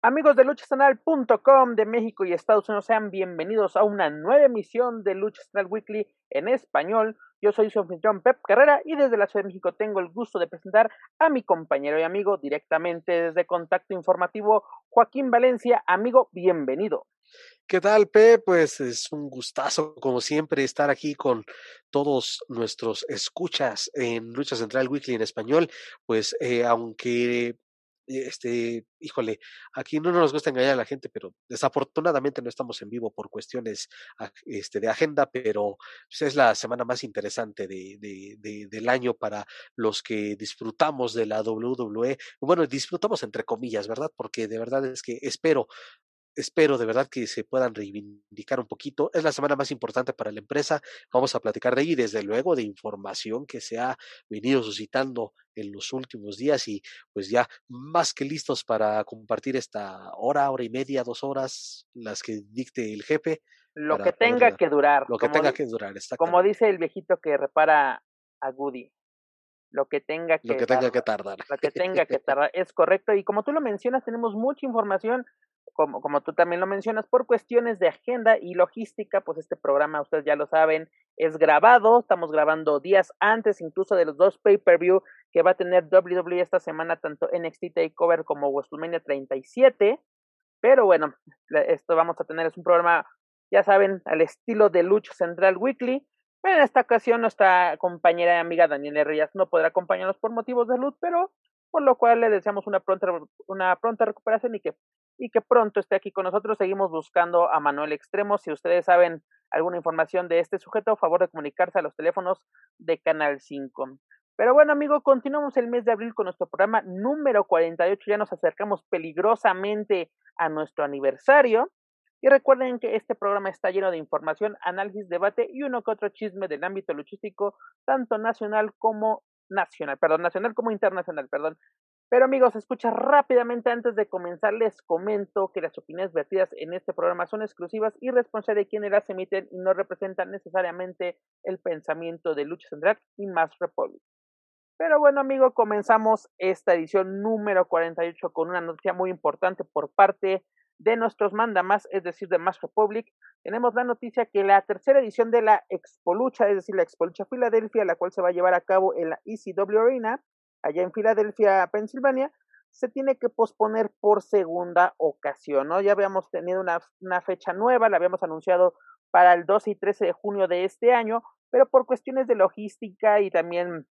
Amigos de luchacenal.com de México y Estados Unidos, sean bienvenidos a una nueva emisión de Lucha Central Weekly en español. Yo soy su anfitrión Pep Carrera y desde la Ciudad de México tengo el gusto de presentar a mi compañero y amigo directamente desde Contacto Informativo, Joaquín Valencia. Amigo, bienvenido. ¿Qué tal, Pep? Pues es un gustazo, como siempre, estar aquí con todos nuestros escuchas en Lucha Central Weekly en español. Pues eh, aunque este, híjole, aquí no nos gusta engañar a la gente, pero desafortunadamente no estamos en vivo por cuestiones este, de agenda, pero pues, es la semana más interesante de, de, del año para los que disfrutamos de la WWE. Bueno, disfrutamos entre comillas, ¿verdad? Porque de verdad es que espero espero de verdad que se puedan reivindicar un poquito. Es la semana más importante para la empresa. Vamos a platicar de ahí, desde luego, de información que se ha venido suscitando en los últimos días y pues ya más que listos para compartir esta hora, hora y media, dos horas, las que dicte el jefe. Lo que tenga que durar. Lo que tenga que durar, está Como dice el viejito que repara a Goody lo que tenga que, lo que tenga que tardar. Lo que tenga que tardar, es correcto. Y como tú lo mencionas, tenemos mucha información como, como tú también lo mencionas, por cuestiones de agenda y logística, pues este programa, ustedes ya lo saben, es grabado, estamos grabando días antes incluso de los dos pay-per-view que va a tener WWE esta semana, tanto NXT TakeOver como WrestleMania 37, pero bueno, esto vamos a tener, es un programa, ya saben, al estilo de Lucha Central Weekly, pero en esta ocasión nuestra compañera y amiga Daniela Rías no podrá acompañarnos por motivos de salud, pero por lo cual le deseamos una pronta, una pronta recuperación y que y que pronto esté aquí con nosotros. Seguimos buscando a Manuel Extremo. Si ustedes saben alguna información de este sujeto, a favor de comunicarse a los teléfonos de Canal 5. Pero bueno, amigo, continuamos el mes de abril con nuestro programa número 48. Ya nos acercamos peligrosamente a nuestro aniversario. Y recuerden que este programa está lleno de información, análisis, debate y uno que otro chisme del ámbito luchístico, tanto nacional como nacional, perdón, nacional como internacional, perdón. Pero amigos, escucha rápidamente antes de comenzar, les comento que las opiniones vertidas en este programa son exclusivas y responsables de quienes las emiten y no representan necesariamente el pensamiento de Lucha Central y Más Republic. Pero bueno, amigo, comenzamos esta edición número 48 con una noticia muy importante por parte de nuestros mandamás, es decir, de Más Republic. Tenemos la noticia que la tercera edición de la Expo Lucha, es decir, la Expo Lucha Filadelfia, la cual se va a llevar a cabo en la ECW Arena, allá en Filadelfia, Pensilvania, se tiene que posponer por segunda ocasión, ¿no? Ya habíamos tenido una, una, fecha nueva, la habíamos anunciado para el 12 y 13 de junio de este año, pero por cuestiones de logística y también,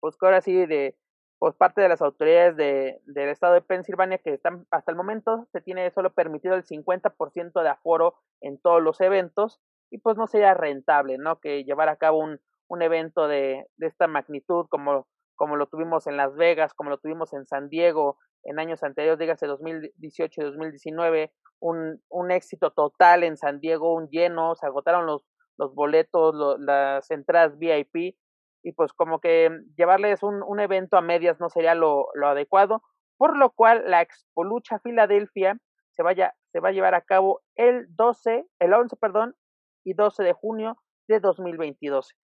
pues ahora sí, de por parte de las autoridades de, del estado de Pensilvania, que están hasta el momento se tiene solo permitido el 50% de aforo en todos los eventos, y pues no sería rentable, ¿no? Que llevar a cabo un, un evento de, de esta magnitud como como lo tuvimos en Las Vegas, como lo tuvimos en San Diego en años anteriores, dígase 2018 y 2019, un, un éxito total en San Diego, un lleno, se agotaron los, los boletos, las entradas VIP, y pues como que llevarles un, un evento a medias no sería lo, lo, adecuado, por lo cual la Expo Lucha Filadelfia se, vaya, se va a llevar a cabo el 12, el 11, perdón, y 12 de junio de 2022.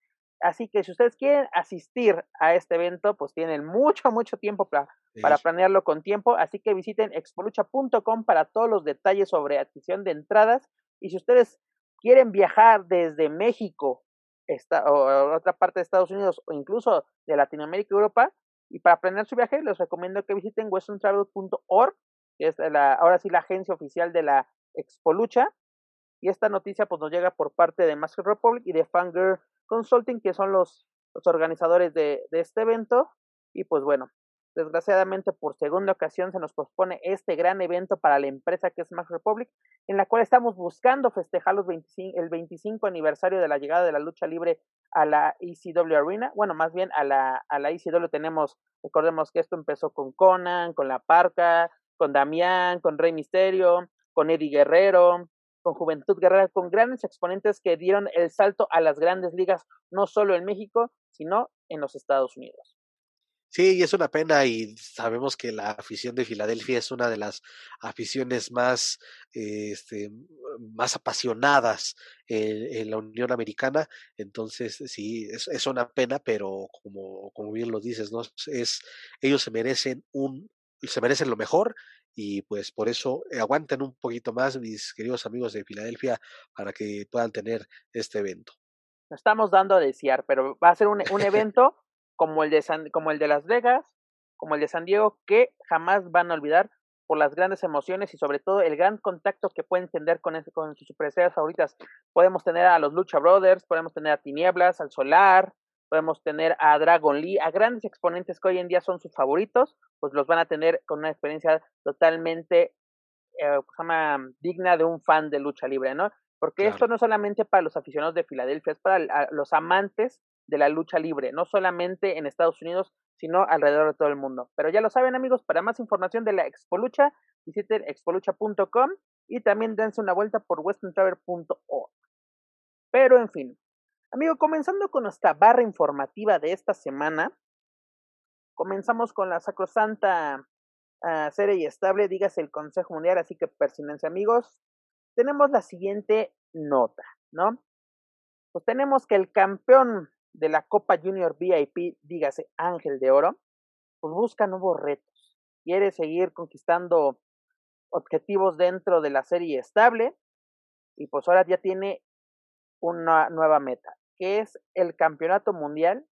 Así que si ustedes quieren asistir a este evento, pues tienen mucho, mucho tiempo para, para planearlo con tiempo. Así que visiten expolucha.com para todos los detalles sobre adquisición de entradas. Y si ustedes quieren viajar desde México esta, o otra parte de Estados Unidos o incluso de Latinoamérica y Europa, y para planear su viaje, les recomiendo que visiten westerntravel.org, que es la, ahora sí la agencia oficial de la Expolucha. Y esta noticia pues nos llega por parte de Master Republic y de Fangirl Consulting, que son los, organizadores de, de este evento. Y pues bueno, desgraciadamente por segunda ocasión se nos pospone este gran evento para la empresa que es Max Republic, en la cual estamos buscando festejar los 25, el 25 aniversario de la llegada de la lucha libre a la ECW Arena. Bueno, más bien a la, a la ECW tenemos, recordemos que esto empezó con Conan, con La Parca, con Damián, con Rey Misterio, con Eddie Guerrero, con Juventud Guerrera, con grandes exponentes que dieron el salto a las grandes ligas, no solo en México, sino en los Estados Unidos. Sí, y es una pena y sabemos que la afición de Filadelfia es una de las aficiones más, este, más apasionadas en, la Unión Americana. Entonces, sí, es, una pena, pero como, como bien lo dices, ¿no? Es, ellos se merecen un, se merecen lo mejor y pues por eso eh, aguanten un poquito más, mis queridos amigos de Filadelfia, para que puedan tener este evento. Estamos dando a desear, pero va a ser un, un evento como el de San, como el de Las Vegas, como el de San Diego, que jamás van a olvidar por las grandes emociones y sobre todo el gran contacto que pueden tener con, con sus superestrellas favoritas. Podemos tener a los Lucha Brothers, podemos tener a Tinieblas, al Solar, podemos tener a Dragon Lee, a grandes exponentes que hoy en día son sus favoritos, pues los van a tener con una experiencia totalmente eh, llama, digna de un fan de lucha libre, ¿no? Porque esto no solamente para los aficionados de Filadelfia, es para los amantes de la lucha libre, no solamente en Estados Unidos, sino alrededor de todo el mundo. Pero ya lo saben amigos, para más información de la Expo Lucha, visiten expolucha.com y también dense una vuelta por westerntraver.org. Pero en fin, amigo, comenzando con nuestra barra informativa de esta semana, comenzamos con la sacrosanta uh, serie y estable, dígase el Consejo Mundial, así que persinense amigos, tenemos la siguiente nota, ¿no? Pues tenemos que el campeón de la Copa Junior VIP, dígase Ángel de Oro, pues busca nuevos retos. Quiere seguir conquistando objetivos dentro de la serie estable y pues ahora ya tiene una nueva meta, que es el campeonato mundial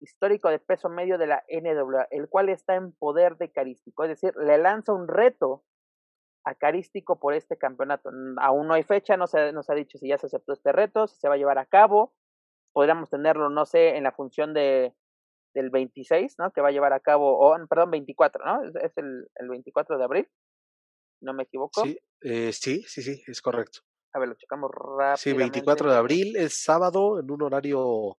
histórico de peso medio de la NWA, el cual está en poder de Carístico, es decir, le lanza un reto a Carístico por este campeonato. Aún no hay fecha, no se, no se ha dicho si ya se aceptó este reto, si se va a llevar a cabo, podríamos tenerlo, no sé, en la función de del 26, ¿no? Que va a llevar a cabo, o perdón, 24, ¿no? Es, el, el 24 de abril, no me equivoco. Sí, eh, sí, sí, sí, es correcto. A ver, lo checamos rápido. Sí, 24 de abril es sábado en un horario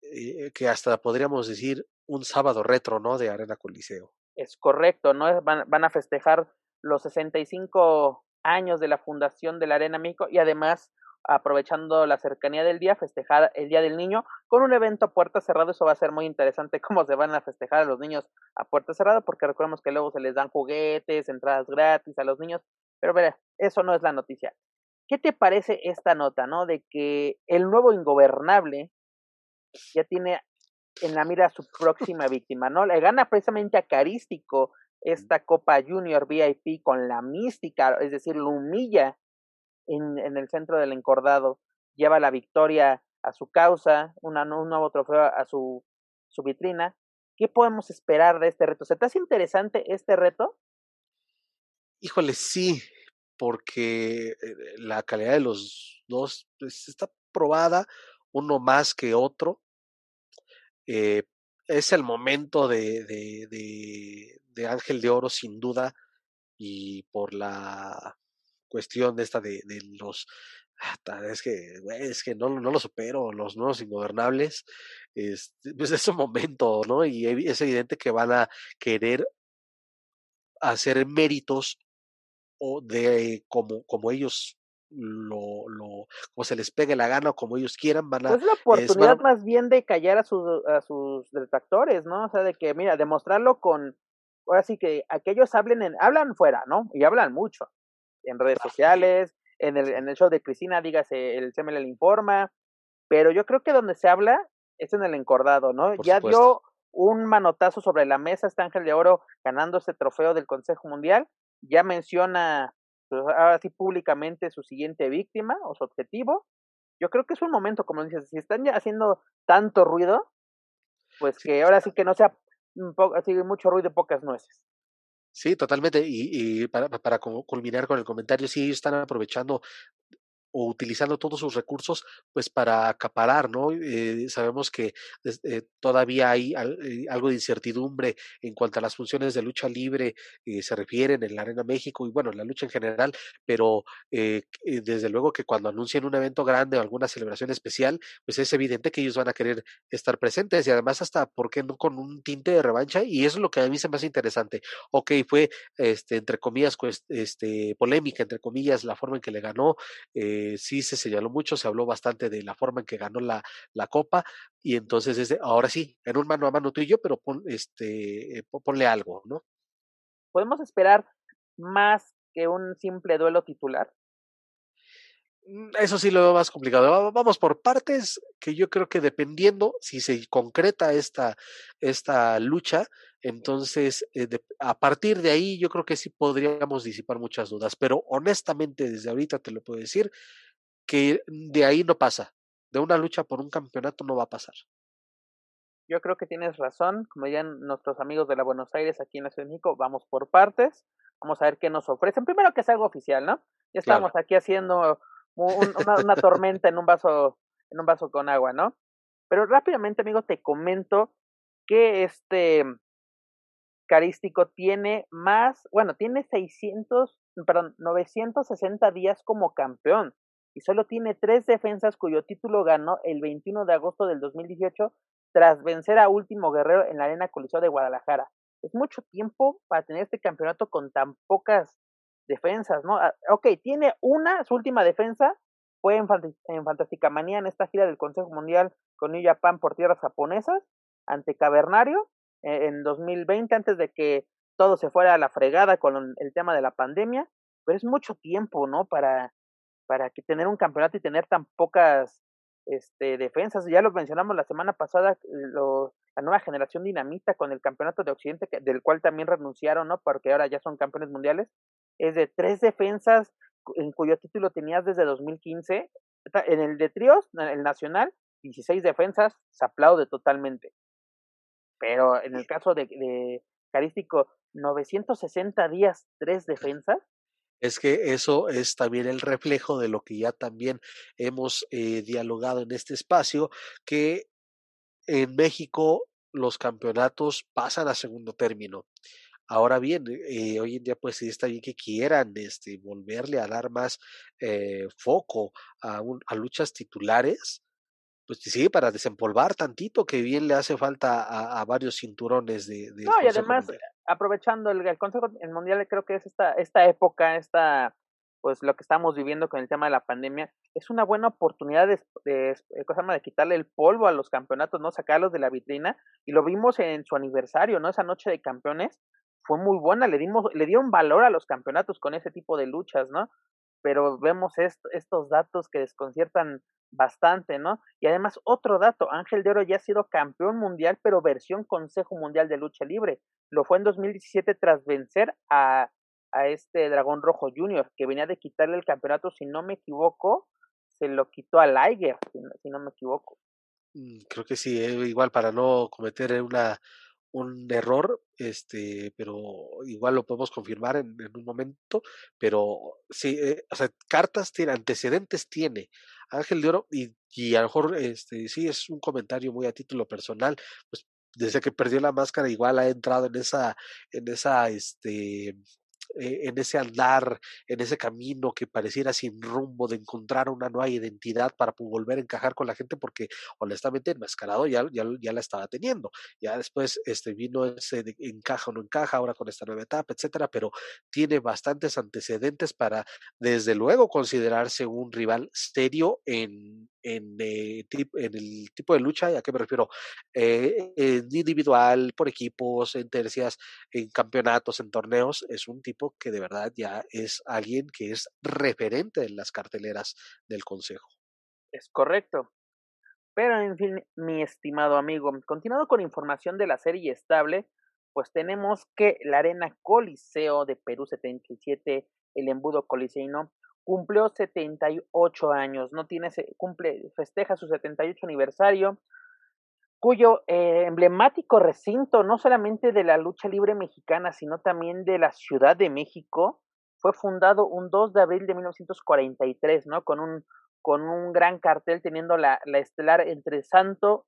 eh, que hasta podríamos decir un sábado retro, ¿no? De Arena Coliseo. Es correcto, ¿no? Van, van a festejar los 65 años de la fundación de la Arena México y además aprovechando la cercanía del día, festejar el Día del Niño con un evento a puerta cerrada. Eso va a ser muy interesante cómo se van a festejar a los niños a puerta cerrada, porque recordemos que luego se les dan juguetes, entradas gratis a los niños. Pero verá, eso no es la noticia. ¿Qué te parece esta nota, no? De que el nuevo ingobernable ya tiene en la mira a su próxima víctima, ¿no? Le gana precisamente a Carístico esta Copa Junior VIP con la mística, es decir, lo humilla en, en el centro del encordado, lleva la victoria a su causa, una, un nuevo trofeo a su, su vitrina. ¿Qué podemos esperar de este reto? ¿Se te hace interesante este reto? Híjole, sí, porque eh, la calidad de los dos pues, está probada, uno más que otro. Eh, es el momento de, de, de, Ángel de Oro, sin duda, y por la cuestión de esta de, los es que, es que no, no lo supero, los nuevos ingobernables, este, pues es un momento, ¿no? Y es evidente que van a querer hacer méritos o de como, como ellos lo, lo, como se les pegue la gana o como ellos quieran, van a... Es pues la oportunidad más bien de callar a sus, a sus detractores, ¿no? O sea, de que, mira, demostrarlo con, ahora sí que aquellos hablen en, hablan fuera, ¿no? Y hablan mucho, en redes sociales, en el, en el show de Cristina, dígase, el CML le informa, pero yo creo que donde se habla es en el encordado, ¿no? ya dio un manotazo sobre la mesa este Ángel de Oro ganando este trofeo del Consejo Mundial, ya menciona pues, ahora sí públicamente su siguiente víctima o su objetivo. Yo creo que es un momento, como dices, si están ya haciendo tanto ruido, pues que ahora sí que no sea así mucho ruido y pocas nueces. Sí, totalmente. Y, y para, para culminar con el comentario, sí, están aprovechando o utilizando todos sus recursos pues para acaparar, ¿no? Eh, sabemos que eh, todavía hay eh, algo de incertidumbre en cuanto a las funciones de lucha libre se refieren en la Arena México y bueno, en la lucha en general, pero desde luego que cuando anuncian un evento grande o alguna celebración especial, pues es evidente que ellos van a querer estar presentes y además hasta, ¿por qué no con un tinte de revancha? Y eso es lo que a mí se me hace interesante. Ok, fue, este, entre comillas, pues, este, polémica, entre comillas, la forma en que le ganó. Eh, sí se señaló mucho, se habló bastante de la forma en que ganó la, la copa y entonces desde, ahora sí, en un mano a mano tú yo, pero pon, este, eh, ponle algo, ¿no? ¿Podemos esperar más que un simple duelo titular? Mm, eso sí lo veo más complicado. Vamos por partes, que yo creo que dependiendo si se concreta esta, esta lucha, entonces eh, a partir de ahí yo creo que sí podríamos disipar muchas dudas. Pero honestamente, desde ahorita te lo puedo decir, que de ahí no pasa. De una lucha por un campeonato no va a pasar. Yo creo que tienes razón. Como dirían nuestros amigos de la Buenos Aires aquí en la Ciudad de México, vamos por partes. Vamos a ver qué nos ofrecen. Primero que sea algo oficial, ¿no? Ya estamos aquí haciendo una, tormenta en un vaso, en un vaso con agua, ¿no? Pero rápidamente, amigo, te comento que este carístico tiene más, bueno, tiene 600, perdón, 960 días como campeón y solo tiene tres defensas cuyo título ganó el 21 de agosto del 2018 tras vencer a Último Guerrero en la Arena Coliseo de Guadalajara. Es mucho tiempo para tener este campeonato con tan pocas defensas, ¿no? Ah, ok, tiene una, su última defensa fue en, en Fantástica Manía en esta gira del Consejo Mundial con New Japan por tierras japonesas ante Cavernario eh, en 2020 antes de que todo se fuera a la fregada con el tema de la pandemia, pero es mucho tiempo, ¿no? Para para que tener un campeonato y tener tan pocas este defensas, ya lo mencionamos la semana pasada, la nueva generación dinamita con el campeonato de Occidente, del cual también renunciaron, ¿no? Porque ahora ya son campeones mundiales, es de tres defensas en cuyo título tenías desde 2015. En el de tríos, el nacional, 16 defensas, se aplaude totalmente. Pero en el caso de, de Carístico, 960 días, tres defensas. Es que eso es también el reflejo de lo que ya también hemos eh, dialogado en este espacio, que en México los campeonatos pasan a segundo término. Ahora bien, eh, hoy en día pues sí está bien que quieran este, volverle a dar más eh, foco a, a luchas titulares, pues sí, para desempolvar tantito que bien le hace falta a, varios cinturones de... no, y además, aprovechando el, el Consejo el Mundial, creo que es esta, esta época, esta pues lo que estamos viviendo con el tema de la pandemia, es una buena oportunidad de, de, eh, de quitarle el polvo a los campeonatos, ¿no? Sacarlos de la vitrina, y lo vimos en su aniversario, ¿no? Esa noche de campeones fue muy buena, le dimos, le dieron valor a los campeonatos con ese tipo de luchas, ¿no? Pero vemos estos datos que desconciertan bastante, ¿no? Y además, otro dato, Ángel de Oro ya ha sido campeón mundial, pero versión Consejo Mundial de Lucha Libre. Lo fue en 2017 tras vencer a a este Dragón Rojo Junior, que venía de quitarle el campeonato, si no me equivoco, se lo quitó a Liger, si no, me equivoco. Mm, creo que sí, eh, igual para no cometer una un error, este, pero igual lo podemos confirmar en, un momento, pero sí, eh, o sea, cartas tiene, antecedentes tiene Ángel de Oro, y, y a lo mejor este, sí es un comentario muy a título personal, pues desde que perdió la máscara igual ha entrado en esa, en esa, este, en ese andar, en ese camino que pareciera sin rumbo de encontrar una nueva identidad para volver a encajar con la gente, porque honestamente enmascarado ya, ya, ya la estaba teniendo. Ya después este, vino ese encaja o no encaja ahora con esta nueva etapa, etcétera, pero tiene bastantes antecedentes para desde luego considerarse un rival serio en, en, eh, en el tipo de lucha, ¿a qué me refiero? Eh, en individual, por equipos, en tercias, en campeonatos, en torneos, es un tipo que de verdad ya es alguien que es referente en las carteleras del Consejo. Es correcto. Pero en fin, mi estimado amigo, continuando con información de la serie estable, pues tenemos que la Arena Coliseo de Perú 77, el embudo coliseino, cumplió 78 años, no tiene, cumple, festeja su 78 aniversario, cuyo eh, emblemático recinto, no solamente de la lucha libre mexicana, sino también de la Ciudad de México, fue fundado un 2 de abril de 1943, ¿no? Con un, con un gran cartel teniendo la, la estelar entre Santo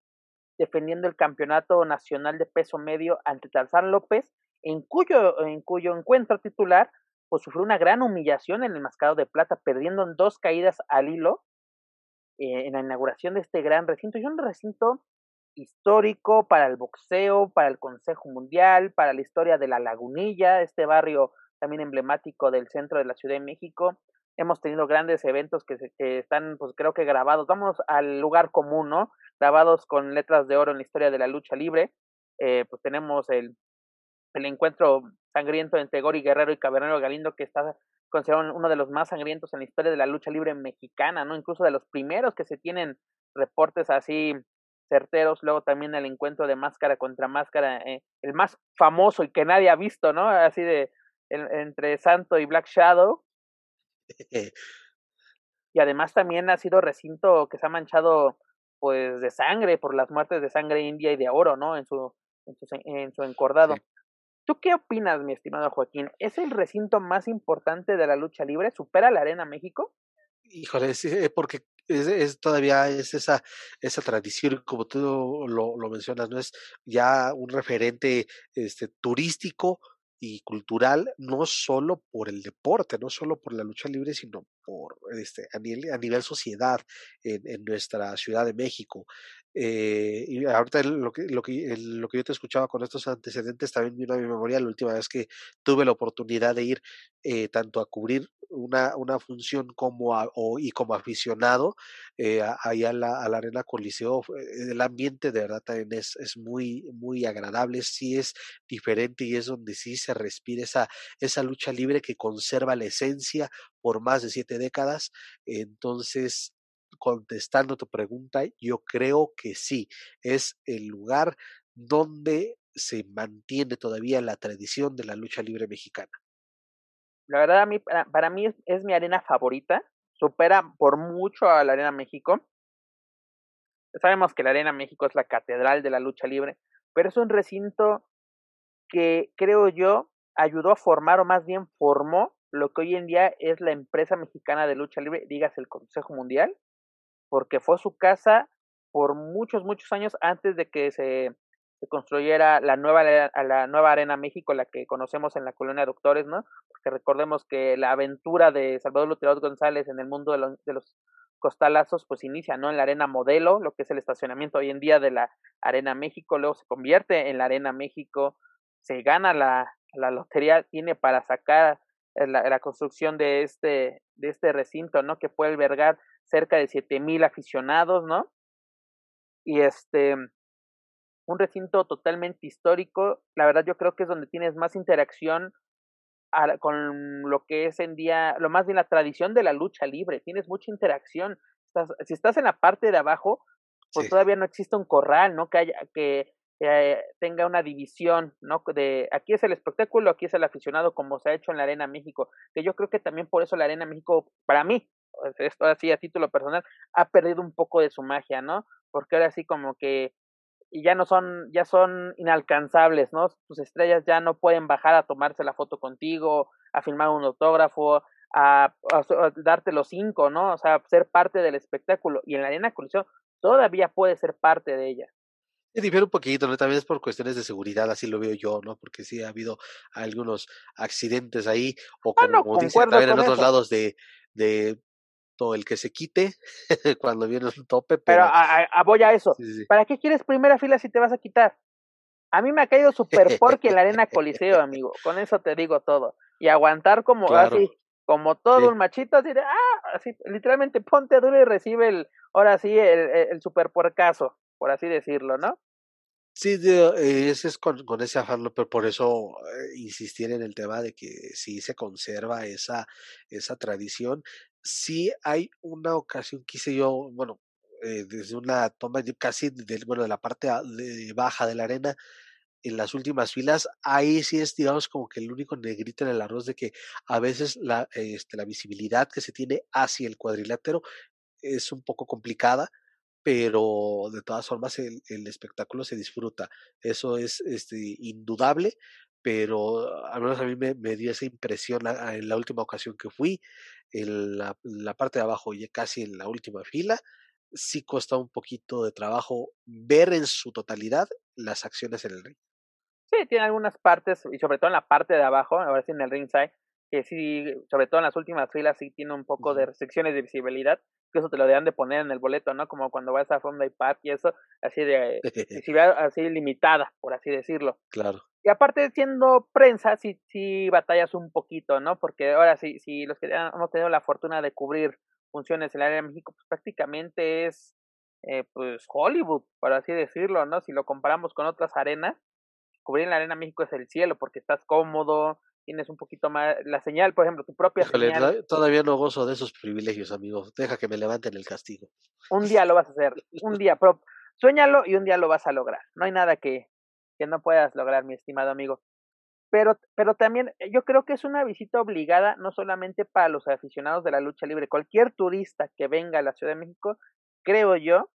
defendiendo el campeonato nacional de peso medio ante Tarzán López, en cuyo, en cuyo encuentro titular pues sufrió una gran humillación en el Mascado de Plata, perdiendo en dos caídas al hilo eh, en la inauguración de este gran recinto. Y un recinto histórico para el boxeo, para el Consejo Mundial, para la historia de la Lagunilla, este barrio también emblemático del centro de la Ciudad de México. Hemos tenido grandes eventos que, que están, pues creo que grabados. Vamos al lugar común, ¿no? Grabados con letras de oro en la historia de la lucha libre. Eh, pues tenemos el, el encuentro sangriento entre Gori Guerrero y Cabernero Galindo, que está considerado uno de los más sangrientos en la historia de la lucha libre mexicana, ¿no? Incluso de los primeros que se tienen reportes así certeros, luego también el encuentro de máscara contra máscara, eh, el más famoso y que nadie ha visto, ¿no? Así de entre Santo y Black Shadow. y además también ha sido recinto que se ha manchado pues de sangre por las muertes de sangre india y de oro, ¿no? En su en su, en su encordado. ¿Tú qué opinas, mi estimado Joaquín? ¿Es el recinto más importante de la lucha libre? ¿Supera la Arena México? Híjole, sí, eh, porque es, es, todavía es esa, esa tradición, como tú lo, lo mencionas, ¿no? Es ya un referente este, turístico, y cultural, no solo por el deporte, no solo por la lucha libre, sino por este, a, nivel, sociedad en, nuestra Ciudad de México. Eh, y ahorita lo que, lo, que, lo que yo te escuchaba con estos antecedentes también vino a mi memoria la última vez que tuve la oportunidad de ir eh, tanto a cubrir una, una función como o, y como aficionado eh, allá a la, a la, Arena Coliseo. El ambiente de verdad también es, es muy, muy agradable, sí es diferente y es donde sí se respira esa, esa lucha libre que conserva la esencia por más de siete décadas. Entonces, contestando tu pregunta, yo creo que sí, es el lugar donde se mantiene todavía la tradición de la lucha libre mexicana. La verdad, a para, mí es, mi arena favorita, supera por mucho a la Arena México. Sabemos que la Arena México es la catedral de la lucha libre, pero es un recinto que creo yo ayudó a formar, o más bien formó, lo que hoy en día es la empresa mexicana de lucha libre, digas el Consejo Mundial, porque fue su casa por muchos, muchos años antes de que se, construyera la nueva, la nueva Arena México, la que conocemos en la colonia Doctores, ¿no? Porque recordemos que la aventura de Salvador Lutero González en el mundo de, los, de los costalazos, pues inicia, ¿no? En la Arena Modelo, lo que es el estacionamiento hoy en día de la Arena México, luego se convierte en la Arena México, se gana la, la lotería, tiene para sacar la, la construcción de este, de este recinto, ¿no? Que puede albergar cerca de siete mil aficionados, ¿no? Y este, un recinto totalmente histórico, la verdad yo creo que es donde tienes más interacción con lo que es en día, lo más bien la tradición de la lucha libre, tienes mucha interacción. Estás, si estás en la parte de abajo, pues todavía no existe un corral, ¿no? Que haya, que tenga una división, ¿no? De aquí es el espectáculo, aquí es el aficionado, como se ha hecho en la Arena México, que yo creo que también por eso la Arena México, para mí, esto así a título personal, ha perdido un poco de su magia, ¿no? Porque ahora sí como que ya no son, ya son inalcanzables, ¿no? Tus estrellas ya no pueden bajar a tomarse la foto contigo, a filmar un autógrafo, a, darte los cinco, ¿no? O sea, ser parte del espectáculo. Y en la arena colisión todavía puede ser parte de ella. Difiere un poquito, ¿no? También es por cuestiones de seguridad, así lo veo yo, ¿no? Porque sí ha habido algunos accidentes ahí, o ah, como, dicen también en otros lados de, de todo el que se quite cuando viene un tope. Pero, a, voy a eso. ¿Para qué quieres primera fila si te vas a quitar? A mí me ha caído super porque en la arena coliseo, amigo. Con eso te digo todo. Y aguantar como así, como todo un machito, así de, ah, así, literalmente ponte duro y recibe el, ahora sí, el, el super puercazo, por así decirlo, ¿no? Sí, eh, ese es con, ese afán, pero por eso eh, insistir en el tema de que sí se conserva esa, esa tradición sí hay una ocasión que hice yo, bueno, eh, desde una toma casi de, bueno, de la parte de baja de la arena, en las últimas filas, ahí sí es, digamos, como que el único negrito en el arroz de que a veces la, este, la visibilidad que se tiene hacia el cuadrilátero es un poco complicada, pero de todas formas el, el espectáculo se disfruta. Eso es este, indudable, pero al menos a mí me, me dio esa impresión en la última ocasión que fui, en la, la parte de abajo y casi en la última fila, sí cuesta un poquito de trabajo ver en su totalidad las acciones en el ring. Sí, tiene algunas partes, y sobre todo en la parte de abajo, ahora sí en el ringside, que sí, sobre todo en las últimas filas, sí tiene un poco de restricciones de visibilidad, que eso te lo deben de poner en el boleto, ¿no? Como cuando vas a Fonda y Park y eso, así de visibilidad así limitada, por así decirlo. Claro. Y aparte, siendo prensa, sí, sí batallas un poquito, ¿no? Porque ahora sí, sí, los que hemos tenido la fortuna de cubrir funciones en el área de México, pues prácticamente es, eh, pues, Hollywood, por así decirlo, ¿no? Si lo comparamos con otras arenas, cubrir en la Arena México es el cielo, porque estás cómodo, tienes un poquito más, la señal, por ejemplo, tu propia señal. Todavía no gozo de esos privilegios, amigo. Deja que me levanten el castigo. Un día lo vas a hacer, un día, pero sueñalo y un día lo vas a lograr. No hay nada que, que no puedas lograr, mi estimado amigo. Pero, pero también eh, yo creo que es una visita obligada, no solamente para los aficionados de la lucha libre. Cualquier turista que venga a la Ciudad de México, creo yo,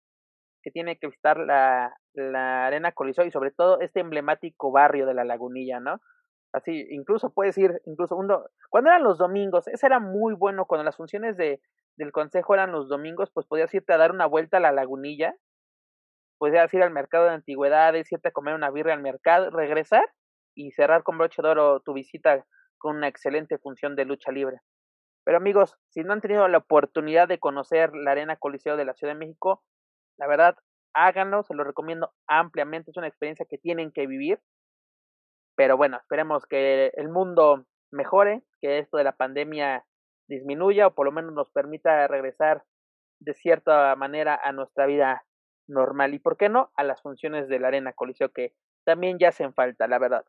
que tiene que visitar la, la Arena Coliseo y sobre todo este emblemático barrio de la Lagunilla, ¿no? Así, incluso puedes ir, incluso cuando eran los domingos, eso era muy bueno, cuando las funciones de, del consejo eran los domingos, pues podías irte a dar una vuelta a la lagunilla, podías ir al mercado de antigüedades, irte a comer una birra al mercado, regresar y cerrar con broche de oro tu visita con una excelente función de lucha libre. Pero amigos, si no han tenido la oportunidad de conocer la Arena Coliseo de la Ciudad de México, la verdad, háganlo, se lo recomiendo ampliamente, es una experiencia que tienen que vivir. Pero bueno, esperemos que el mundo mejore, que esto de la pandemia disminuya o por lo menos nos permita regresar de cierta manera a nuestra vida normal y, ¿por qué no?, a las funciones de la Arena Coliseo que también ya hacen falta, la verdad.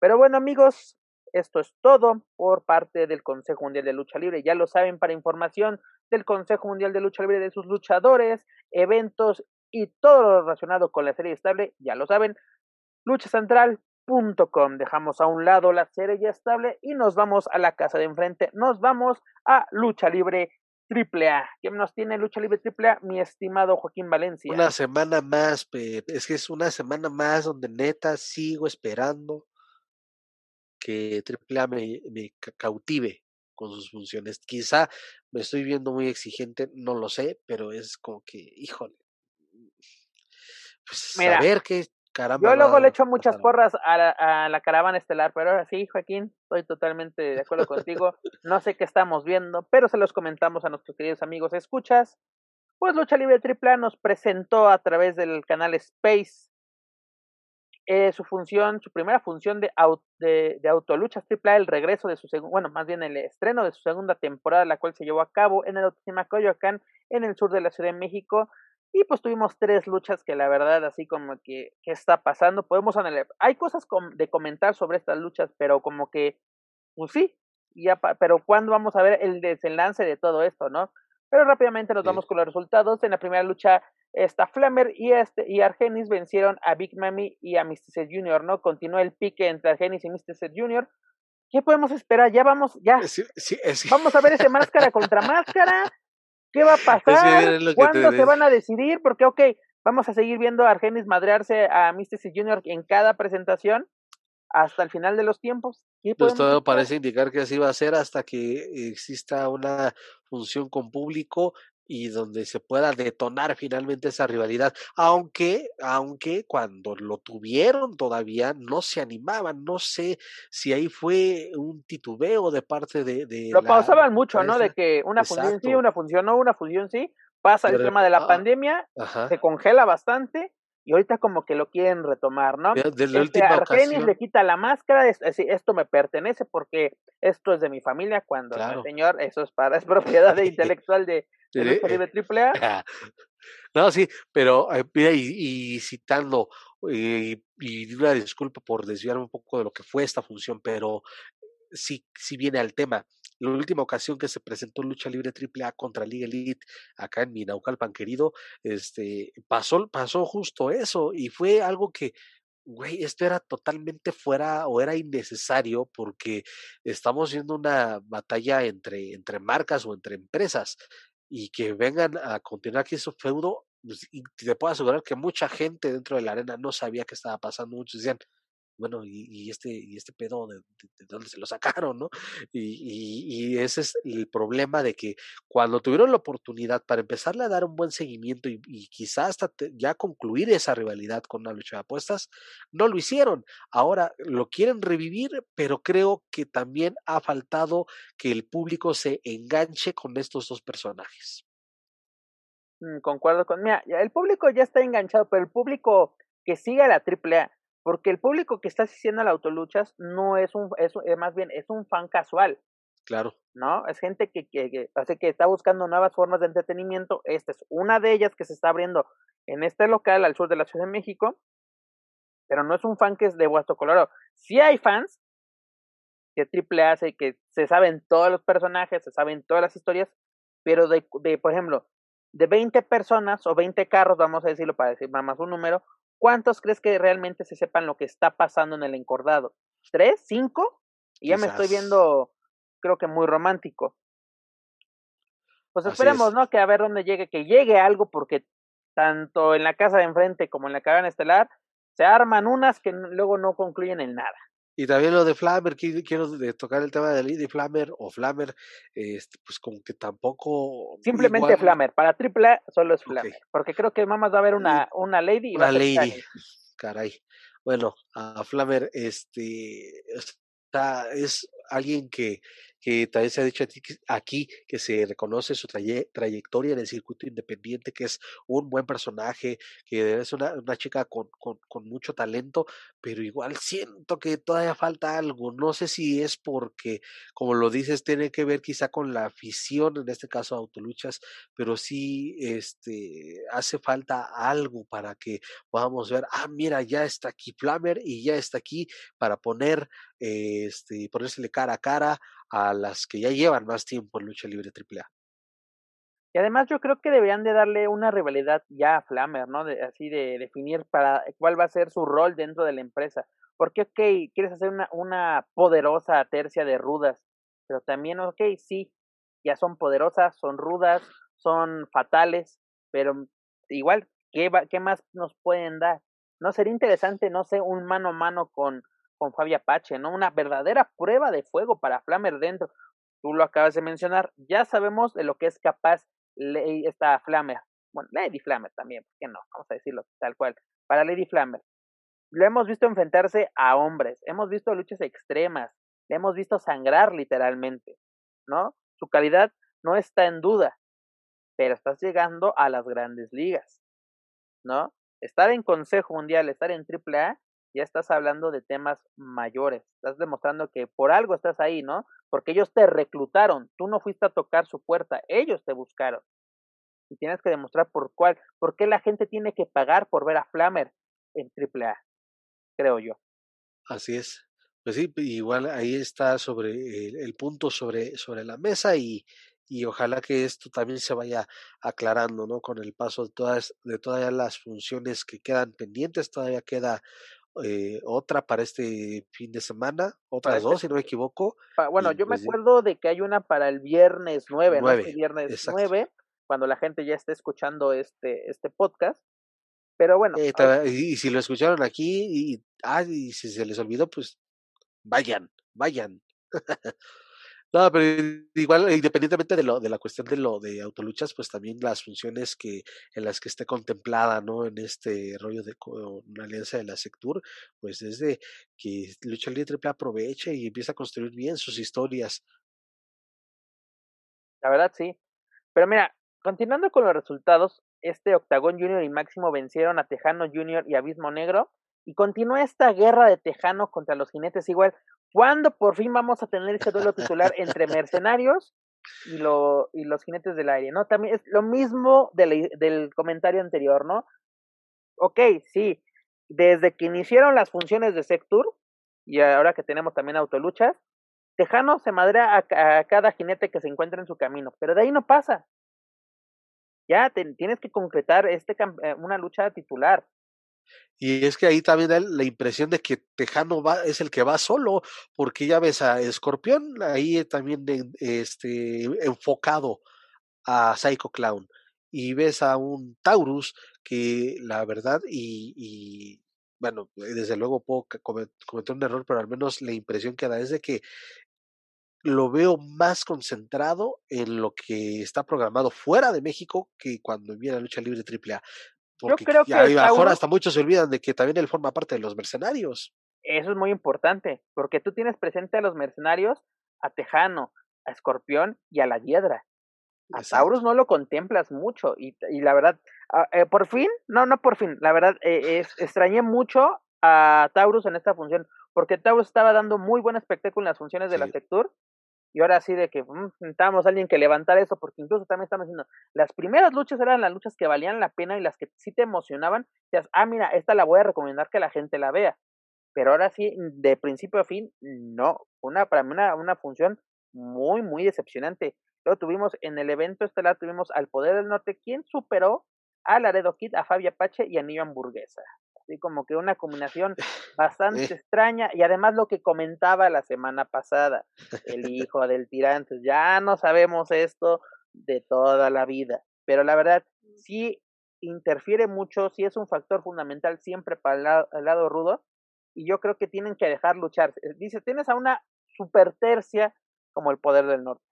Pero bueno, amigos, esto es todo por parte del Consejo Mundial de Lucha Libre. Ya lo saben, para información del Consejo Mundial de Lucha Libre, de sus luchadores, eventos y todo lo relacionado con la serie estable, ya lo saben, Lucha Central Com. Dejamos a un lado la serie ya estable y nos vamos a la casa de enfrente. Nos vamos a Lucha Libre AAA. ¿Quién nos tiene Lucha Libre AAA? Mi estimado Joaquín Valencia. Una semana más, es que es una semana más donde neta sigo esperando que AAA me, me cautive con sus funciones. Quizá me estoy viendo muy exigente, no lo sé, pero es como que, híjole. Pues Mira, saber yo luego le echo muchas porras a la, a la, caravana estelar, pero ahora sí, Joaquín, estoy totalmente de acuerdo contigo. No sé qué estamos viendo, pero se los comentamos a nuestros queridos amigos escuchas. Pues Lucha Libre AAA nos presentó a través del canal Space eh, su función, su primera función de, de, de autoluchas el regreso de su segundo, bueno, más bien el estreno de su segunda temporada, la cual se llevó a cabo en el Autocinema Coyoacán, en el sur de la Ciudad de México. Y pues tuvimos tres luchas que la verdad, así como que, ¿qué está pasando? Podemos analizar. Hay cosas de comentar sobre estas luchas, pero como que, pues sí, ya pero ¿cuándo vamos a ver el desenlace de todo esto, no? Pero rápidamente nos vamos con los resultados. En la primera lucha, esta Flammer y, este, y Argenis vencieron a Big Mami y a Mr. Jr., ¿no? Continuó el pique entre Argenis y Mr. Jr. ¿Qué podemos esperar? Ya vamos, ya. Vamos a ver ese máscara contra máscara. ¿Qué va a pasar? ¿Cuándo se van a decidir? Porque, ok, vamos a seguir viendo a Argenis madrearse a Mystici Jr. en cada presentación hasta el final de los tiempos. Pues todo parece indicar que así va a ser hasta que exista una función con público y donde se pueda detonar finalmente esa rivalidad, aunque, aunque cuando lo tuvieron todavía no se animaban, no sé si ahí fue un titubeo de parte de... de lo pausaban mucho, ¿no? De que una función sí, una función no, una función sí, pasa el tema de la pandemia, se congela bastante y ahorita como que lo quieren retomar, ¿no? Desde este, Argenis le quita la máscara, es, esto me pertenece porque esto es de mi familia, cuando el señor, eso es para, es propiedad intelectual de, de, triple A. No, sí, pero eh, y, citando, eh, y una disculpa por desviarme un poco de lo que fue esta función, pero sí, sí viene al tema. La última ocasión que se presentó lucha libre AAA contra Liga Elite acá en mi Naucalpan querido, este, pasó, pasó justo eso y fue algo que, güey, esto era totalmente fuera o era innecesario porque estamos viendo una batalla entre, entre marcas o entre empresas y que vengan a continuar aquí su feudo, pues, y te puedo asegurar que mucha gente dentro de la arena no sabía qué estaba pasando, muchos decían, bueno, y, este, y este pedo de, de, dónde se lo sacaron, ¿no? Y, y, ese es el problema de que cuando tuvieron la oportunidad para empezarle a dar un buen seguimiento y, y quizás hasta ya concluir esa rivalidad con una lucha de apuestas, no lo hicieron. Ahora lo quieren revivir, pero creo que también ha faltado que el público se enganche con estos dos personajes. Mm, concuerdo con. Mira, el público ya está enganchado, pero el público que sigue a la AAA, porque el público que está asistiendo a la autoluchas no es un, es, eh, más bien, es un fan casual. Claro. ¿No? Es gente que, que, que, así que está buscando nuevas formas de entretenimiento. Esta es una de ellas que se está abriendo en este local al sur de la Ciudad de México, pero no es un fan que es de Huasto Colorado. Sí hay fans que triple hace que se saben todos los personajes, se saben todas las historias, pero de, de, por ejemplo, de 20 personas o 20 carros, vamos a decirlo para decir más un número, ¿cuántos crees que realmente se sepan lo que está pasando en el encordado? ¿Tres? ¿Cinco? Y ya me estoy viendo, creo que muy romántico. Pues esperemos, ¿no? Que a ver dónde llegue, que llegue algo, porque tanto en la casa de enfrente como en la cabana estelar se arman unas que luego no concluyen en nada. Y también lo de Flammer, quiero tocar el tema de Lady Flammer o Flammer, este, pues como que tampoco... Simplemente Flammer, para AAA solo es Flammer, porque creo que más va a haber una, una Lady y una Lady, caray. Bueno, a Flammer, este, está, es alguien que que también se ha dicho aquí que se reconoce su trayectoria en el circuito independiente, que es un buen personaje, que es una, una chica con, con, mucho talento, pero igual siento que todavía falta algo. No sé si es porque, como lo dices, tiene que ver quizá con la afición, en este caso Autoluchas, pero sí este, hace falta algo para que podamos ver, ah, mira, ya está aquí Flammer y ya está aquí para poner, este, ponérsele cara a cara a las que ya llevan más tiempo en lucha libre AAA. Y además yo creo que deberían de darle una rivalidad ya a Flammer, ¿no? De, así de definir para cuál va a ser su rol dentro de la empresa. Porque, ok, quieres hacer una, una poderosa tercia de rudas, pero también, ok, sí, ya son poderosas, son rudas, son fatales, pero igual, ¿qué, qué más nos pueden dar? No sería interesante, no sé, un mano a mano con, con Fabi Apache, ¿no? Una verdadera prueba de fuego para Flammer dentro. Tú lo acabas de mencionar, ya sabemos de lo que es capaz esta Flammer. Bueno, Lady Flammer también, ¿por qué no? Vamos a decirlo tal cual. Para Lady Flammer. Lo hemos visto enfrentarse a hombres, hemos visto luchas extremas, le hemos visto sangrar literalmente, ¿no? Su calidad no está en duda, pero estás llegando a las grandes ligas, ¿no? Estar en Consejo Mundial, estar en AAA ya estás hablando de temas mayores, estás demostrando que por algo estás ahí, ¿no? Porque ellos te reclutaron, tú no fuiste a tocar su puerta, ellos te buscaron. Y tienes que demostrar por cuál, por qué la gente tiene que pagar por ver a Flammer en AAA, creo yo. Así es. Pues sí, igual ahí está sobre el, punto sobre, sobre la mesa y, y ojalá que esto también se vaya aclarando, ¿no? Con el paso de todas, de todas las funciones que quedan pendientes, todavía queda eh, otra para este fin de semana, otras este dos, si no me equivoco. bueno, yo me pues acuerdo de que hay una para el viernes 9, ¿no? El viernes 9, cuando la gente ya esté escuchando este, este podcast. Pero bueno. Eh, y, si lo escucharon aquí y, ah, y si se les olvidó, pues vayan, vayan. No, pero igual, independientemente de lo, de la cuestión de lo de autoluchas, pues también las funciones que, en las que esté contemplada, ¿no? En este rollo de una alianza de la Sectur, pues desde que Lucha Libre Triple aproveche y empieza a construir bien sus historias. La verdad, sí. Pero mira, continuando con los resultados, este Octagón Junior y Máximo vencieron a Tejano Junior y Abismo Negro. Y continúa esta guerra de Tejano contra los jinetes igual. ¿Cuándo por fin vamos a tener ese duelo titular entre mercenarios y, lo, y los jinetes del aire? ¿No? También es lo mismo del, del comentario anterior, ¿no? Ok, sí, desde que iniciaron las funciones de Sectur y ahora que tenemos también autoluchas, Tejano se madrea a, cada jinete que se encuentra en su camino, pero de ahí no pasa. Ya tienes que concretar este eh, una lucha titular. Y es que ahí también da la impresión de que Tejano va, es el que va solo, porque ya ves a Escorpión ahí también este, enfocado a Psycho Clown. Y ves a un Taurus que la verdad, y, y bueno, desde luego puedo cometer un error, pero al menos la impresión que da es de que lo veo más concentrado en lo que está programado fuera de México que cuando viene la lucha libre AAA. Porque Yo creo que ahora hasta muchos se olvidan de que también él forma parte de los mercenarios. Eso es muy importante, porque tú tienes presente a los mercenarios, a Tejano, a Escorpión y a la Hiedra. A Taurus no lo contemplas mucho y, y la verdad, ah, eh, por fin, no, no por fin, la verdad, eh, es, extrañé mucho a Taurus en esta función, porque Taurus estaba dando muy buen espectáculo en las funciones de la Sectur y ahora sí de que mm, a alguien que levantara eso, porque incluso también estamos diciendo, las primeras luchas eran las luchas que valían la pena y las que sí te emocionaban, decías, ah, mira, esta la voy a recomendar que la gente la vea, pero ahora sí, de principio a fin, no, una, para mí una, una función muy, muy decepcionante. Luego tuvimos en el evento estelar, tuvimos al Poder del Norte, quien superó a Laredo Kid, a Fabia Pache y a Niño Hamburguesa. Así como que una combinación bastante extraña. Y además lo que comentaba la semana pasada, el hijo del tirante, ya no sabemos esto de toda la vida. Pero la verdad, sí interfiere mucho, sí es un factor fundamental siempre para el lado, rudo. Y yo creo que tienen que dejar luchar. Dice, tienes a una super tercia como el poder del norte,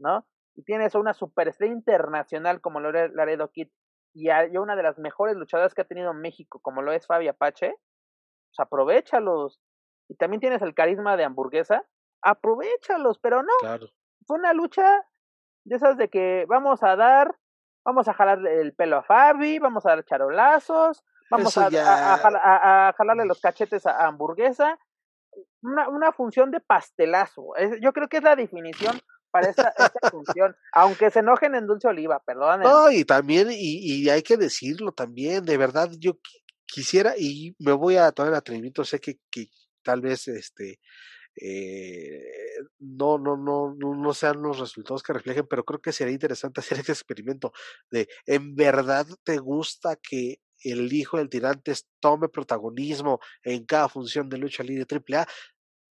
¿no? Y tienes a una superestrella internacional como Laredo Kid y a una de las mejores luchadoras que ha tenido México, como lo es Fabi Apache, pues aprovechalos. Y también tienes el carisma de hamburguesa, aprovechalos, pero no. Fue una lucha de esas de que vamos a dar, vamos a jalar el pelo a Fabi, vamos a dar charolazos, vamos a, a, jalarle los cachetes a, hamburguesa. Una, una función de pastelazo. yo creo que es la definición para esta, función, aunque se enojen en Dulce Oliva, perdón. No, y también, y, y hay que decirlo también, de verdad, yo quisiera, y me voy a tomar el atrevimiento, sé que, que tal vez este eh, no, no, no, no sean los resultados que reflejen, pero creo que sería interesante hacer ese experimento de, ¿en verdad te gusta que el hijo del tirante tome protagonismo en cada función de lucha libre AAA?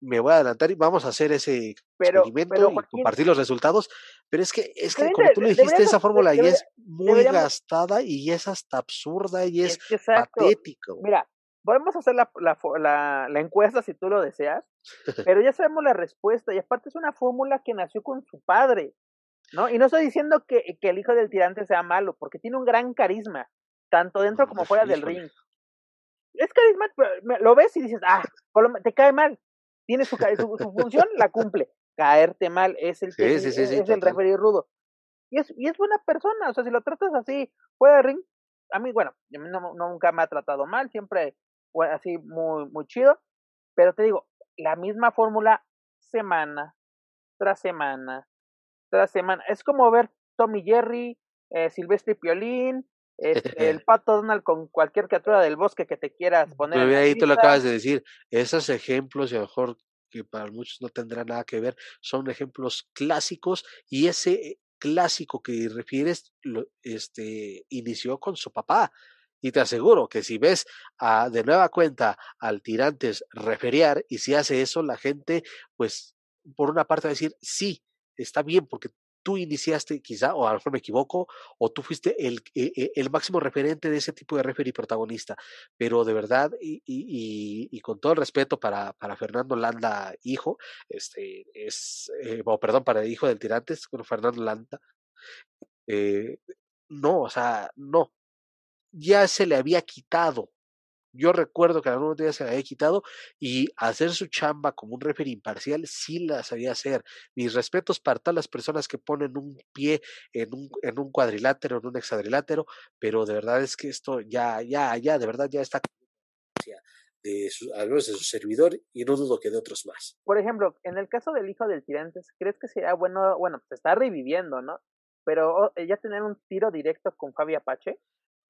Me voy a adelantar y vamos a hacer ese experimento y compartir los resultados. Pero es que, es que como tú le dijiste, esa fórmula ya es muy gastada y es hasta absurda y es, patético. Mira, podemos hacer la, la, la, encuesta si tú lo deseas, pero ya sabemos la respuesta y aparte es una fórmula que nació con su padre, ¿no? Y no estoy diciendo que, que el hijo del tirante sea malo, porque tiene un gran carisma, tanto dentro como fuera del ring. Es carisma, lo ves y dices, ah, te cae mal, tiene su, su, función, la cumple. Caerte mal es el, es, el referee rudo. Y es, y es buena persona, o sea, si lo tratas así, fuera ring, a mí, bueno, no, nunca me ha tratado mal, siempre fue así muy, muy chido, pero te digo, la misma fórmula semana tras semana tras semana. Es como ver Tommy Jerry, eh, Silvestre Piolín, este, el pato Donald con cualquier criatura del bosque que te quieras poner. Ahí tú lo acabas de decir, esos ejemplos, y a lo mejor que para muchos no tendrá nada que ver, son ejemplos clásicos y ese clásico que refieres lo, este, inició con su papá. Y te aseguro que si ves a, de nueva cuenta al tirantes referiar y si hace eso, la gente, pues, por una parte va a decir, sí, está bien, porque tú iniciaste quizá, o a lo mejor me equivoco, o tú fuiste el, e, e, el, máximo referente de ese tipo de referee protagonista. Pero de verdad, y, con todo el respeto para, para, Fernando Landa, hijo, este, es, eh, perdón, para el hijo del Tirantes, con Fernando Landa, eh, no, o sea, no, ya se le había quitado yo recuerdo que en algún momento se había quitado y hacer su chamba como un referee imparcial sí la sabía hacer. Mis respetos para todas las personas que ponen un pie en un, en un cuadrilátero, en un hexadrilátero, pero de verdad es que esto ya, ya, ya, de verdad ya está de su, al menos de su servidor y no dudo que de otros más. Por ejemplo, en el caso del hijo del Tirantes, ¿crees que sería bueno, bueno, se está reviviendo, ¿no? Pero oh, ya tener un tiro directo con Fabi Apache.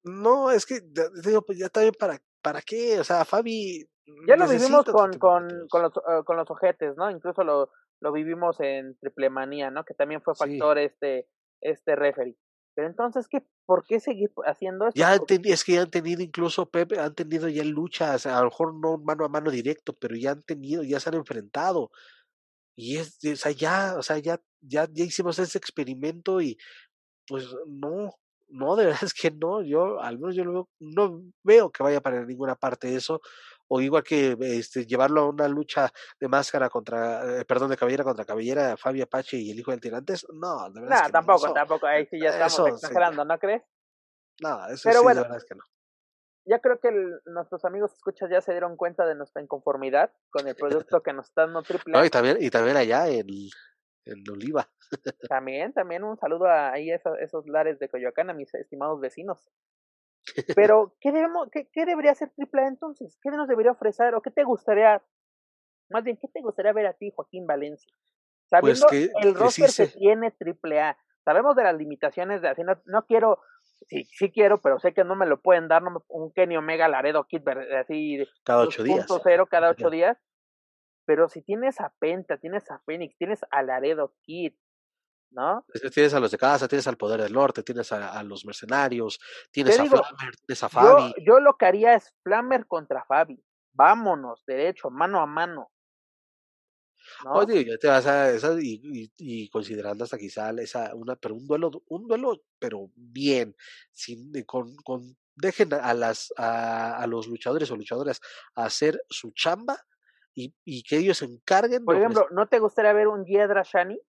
No, es que digo, pues ya también para ¿para qué? O sea, Fabi. Ya lo vivimos con, con, con, los, uh, con los ojetes, ¿no? Incluso lo, lo vivimos en Triplemanía, ¿no? Que también fue factor este, este referee. Pero entonces, ¿qué, ¿por qué seguir haciendo esto? Ya es que ya han tenido incluso, Pepe, han tenido ya luchas, a lo mejor no mano a mano directo, pero ya han tenido, ya se han enfrentado. Y es, o sea, ya, o sea, ya, ya, ya hicimos ese experimento y pues no, no, de verdad es que no, yo al menos yo lo veo, no veo que vaya para ninguna parte eso, o igual que este, llevarlo a una lucha de máscara contra, eh, perdón, de cabellera contra cabellera, Fabio Apache y el hijo del tirantes, no, de verdad. No, tampoco, tampoco, ahí sí ya estamos exagerando, ¿no crees? No, eso sí, bueno, de verdad es que no. Ya creo que nuestros amigos escuchas ya se dieron cuenta de nuestra inconformidad con el producto que nos está dando triple no, y también, y también allá en, en Oliva. También, también un saludo a ahí esos, esos lares de Coyoacán, a mis estimados vecinos. Pero, ¿qué, debemos, qué, qué debería hacer AAA entonces? ¿Qué nos debería ofrecer? ¿O qué te gustaría, más bien, qué te gustaría ver a ti, Joaquín Valencia? Sabiendo pues el roster que, tiene AAA, sabemos de las limitaciones de así, no, no quiero, sí, sí quiero, pero sé que no me lo pueden dar no un Kenny Omega Laredo Kid así cada ocho días. Cero, cada ocho días. Pero si tienes a Penta, tienes a Phoenix, tienes a Laredo Kid, ¿no? Tienes a los de casa, tienes al Poder del Norte, tienes a, los mercenarios, tienes a Flammer, tienes a Fabi. Yo, lo que haría es Flammer contra Fabi. Vámonos, derecho, mano a mano. ¿no? Oye, ya te vas a esa y, y, considerando hasta quizá esa una pero un duelo un duelo pero bien sin con, con dejen a las a, a los luchadores o luchadoras hacer su chamba y, y que ellos se encarguen por ejemplo ¿no te gustaría ver un Hiedra Shani?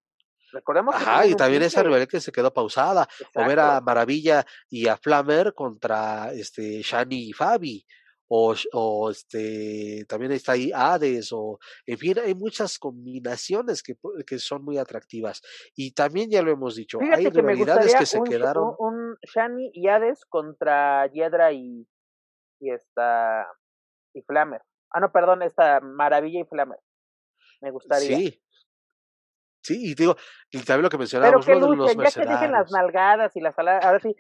Recordemos Ajá, y también esa rivalidad que se quedó pausada. O ver a Maravilla y a Flammer contra este Shani y Fabi. O, o este también está ahí Hades, o en fin, hay muchas combinaciones que, que son muy atractivas. Y también ya lo hemos dicho, hay rivalidades que se quedaron. Un, un, Shani y Hades contra Yedra y, y esta y Flammer. Ah, no, perdón, esta Maravilla Flammer. Me gustaría. Sí, Sí, y digo, y también lo que mencionábamos, Pero que ya que dejen las nalgadas y las ahora sí,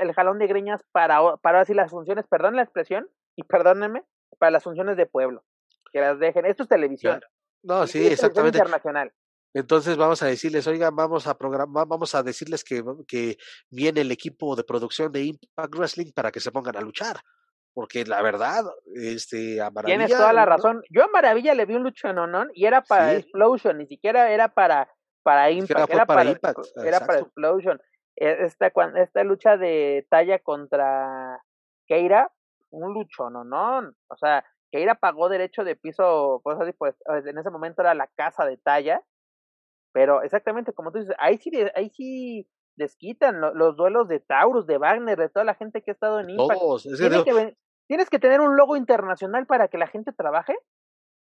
el jalón de greñas para, para ahora sí las funciones, perdón la expresión, y perdónenme, para las funciones de pueblo, que las dejen, esto es televisión. No, sí, exactamente. internacional. Entonces vamos a decirles, oigan, vamos a programar, vamos a decirles que, que viene el equipo de producción de Impact Wrestling para que se pongan a luchar porque la verdad, este, a Maravilla. Tienes toda la razón. Yo a Maravilla le vi un lucho en y era para Explosion, ni siquiera era para, para Impact. Era, para, Impact. Era para Explosion. E, esta, esta lucha de talla contra Keira, un lucho, no, no. O sea, Keira pagó derecho de piso, pues así, pues en ese momento era la casa de talla. Pero exactamente como tú dices, ahí sí, ahí sí desquitan los duelos de Taurus, de Wagner, de toda la gente que ha estado en Impact. Todos. que, ¿Tienes que tener un logo internacional para que la gente trabaje?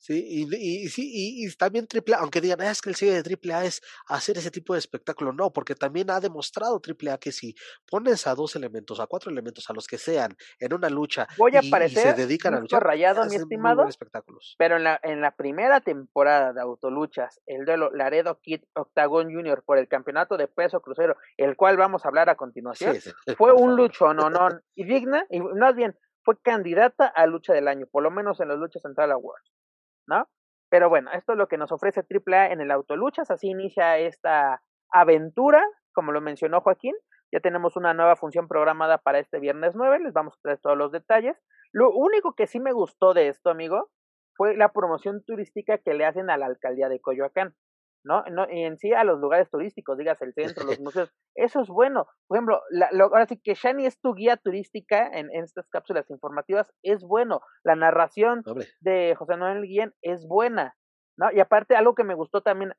Sí, y, y, sí, y, también AAA, aunque digan, ah, es que el sello de AAA es hacer ese tipo de espectáculo, no, porque también ha demostrado AAA que si pones a dos elementos, a cuatro elementos, a los que sean, en una lucha, Voy a y, se dedican a luchar, rayado, mi estimado, espectáculos. pero en la, en la primera temporada de Autoluchas, el duelo Laredo Kid Octagon Junior por el campeonato de peso crucero, el cual vamos a hablar a continuación, fue un lucho no y digna, y más bien, fue candidata a lucha del año, por lo menos en las luchas Central Awards, ¿no? Pero bueno, esto es lo que nos ofrece AAA en el Autoluchas, así inicia esta aventura, como lo mencionó Joaquín, ya tenemos una nueva función programada para este viernes 9, les vamos a traer todos los detalles. Lo único que sí me gustó de esto, amigo, fue la promoción turística que le hacen a la alcaldía de Coyoacán. ¿No? no y en sí a los lugares turísticos, digas el centro, los museos, eso es bueno. Por ejemplo, la, ahora sí que Shani es tu guía turística en, estas cápsulas informativas, es bueno. La narración de José Noel Guillén es buena, ¿no? Y aparte, algo que me gustó también,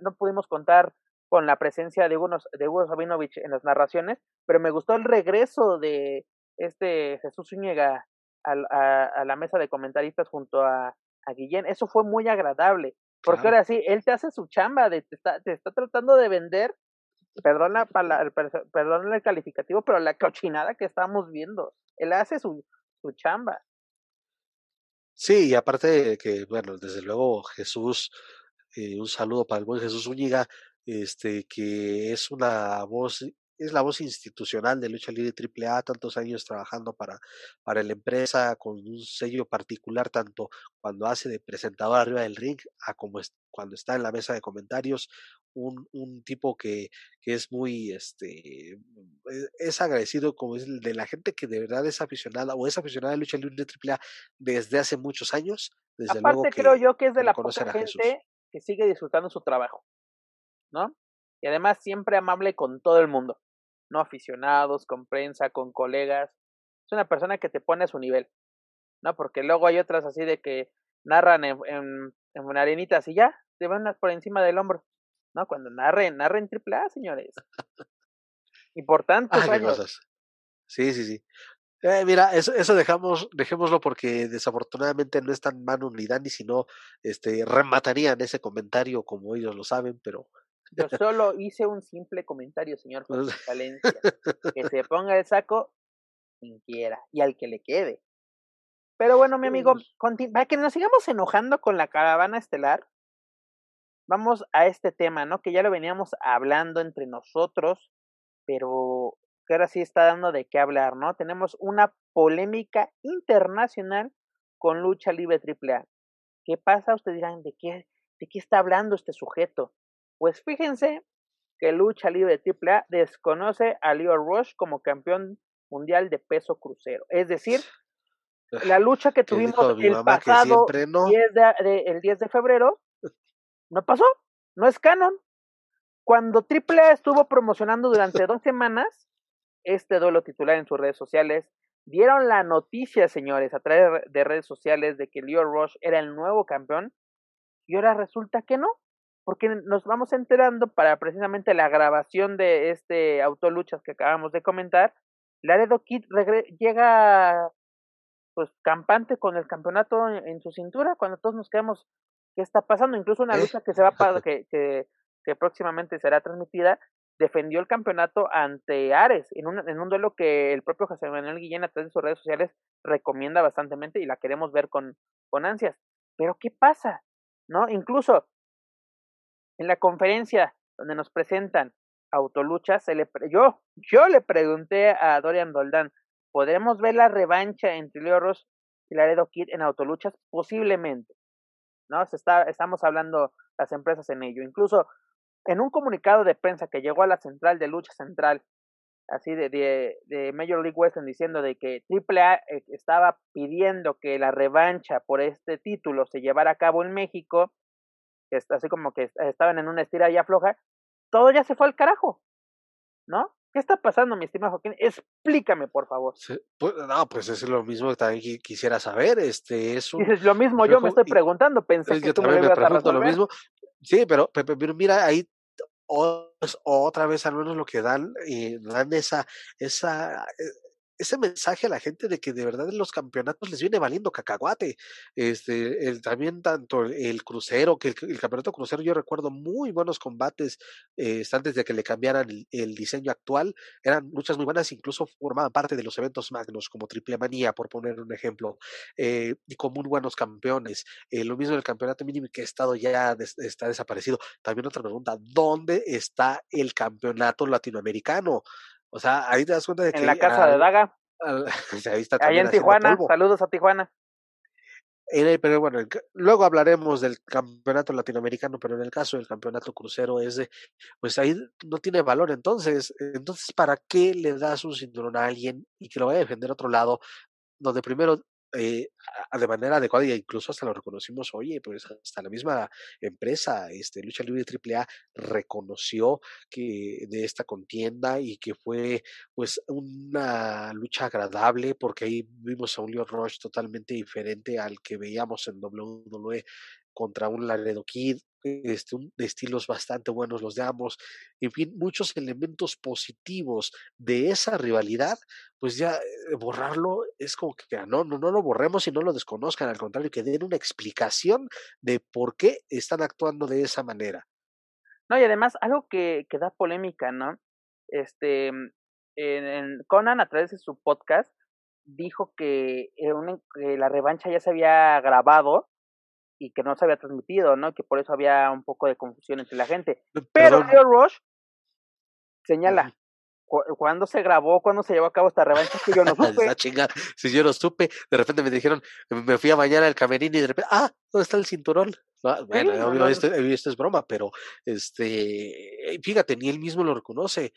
no pudimos contar con la presencia de, unos, de Hugo Sabinovich en las narraciones, pero me gustó el regreso de este Jesús Zúñiga a, a, la mesa de comentaristas junto a, a Guillén. Eso fue muy agradable. Porque ahora sí, él te hace su chamba, de, te, está, te está tratando de vender, perdón, la, perdón el calificativo, pero la cochinada que estamos viendo. Él hace su, su chamba. Sí, y aparte que, bueno, desde luego Jesús, eh, un saludo para el buen Jesús Úñiga, este, que es una voz es la voz institucional de Lucha Libre AAA, tantos años trabajando para, para la empresa, con un sello particular, tanto cuando hace de presentador arriba del ring, a como es, cuando está en la mesa de comentarios, un, un tipo que, que es muy, este, e, es agradecido como es de la gente que de verdad es aficionada o es aficionada de Lucha Libre AAA desde hace muchos años. Desde Aparte creo yo que es de la poca gente que sigue disfrutando su trabajo, ¿no? Y además siempre amable con todo el mundo. No aficionados, con prensa, con colegas. Es una persona que te pone a su nivel, ¿no? Porque luego hay otras así de que narran en, en, en arenitas y ya, te van por encima del hombro, ¿no? Cuando narren, narren triple A, señores. Ah, cosas. Sí, sí, sí. Eh, mira, eso, eso dejamos, dejémoslo porque desafortunadamente no es tan mano ni Dani, sino este rematarían ese comentario como ellos lo saben, pero Yo solo hice un simple comentario, señor José Valencia. Que se ponga el saco quien quiera y al que le quede. Pero bueno, mi amigo, para que nos sigamos enojando con la caravana estelar, vamos a este tema, ¿no? Que ya lo veníamos hablando entre nosotros, pero que ahora sí está dando de qué hablar, ¿no? Tenemos una polémica internacional con lucha libre AAA. ¿Qué pasa? Ustedes dirán, ¿de qué, de qué está hablando este sujeto? Pues fíjense que lucha libre AAA desconoce a Leo Rush como campeón mundial de peso crucero. Es decir, la lucha que tuvimos el pasado no. 10 de, de- el 10 de febrero, no pasó, no es canon. Cuando AAA estuvo promocionando durante dos semanas este duelo titular en sus redes sociales, dieron la noticia, señores, a través de redes sociales de que Leo Rush era el nuevo campeón y ahora resulta que no, porque nos vamos enterando para precisamente la grabación de este autoluchas que acabamos de comentar, Laredo Kid llega pues campante con el campeonato en, en su cintura cuando todos nos quedamos qué está pasando incluso una ¿Eh? lucha que se va para que, que, que próximamente será transmitida defendió el campeonato ante Ares en un, en un duelo que el propio José Manuel Guillén a través de sus redes sociales recomienda bastantemente y la queremos ver con, con ansias. Pero qué pasa no incluso en la conferencia donde nos presentan autoluchas se le pre- yo yo le pregunté a Dorian Doldán ¿Podremos ver la revancha entre Leo Rush y Laredo Kid en autoluchas? Posiblemente. ¿No? Se está, estamos hablando las empresas en ello. Incluso en un comunicado de prensa que llegó a la central de lucha central, así de, de, de Major League Wrestling, diciendo de que AAA eh, estaba pidiendo que la revancha por este título se llevara a cabo en México, que así como que est- estaban en una estira y afloja, todo ya se fue al carajo. ¿No? ¿Qué está pasando, mi estimado Joaquín? Explícame, por favor. Sí, pues, no, pues es lo mismo que también qui- quisiera saber. Este es un Dices, lo mismo yo me estoy preguntando, pensé Eh, que Yo tú me también lo me pregunto mismo. Sí, pero, pe- pe- pero mira, ahí o- otra vez al menos lo que dan, eh, dan esa, esa, eh, ese mensaje a la gente de que de verdad en los campeonatos les viene valiendo cacahuate. Este, el, también tanto el, crucero, que el, campeonato crucero, yo recuerdo muy buenos combates eh, antes de que le cambiaran el, diseño actual. Eran luchas muy buenas, incluso formaban parte de los eventos magnos, como Triple Manía, por poner un ejemplo, eh, y con muy buenos campeones. Eh, lo mismo el campeonato mínimo que ha estado ya des- está desaparecido. También otra pregunta, ¿dónde está el campeonato latinoamericano? O sea, ahí te das cuenta de que En la casa de Daga, al- sea, ahí está allá en Tijuana. Saludos a Tijuana. En el- pero bueno, el luego hablaremos del campeonato latinoamericano, pero en el caso del campeonato crucero es de, pues ahí no tiene valor. Entonces, entonces, ¿para qué le das un cinturón a alguien y que lo vaya a defender a otro lado, donde primero eh, de manera adecuada y incluso hasta lo reconocimos, oye, pues hasta la misma empresa, este Lucha Libre AAA reconoció que de esta contienda y que fue pues una lucha agradable porque ahí vimos a un Leo Rush totalmente diferente al que veíamos en WWE contra un Laredo Kid, este, de estilos bastante buenos los de ambos, en fin, muchos elementos positivos de esa rivalidad, pues ya eh, borrarlo es como que no, no, no lo borremos y no lo desconozcan, al contrario, que den una explicación de por qué están actuando de esa manera. No, y además, algo que, que da polémica, ¿no? Este, en, Conan, a través de su podcast, dijo que, que la revancha ya se había grabado y que no se había transmitido, ¿no? Que por eso había un poco de confusión entre la gente. Pero Leo Rush señala cu- cuándo se grabó, cuándo se llevó a cabo esta revancha, que yo no supe. la chingada, si yo lo supe, de repente me dijeron, me fui a bañar al camerino y de repente, ah, ¿dónde está el cinturón? Ah, bueno, no, no, esto, esto es broma, pero este, fíjate, ni él mismo lo reconoce.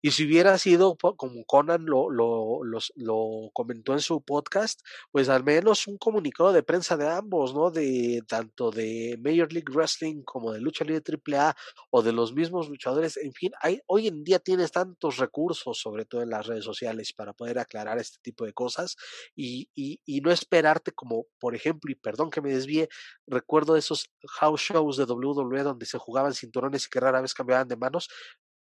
Y si hubiera sido como Conan lo, lo, comentó en su podcast, pues al menos un comunicado de prensa de ambos, ¿no? De tanto de Major League Wrestling como de Lucha Libre AAA o de los mismos luchadores. En fin, hay, hoy en día tienes tantos recursos, sobre todo en las redes sociales, para poder aclarar este tipo de cosas y, y, y no esperarte como, por ejemplo, y perdón que me desvíe, recuerdo esos house shows de WWE donde se jugaban cinturones y que rara vez cambiaban de manos,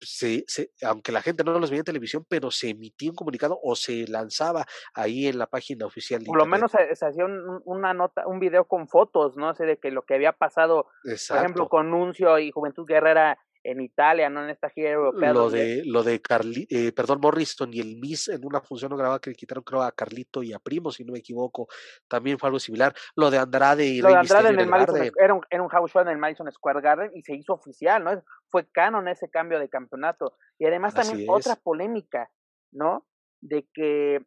se, se, aunque la gente no los veía en televisión, pero se emitía un comunicado o se lanzaba ahí en la página oficial. Por lo menos se, se hacía un, una nota, un video con fotos, ¿no? sé, de que lo que había pasado, Exacto. por ejemplo, con Nuncio y Juventud Guerrera en Italia, ¿no? En esta gira europea. Lo de, lo de Carli, eh, perdón, Morrison y el Miss en una función no grabada que le quitaron, creo, a Carlito y a Primo, si no me equivoco, también fue algo similar. Lo de Andrade y Lo de Andrade en el, Madison, era, un, era un house show en el Madison Square Garden y se hizo oficial, ¿no? Fue canon ese cambio de campeonato. Y además Así también es. otra polémica, ¿no? De que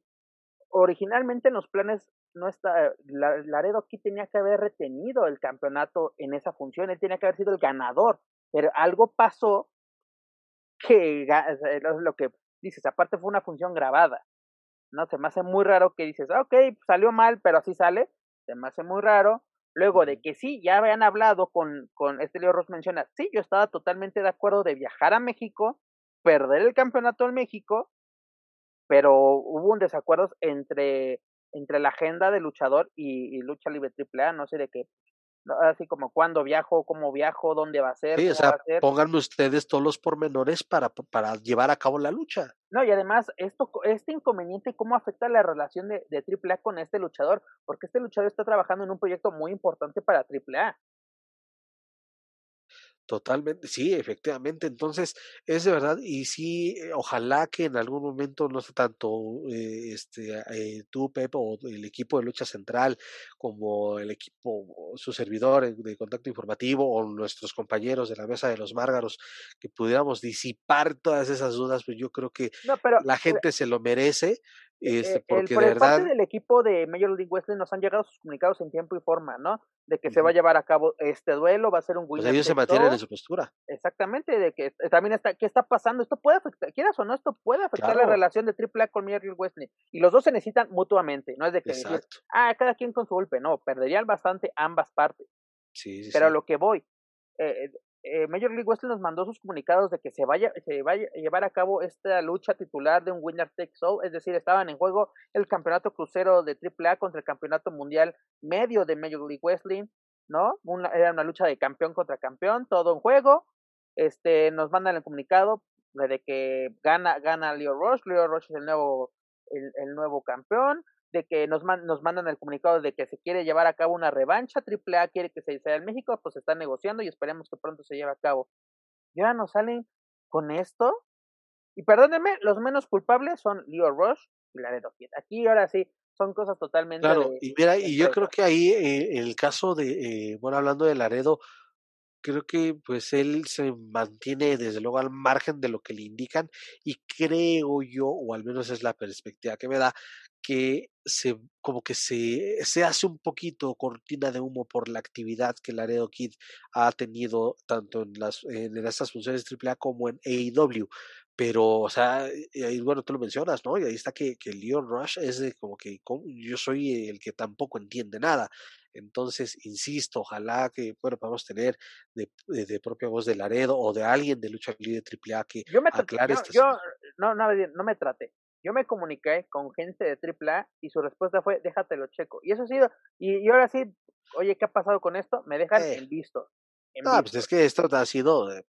originalmente en los planes no está, Laredo aquí tenía que haber retenido el campeonato en esa función, él tenía que haber sido el ganador pero algo pasó que lo que dices, aparte fue una función grabada, ¿no? Se me hace muy raro que dices, ok, salió mal, pero así sale, se me hace muy raro. Luego de que sí, ya habían hablado con, con este Leo Ross menciona, sí, yo estaba totalmente de acuerdo de viajar a México, perder el campeonato en México, pero hubo un desacuerdo entre, entre la agenda de luchador y, y lucha libre AAA, no sé de qué, así como cuándo viajo, cómo viajo, dónde va a ser. Sí, o sea, pónganme ustedes todos los pormenores para, para llevar a cabo la lucha. No, y además, esto, este inconveniente, ¿cómo afecta la relación de, de AAA con este luchador? Porque este luchador está trabajando en un proyecto muy importante para AAA. Totalmente, sí, efectivamente. Entonces, es de verdad, y sí, eh, ojalá que en algún momento, no sé, tanto eh, este, eh, tú, Pepe, o el equipo de lucha central, como el equipo, su servidor de contacto informativo, o nuestros compañeros de la mesa de los márgaros, que pudiéramos disipar todas esas dudas, pues yo creo que no, pero, la gente se lo merece. Este, porque el, por de verdad. parte del equipo de Major League Wrestling nos han llegado sus comunicados en tiempo y forma, ¿no? De que uh -huh. se va a llevar a cabo este duelo, va a ser un pues ellos se mantienen en su postura. Exactamente, de que eh, también está, ¿qué está pasando? Esto puede afectar, quieras o no, esto puede afectar claro. la relación de AAA con Major League Wrestling. Y los dos se necesitan mutuamente, no es de que decir, ah, cada quien con su golpe, no, perderían bastante ambas partes. Sí, sí, Pero sí. a lo que voy, eh, eh, Major League Wrestling nos mandó sus comunicados de que se vaya, se vaya a llevar a cabo esta lucha titular de un winner takes all, es decir, estaban en juego el campeonato crucero de AAA contra el campeonato mundial medio de Major League Wrestling, ¿no? Una, era una lucha de campeón contra campeón, todo en juego. Este, nos mandan el comunicado de que gana, gana Leo Rush, Leo Rush es el nuevo, el nuevo campeón, de que nos, man, nos mandan el comunicado de que se quiere llevar a cabo una revancha, AAA quiere que se sea en México, pues se está negociando y esperemos que pronto se lleve a cabo. Y ahora nos salen con esto. Y perdónenme, los menos culpables son Leo Rush y Laredo Kid. Aquí ahora sí, son cosas totalmente. Claro, de, y mira, y yo creo que ahí, eh, el caso de, eh, bueno, hablando de Laredo, creo que pues él se mantiene desde luego al margen de lo que le indican y creo yo, o al menos es la perspectiva que me da, que se como que se, se hace un poquito cortina de humo por la actividad que Laredo Kid ha tenido tanto en las en estas funciones AAA como en AEW pero, o sea, y bueno, tú lo mencionas, ¿no? Y ahí está que, que Leon Rush es de como que como, yo soy el que tampoco entiende nada. Entonces, insisto, ojalá que, bueno, podamos tener de, de, de, propia voz de Laredo o de alguien de lucha libre AAA que yo me aclare yo, yo no, no, no me traté. Yo me comuniqué con gente de AAA y su respuesta fue, déjatelo checo. Y eso ha sido, y, y ahora sí, oye, ¿qué ha pasado con esto? Me dejan eh. en visto. En no, visto. pues es que esto ha sido eh,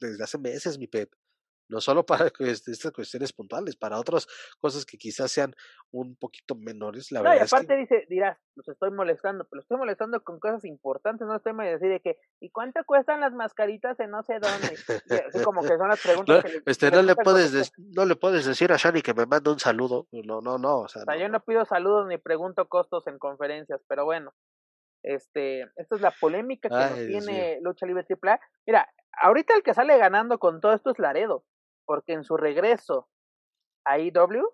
desde hace meses, mi Pep no solo para estas cuestiones puntuales, para otras cosas que quizás sean un poquito menores, la no, verdad. Y aparte es que... dice, dirás, los estoy molestando, pero los estoy molestando con cosas importantes, no estoy decir de que, ¿y cuánto cuestan las mascaritas en no sé dónde? Así como que son las preguntas. No, que este, no, le puedes de, no le puedes decir a Shani que me mande un saludo, no, no, no. O sea, o sea no, yo no pido saludos ni pregunto costos en conferencias, pero bueno. Este, esta es la polémica que Ay, tiene Lucha Libre AAA. Mira, ahorita el que sale ganando con todo esto es Laredo porque en su regreso a IW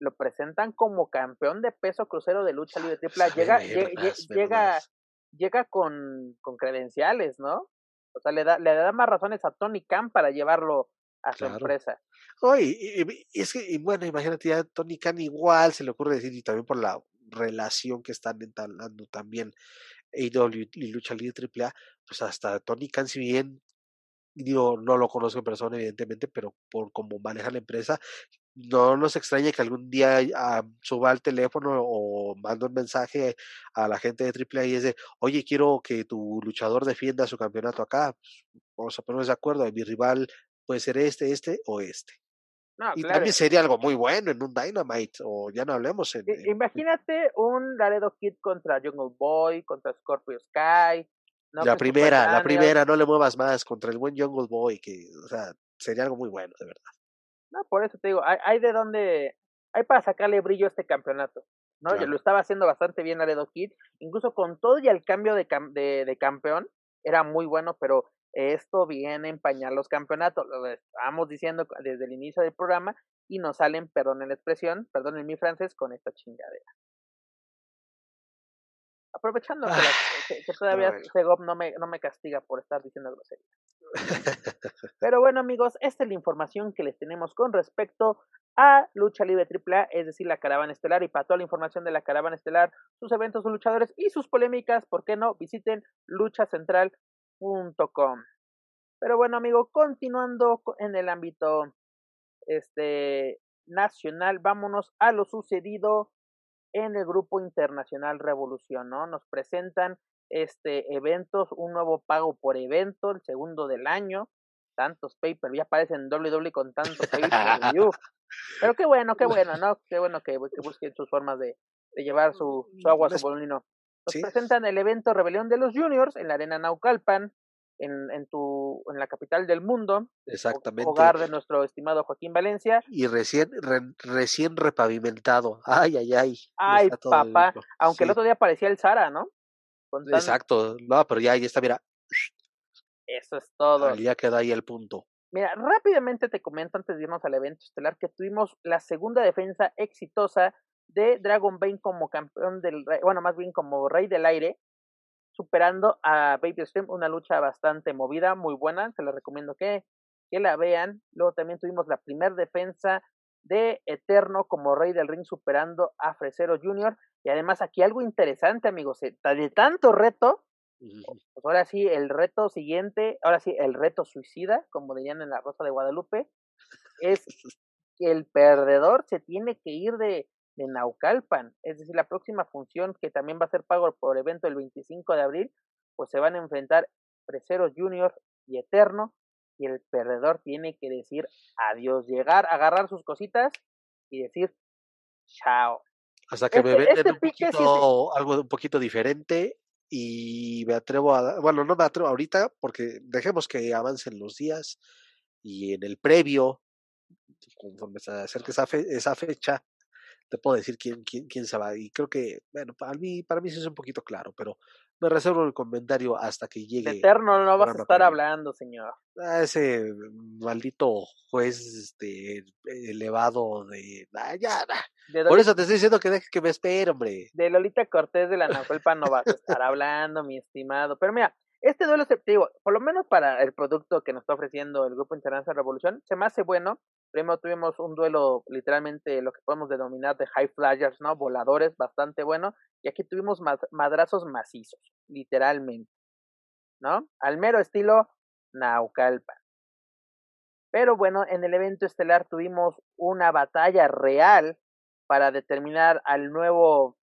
lo presentan como campeón de peso crucero de lucha libre triple llega llega, llega llega con, con credenciales no o sea le da le da más razones a Tony Khan para llevarlo a su empresa. Oye, y, es que, y bueno, imagínate, ya Tony Khan igual se le ocurre decir, y también por la relación que están entablando también AEW y Lucha Libre AAA, pues hasta Tony Khan, si bien digo, no lo conozco en persona, evidentemente, pero por cómo maneja la empresa, no nos extraña que algún día ah, suba al teléfono o manda un mensaje a la gente de AAA y es de, oye, quiero que tu luchador defienda su campeonato acá. Pues, vamos a ponernos de acuerdo, mi rival puede ser este, este o este. y también sería algo muy bueno en un Dynamite, o ya no hablemos en... Imagínate un Laredo Kid contra Jungle Boy, contra Scorpio Sky. La primera, la primera, no le muevas más contra el buen Jungle Boy, que, o sea, sería algo muy bueno, de verdad. No, por eso te digo, hay, hay de dónde, hay para sacarle brillo a este campeonato. ¿no? Lo estaba haciendo bastante bien Laredo Kid, incluso con todo y el cambio de, de, de campeón, era muy bueno, pero esto viene a empañar los campeonatos. Lo estábamos diciendo desde el inicio del programa y nos salen, perdón en la expresión, perdón en mi francés, con esta chingadera. Aprovechando que, ah, todavía Segov no me, no me castiga por estar diciendo groserías. Pero bueno, amigos, esta es la información que les tenemos con respecto a Lucha Libre AAA, es decir, la caravana estelar. Y para toda la información de la caravana estelar, sus eventos, sus luchadores y sus polémicas, ¿por qué no? Visiten luchacentral.com. Pero bueno, amigo, continuando en el ámbito este nacional, vámonos a lo sucedido en el grupo internacional Revolución, ¿no? Nos presentan este eventos, un nuevo pago por evento, el segundo del año, tantos pay-per ya aparecen doble doble con tantos pay Pero qué bueno, qué bueno, ¿no? Qué bueno que, busquen sus formas de, de llevar su, su agua, su bolino. Nos presentan el evento Rebelión de los Juniors en la Arena Naucalpan, en, en, tu, en la capital del mundo, Exactamente. hogar de nuestro estimado Joaquín Valencia. Y recién, recién repavimentado. Ay, ay, ay. Ay, papá. Aunque el otro día parecía el Sara, ¿no? Exacto. No, pero ya, ya está, mira. Eso es todo. Ya queda ahí el punto. Mira, rápidamente te comento antes de irnos al evento estelar que tuvimos la segunda defensa exitosa de Dragon Bane como campeón del, bueno, más bien como rey del aire, superando a Baby Stream, una lucha bastante movida, muy buena, se la recomiendo que, que la vean. Luego también tuvimos la primera defensa de Eterno como rey del ring superando a Fresero Jr. Y además aquí algo interesante, amigos, eh, de tanto reto, pues ahora sí, el reto siguiente, ahora sí, el reto suicida, como dirían en la Rosa de Guadalupe, es que el perdedor se tiene que ir de, de Naucalpan. Es decir, la próxima función, que también va a ser pago por evento el 25 de abril, pues se van a enfrentar Presero Junior y Eterno, y el perdedor tiene que decir adiós, llegar, agarrar sus cositas y decir chao. Hasta que me venden este un poquito, algo un poquito diferente y me atrevo a, bueno, no me atrevo ahorita porque dejemos que avancen los días y en el previo, conforme se acerque esa, esa fecha, te puedo decir quién, quién, quién se va. Y creo que, bueno, para mí, para mí sí es un poquito claro, pero me reservo el comentario hasta que llegue. Eterno no vas a estar hablando, señor. Ah, ese maldito juez este, elevado de. Ah, ya, Por eso te estoy diciendo que deje que me espere, hombre. De Lolita Cortés de la Nahuelpa no vas a estar hablando, mi estimado. Pero mira, este duelo digo, por lo menos para el producto que nos está ofreciendo el Grupo Internacional Revolución, se me hace bueno. Primero tuvimos un duelo literalmente lo que podemos denominar de high flyers, ¿no? Voladores, bastante bueno. Y aquí tuvimos madrazos macizos, literalmente, ¿no? Al mero estilo Naucalpan. Pero bueno, en el evento estelar tuvimos una batalla real para determinar al nuevo,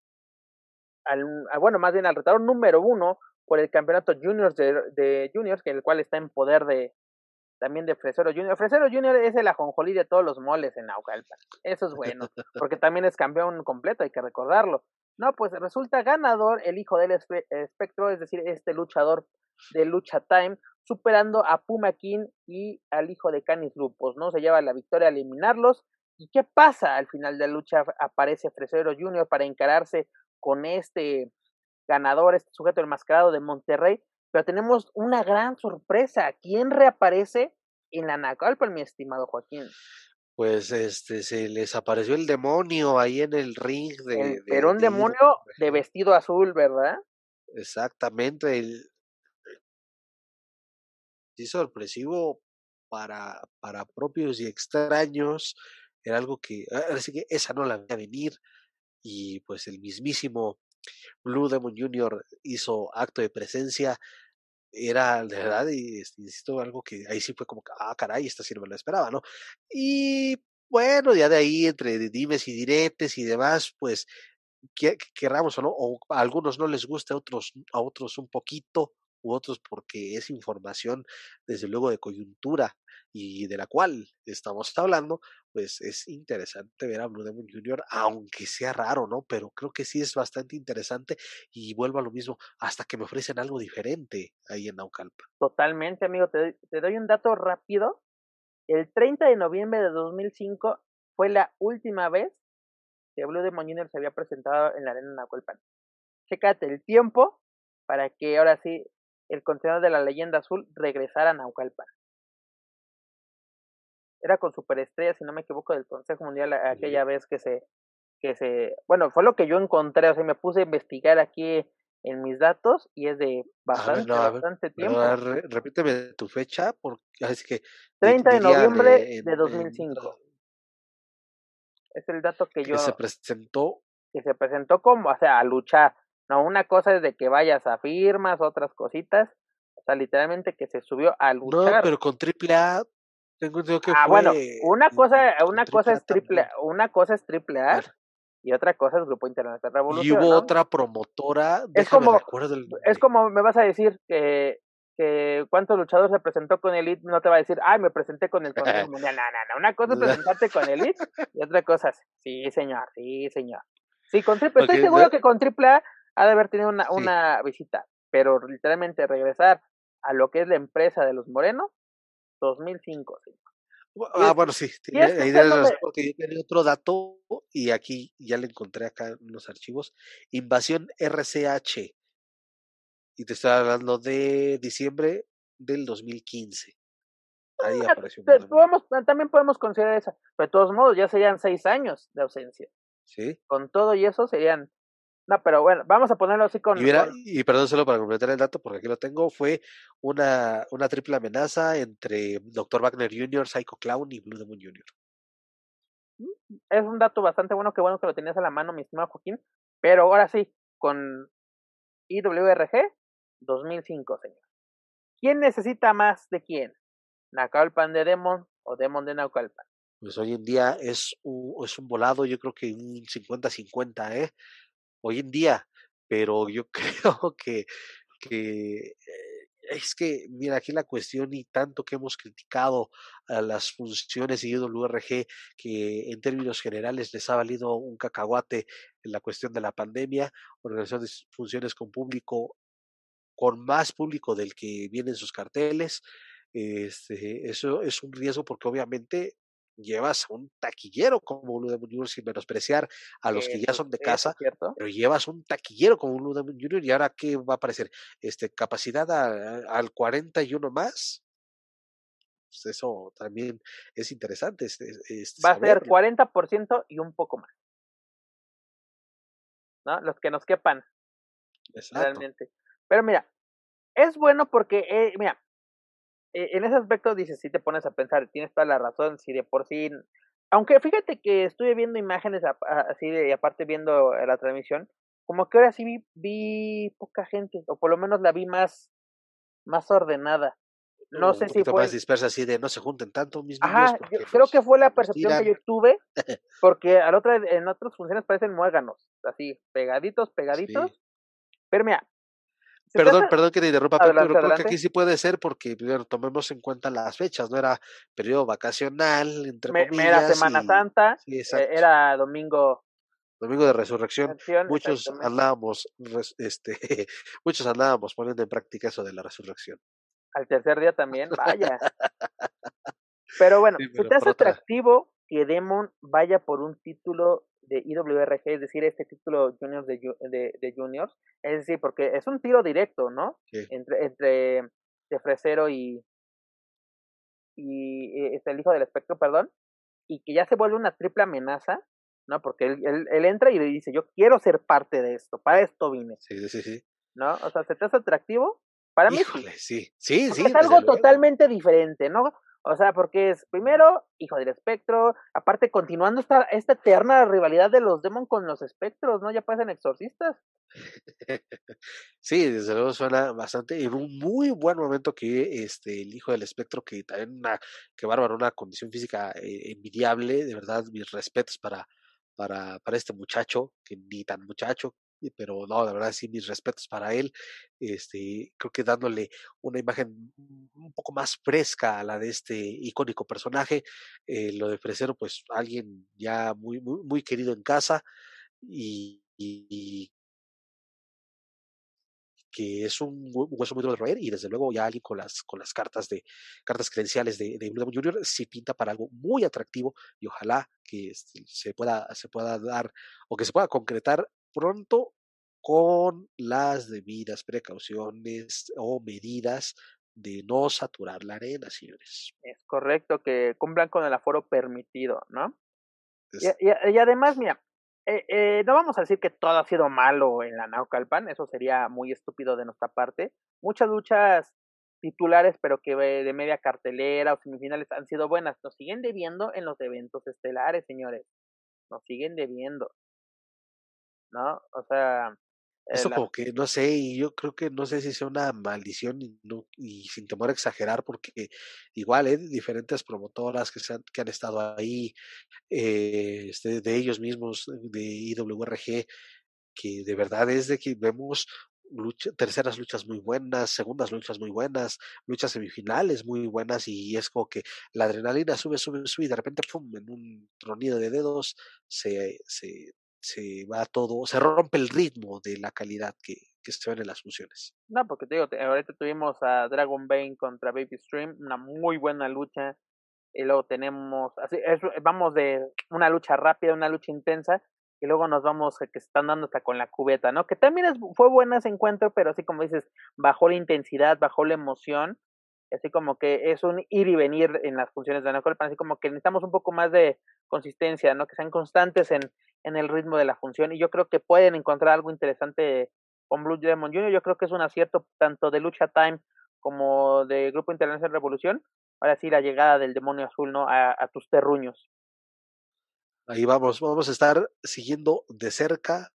al, bueno, más bien al retador número uno por el campeonato juniors de juniors, que el cual está en poder de también de Fresero Junior. Fresero Junior es el ajonjolí de todos los moles en Naucalpan. Eso es bueno, porque también es campeón completo, hay que recordarlo. No, pues resulta ganador el hijo del espectro, es decir, este luchador de Lucha Time, superando a Puma King y al hijo de Canis Lupos, ¿no? Se lleva la victoria a eliminarlos. ¿Y qué pasa? Al final de la lucha aparece Fresero Junior para encararse con este ganador, este sujeto enmascarado de Monterrey, pero tenemos una gran sorpresa. ¿Quién reaparece en la Nacalpa, mi estimado Joaquín? Pues este se les apareció el demonio ahí en el ring de, pero un demonio de vestido azul, ¿verdad? Exactamente. El, sí, sorpresivo para, para propios y extraños, era algo que, así que esa no la veía venir, y pues el mismísimo Blue Demon Jr. hizo acto de presencia, era de verdad, y insisto, algo que ahí sí fue como, ah, caray, esta sí no me la esperaba, ¿no? Y bueno, ya de ahí, entre dimes y diretes y demás, pues, que, querramos o no, o a algunos no les gusta, a otros, a otros un poquito, u otros porque es información, desde luego, de coyuntura y de la cual estamos hablando, pues es interesante ver a Blue Demon Jr., aunque sea raro, ¿no? Pero creo que sí es bastante interesante y vuelvo a lo mismo, hasta que me ofrecen algo diferente ahí en Naucalpa. Totalmente, amigo. Te, te doy un dato rápido. El 30 de noviembre de 2005 fue la última vez que Blue Demon Jr. se había presentado en la arena Naucalpan. Chécate el tiempo para que ahora sí el contenedor de la leyenda azul regresara a Naucalpan era con superestrella, si no me equivoco, del Consejo Mundial aquella vez que se, que se, bueno, fue lo que yo encontré, o sea, me puse a investigar aquí en mis datos y es de bastante, bastante tiempo. repíteme tu fecha, porque así que 30 de noviembre de, 2005. es el dato que, yo se presentó que se presentó como, o sea, a luchar. No, una cosa es de que vayas a firmas, otras cositas, o sea, literalmente que se subió a luchar. No, pero con triple A tengo que ah, bueno, una cosa, una cosa es triple, una cosa es triple A y otra cosa es Grupo de Revolución. Y hubo otra promotora. Es como, es como me vas a decir que, que cuántos luchadores se presentó con Elite, no te va a decir, ay, me presenté con el Consejo Mundial. No, no, no. Una cosa es presentarte con Elite y otra cosa es, sí, señor, sí, señor. Sí, con triple, estoy seguro que con triple A ha de haber tenido una, una visita, pero literalmente regresar a lo que es la empresa de los morenos, 2005. Sí. Ah, bueno, sí. ahí porque yo tenía otro dato y aquí ya le encontré acá en los archivos. Invasión RCH. Y te estoy hablando de diciembre del 2015. Ahí ah, apareció. Podemos, también podemos considerar esa. Pero de todos modos, ya serían seis años de ausencia. Sí. Con todo y eso serían no, pero bueno, vamos a ponerlo así con. Y, perdón solo para completar el dato, porque aquí lo tengo, fue una, una triple amenaza entre Dr. Wagner Jr., Psycho Clown y Blue Demon Jr. Es un dato bastante bueno, que bueno que lo tenías a la mano, mi estimado Joaquín. Pero ahora sí, con IWRG 2005, señor. ¿Quién necesita más de quién? ¿Naucalpan de Demon o Demon de Naucalpan? Pues hoy en día es un, es un volado, yo creo que un 50-50, ¿eh? Hoy en día, pero yo creo que, eh, es que, mira, aquí la cuestión y tanto que hemos criticado a las funciones de IWRG, que en términos generales les ha valido un cacahuate en la cuestión de la pandemia, organización de funciones con público, con más público del que vienen sus carteles, este, eso es un riesgo porque obviamente llevas un taquillero como Blue Demon Jr. sin menospreciar a los que ya son de casa, pero llevas un taquillero como Blue Demon Jr. y ahora qué va a aparecer, este capacidad al 41 más. Pues eso también es interesante. va a ser 40% y un poco más. ¿No? Los que nos quepan. Realmente. Pero mira, es bueno porque, eh, mira, en ese aspecto dices, si te pones a pensar, tienes toda la razón, si de por sí, aunque fíjate que estuve viendo imágenes así de, y aparte viendo la transmisión, como que ahora sí vi, vi poca gente, o por lo menos la vi más, más ordenada. No sé si fue. más dispersa así de no se junten tanto mis Ajá, yo creo que fue la percepción que yo tuve, porque al otro, en otras funciones parecen muéganos, así, pegaditos, pegaditos. Pero mira, Perdón, perdón que te interrumpa, pero creo que aquí sí puede ser porque tomemos en cuenta las fechas, no era periodo vacacional, entre comillas. Era Semana Santa, eh, era domingo. Domingo de resurrección. Muchos andábamos, este, muchos andábamos poniendo en práctica eso de la resurrección. Al tercer día también, vaya. pero bueno, si te hace atractivo que Demon vaya por un título de IWRG, es decir, este título juniors de, de, de, juniors, es decir, porque es un tiro directo, ¿no? Entre, entre de Fresero y, y eh, este, el hijo del espectro, perdón, y que ya se vuelve una triple amenaza, ¿no? Porque él, él, él, entra y le dice, yo quiero ser parte de esto, para esto vine. Sí, sí, sí. ¿No? O sea, ¿se te hace atractivo? Para mí sí. Sí, sí, Es algo totalmente diferente, ¿no? O sea, porque es primero hijo del espectro, aparte continuando esta, esta eterna rivalidad de los Demon con los espectros, ¿no? Ya parecen exorcistas. Sí, desde luego suena bastante, en un muy buen momento que este el hijo del espectro, que también una, que bárbaro, una condición física eh, envidiable, de verdad, mis respetos para, para, para este muchacho, que ni tan muchacho, pero no, de verdad sí, mis respetos para él. Este, creo que dándole una imagen un poco más fresca a la de este icónico personaje. Eh, lo de Fresero, pues alguien ya muy, muy, querido en casa y, que es un hueso muy duro de roer y desde luego ya alguien con las con las cartas de cartas credenciales de, de Blue Jr. sí pinta para algo muy atractivo y ojalá que este, se pueda se pueda dar o que se pueda concretar pronto con las debidas precauciones o medidas de no saturar la arena, señores. Es correcto que cumplan con el aforo permitido, ¿no? Y, y, además, mira, eh, eh, no vamos a decir que todo ha sido malo en la Naucalpan, eso sería muy estúpido de nuestra parte. Muchas luchas titulares, pero que de media cartelera o semifinales han sido buenas. Nos siguen debiendo en los eventos estelares, señores. Nos siguen debiendo. ¿No? O sea... Eh, Eso como que no sé, y yo creo que no sé si sea una maldición y, no, y sin temor a exagerar, porque igual, ¿eh? diferentes promotoras que, se han, que han estado ahí, eh, este, de ellos mismos, de IWRG, que de verdad es de que vemos lucha, terceras luchas muy buenas, segundas luchas muy buenas, luchas semifinales muy buenas y es como que la adrenalina sube, sube, sube y de repente, pum, en un tronido de dedos se, se se va todo, se rompe el ritmo de la calidad que, que se ven en las funciones. No, porque te digo, ahorita tuvimos a Dragon Bane contra Baby Stream, una muy buena lucha. Y luego tenemos, así, es, vamos de una lucha rápida, una lucha intensa, y luego nos vamos que se están dando hasta con la cubeta, ¿no? Que también fue bueno ese encuentro, pero así como dices, bajó la intensidad, bajó la emoción, así como que es un ir y venir en las funciones de la así como que necesitamos un poco más de consistencia, ¿no? Que sean constantes en, en el ritmo de la función y yo creo que pueden encontrar algo interesante con Blue Demon Jr. Yo creo que es un acierto tanto de Lucha Time como de Grupo Internacional Revolución. Ahora sí, la llegada del demonio azul, ¿no? A, tus terruños. Ahí vamos, vamos a estar siguiendo de cerca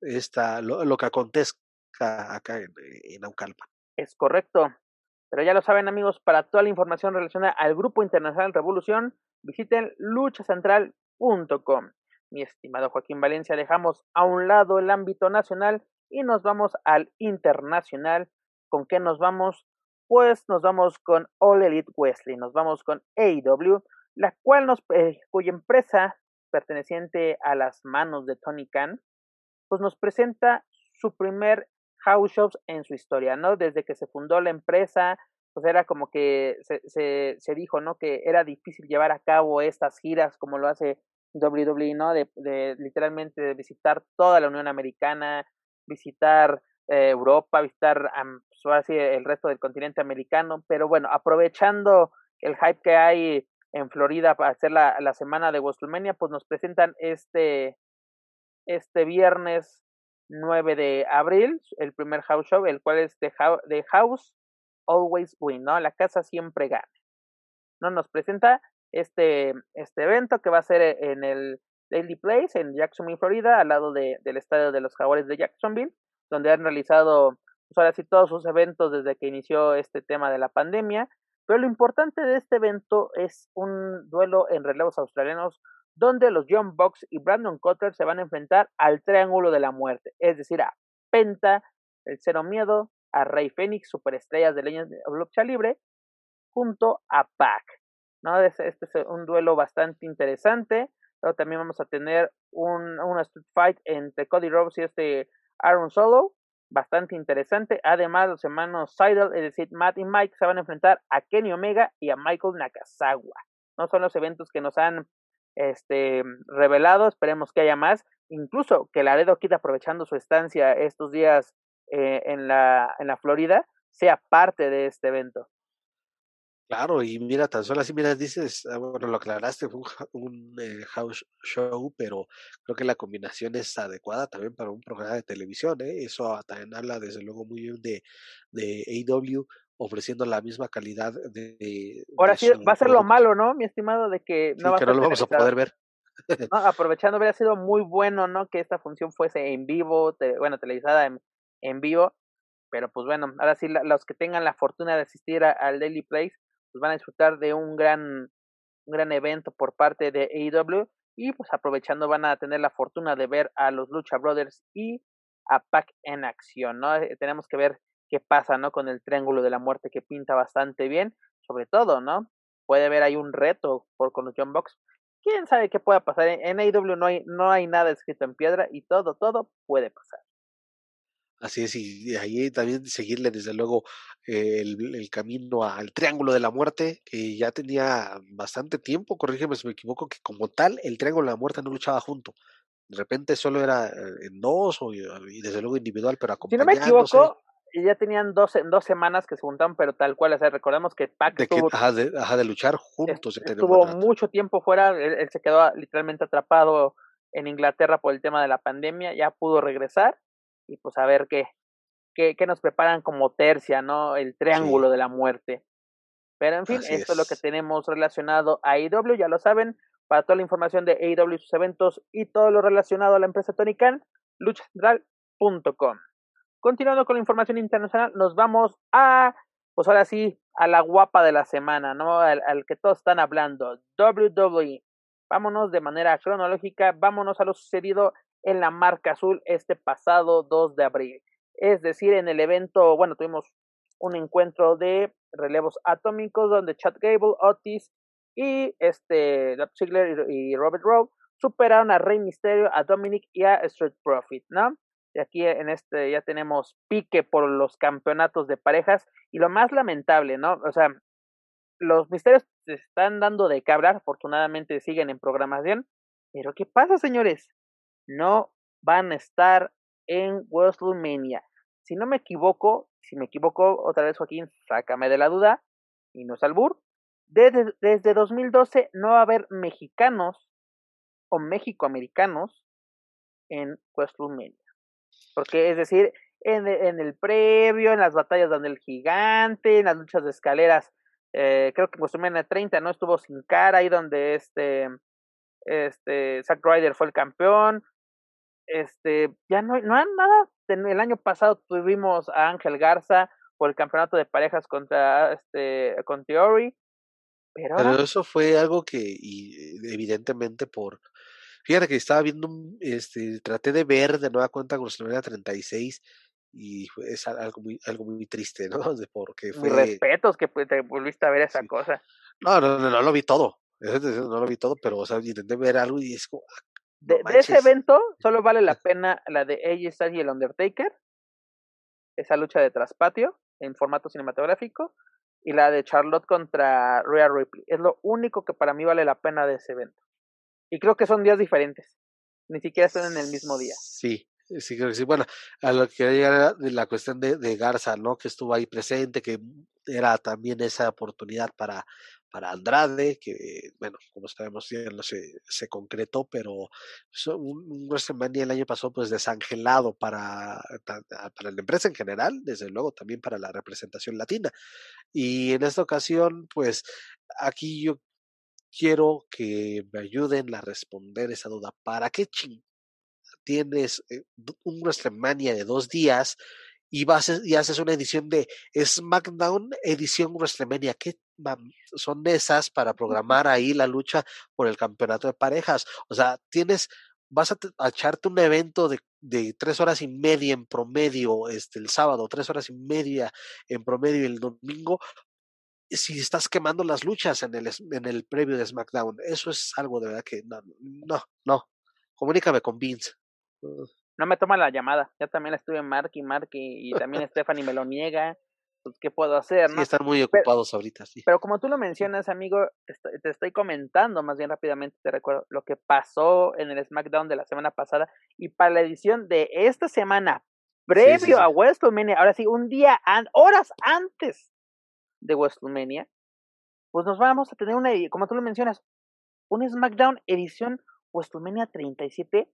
esta, lo, que acontezca acá en, en Aucalpa. Es correcto. Pero ya lo saben amigos, para toda la información relacionada al Grupo Internacional Revolución, visiten luchacentral.com. Mi estimado Joaquín Valencia, dejamos a un lado el ámbito nacional y nos vamos al internacional. ¿Con qué nos vamos? Pues nos vamos con All Elite Wesley, nos vamos con AEW, la cual nos, eh, cuya empresa perteneciente a las manos de Tony Khan, pues nos presenta su primer house shows en su historia, ¿no? Desde que se fundó la empresa, pues era como que se, se, se dijo, ¿no? Que era difícil llevar a cabo estas giras como lo hace WWE, ¿no? De, de literalmente visitar toda la Unión Americana, visitar eh, Europa, visitar pues, el resto del continente americano, pero bueno, aprovechando el hype que hay en Florida para hacer la, la semana de WrestleMania, pues nos presentan este, este viernes 9 de abril, el primer house show, el cual es de, House Always Win, ¿no? La casa siempre gana. ¿No? Nos presenta este, este evento que va a ser e, en el Daily Place en Jacksonville, Florida, al lado de, del estadio de los Jaguares de Jacksonville, donde han realizado, pues ahora sí, todos sus eventos desde que inició este tema de la pandemia. Pero lo importante de este evento es un duelo en relevos australianos donde los John Box y Brandon Cotter se van a enfrentar al Triángulo de la Muerte, es decir, a Penta, el Cero Miedo, a Rey Fénix, superestrellas de leña de lucha libre, junto a Pac. ¿no? Este, es un duelo bastante interesante. Pero también vamos a tener un, una street fight entre Cody Rhodes y este Aaron Solo. Bastante interesante. Además, los hermanos Seidel, es decir, Matt y Mike, se van a enfrentar a Kenny Omega y a Michael Nakazawa. No son los eventos que nos han este, revelado. Esperemos que haya más. Incluso que Laredo Kid, aprovechando su estancia estos días eh, en, la, en la Florida, sea parte de este evento. Claro, y mira, tan solo así, mira, dices, ah, bueno, lo aclaraste, fue un, eh, house show, pero creo que la combinación es adecuada también para un programa de televisión, ¿eh? Eso también habla desde luego muy bien de, de AW, ofreciendo la misma calidad de... Ahora sí, va a ser lo malo, ¿no, mi estimado? De que no, que no lo vamos a poder ver. aprovechando, hubiera sido muy bueno, ¿no? Que esta función fuese en vivo, bueno, televisada en, en, vivo, pero pues bueno, ahora sí, los que tengan la fortuna de asistir al Daily Place, pues van a disfrutar de un gran, un gran evento por parte de AEW y pues aprovechando van a tener la fortuna de ver a los Lucha Brothers y a Pac en acción, ¿no? Eh, tenemos que ver qué pasa, ¿no? Con el Triángulo de la Muerte que pinta bastante bien, sobre todo, ¿no? Puede haber ahí un reto por con los John Box. ¿Quién sabe qué pueda pasar? En, AEW no hay, no hay nada escrito en piedra y todo, todo puede pasar. Así es, y ahí también seguirle desde luego el, el, camino al Triángulo de la Muerte, que ya tenía bastante tiempo, corrígeme si me equivoco, que como tal el Triángulo de la Muerte no luchaba junto. De repente solo era eh, en dos o, y desde luego individual, pero acompañándose. Si no me equivoco, ya tenían dos, dos semanas que se juntaron, pero tal cual, o sea, recordemos que Pac de, ajá, de, luchar juntos. Estuvo mucho tiempo fuera, él, se quedó literalmente atrapado en Inglaterra por el tema de la pandemia, ya pudo regresar y pues a ver qué, qué, qué nos preparan como tercia, ¿no? El triángulo de la muerte. Pero en fin, esto es. lo que tenemos relacionado a IW, ya lo saben, para toda la información de AEW y sus eventos y todo lo relacionado a la empresa Tony Khan, luchacentral.com. Continuando con la información internacional, nos vamos a, pues ahora sí, a la guapa de la semana, ¿no? Al, que todos están hablando, WWE. Vámonos de manera cronológica, vámonos a lo sucedido en la marca azul este pasado 2 de abril. Es decir, en el evento, bueno, tuvimos un encuentro de relevos atómicos donde Chad Gable, Otis y este Ziggler y Robert Rowe superaron a Rey Mysterio, a Dominic y a Street Profit, ¿no? Y aquí en este ya tenemos pique por los campeonatos de parejas y lo más lamentable, ¿no? O sea, los misterios se están dando de cabra, afortunadamente siguen en programación, pero ¿qué pasa, señores? No van a estar en WrestleMania. Si no me equivoco, si me equivoco, otra vez Joaquín, sácame de la duda, y no es albur, desde, desde 2012 no va a haber mexicanos o mexicoamericanos en WrestleMania. Porque es decir, en, en, el previo, en las batallas donde el gigante, en las luchas de escaleras, eh, creo que en WrestleMania 30 no estuvo sin cara, ahí donde este, este, Zack Ryder fue el campeón. Este, ya no, no hay nada. El año pasado tuvimos a Ángel Garza por el campeonato de parejas contra este, con Theory. Pero, eso fue algo que, y, evidentemente, por. Fíjate que estaba viendo, este, traté de ver de nueva cuenta con WrestleMania 36 y es algo muy, algo muy triste, ¿no? Porque fue. respetos que te volviste a ver esa cosa. No, no, no, no, lo vi todo. No lo vi todo, pero, o sea, intenté ver algo y es como. Ah, de, ese evento solo vale la pena la de AJ Styles y el Undertaker, esa lucha de traspatio en formato cinematográfico, y la de Charlotte contra Rhea Ripley. Es lo único que para mí vale la pena de ese evento. Y creo que son días diferentes. Ni siquiera están en el mismo día. Sí, sí, creo que sí. Bueno, a lo que llegar de la cuestión de, de Garza, ¿no? Que estuvo ahí presente, que era también esa oportunidad para, para Andrade, que bueno, como sabemos ya no se, se concretó, pero un WrestleMania el año pasado pues desangelado para, para la empresa en general, desde luego también para la representación latina. Y en esta ocasión, pues aquí yo quiero que me ayuden a responder esa duda. ¿Para qué ching tienes eh, un WrestleMania de dos días y, vas, y haces una edición de SmackDown, edición WrestleMania. ¿Qué son esas para programar ahí la lucha por el campeonato de parejas? O sea, tienes, vas a, echarte un evento de, de, tres horas y media en promedio este, el sábado, tres horas y media en promedio el domingo. Si estás quemando las luchas en el, en el previo de SmackDown, eso es algo de verdad que no, no, no. Comunícame con Vince no me toma la llamada. Ya también estuve en Mark y Mark y, también Stephanie me lo niega. Pues, ¿qué puedo hacer? ¿no? están muy ocupados ahorita, sí. Pero como tú lo mencionas, amigo, te estoy, comentando más bien rápidamente, te recuerdo, lo que pasó en el SmackDown de la semana pasada y para la edición de esta semana, previo a WrestleMania, ahora sí, un día, horas antes de WrestleMania, pues nos vamos a tener una, como tú lo mencionas, un SmackDown edición WrestleMania 37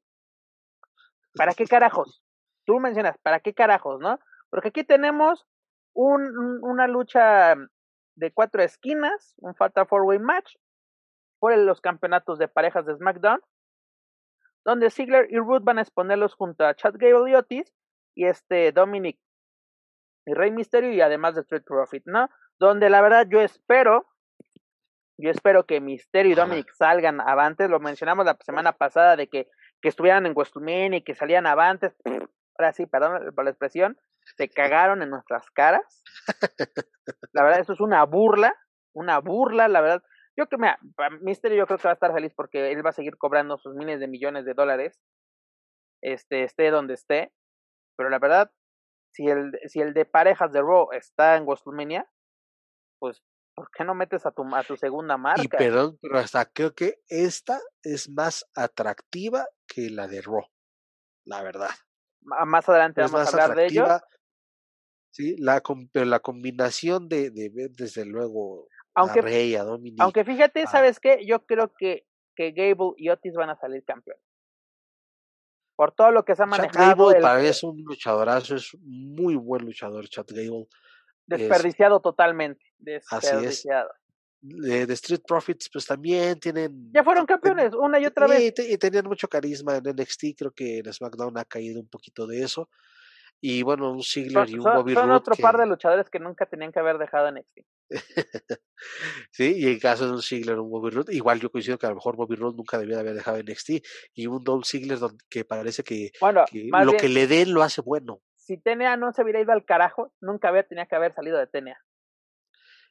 ¿Para qué carajos? Tú mencionas, ¿para qué carajos, no? Porque aquí tenemos un, una lucha de cuatro esquinas, un Fatal Four Way Match por los campeonatos de parejas de SmackDown, donde Ziggler y Root van a exponerlos junto a Chad Gable y Otis y este Dominic y Rey Mysterio y además de Street Profit, ¿no? Donde la verdad yo espero, yo espero que Mysterio y Dominic salgan avantes, lo mencionamos la semana pasada de que, que estuvieran en WrestleMania y que salían avantes, ahora sí, perdón por la expresión, se cagaron en nuestras caras. La verdad, eso es una burla, una burla, la verdad. Yo creo, mira, Mysterio yo creo que va a estar feliz porque él va a seguir cobrando sus miles de millones de dólares, este, esté donde esté. Pero la verdad, si el, si el de parejas de Raw está en WrestleMania, pues, ¿por qué no metes a tu, a tu segunda marca? Y perdón, pero hasta creo que esta es más atractiva que la de Raw, la verdad. Más adelante vamos a hablar de ello. Sí, la, pero la combinación de, de desde luego aunque, a Rey, a Dominic. Aunque fíjate, ¿sabes qué? Yo creo que, que Gable y Otis van a salir campeones. Por todo lo que se ha manejado. Chad Gable es un luchadorazo, es un muy buen luchador, Chad Gable. Desperdiciado totalmente. Desperdiciado. Así es. De, Street Profits, pues también tienen. Ya fueron campeones, una y otra vez. Y, tenían mucho carisma en NXT, creo que en SmackDown ha caído un poquito de eso. Y bueno, un Ziggler y un Bobby Son Roode otro par de luchadores que nunca tenían que haber dejado NXT. sí, y en caso de un Ziggler, un Bobby Roode, igual yo coincido que a lo mejor Bobby Roode nunca debía haber dejado NXT. Y un Dolph Ziggler que parece que, lo que le den lo hace bueno. Si TNA no se hubiera ido al carajo, nunca había, tenía que haber salido de TNA.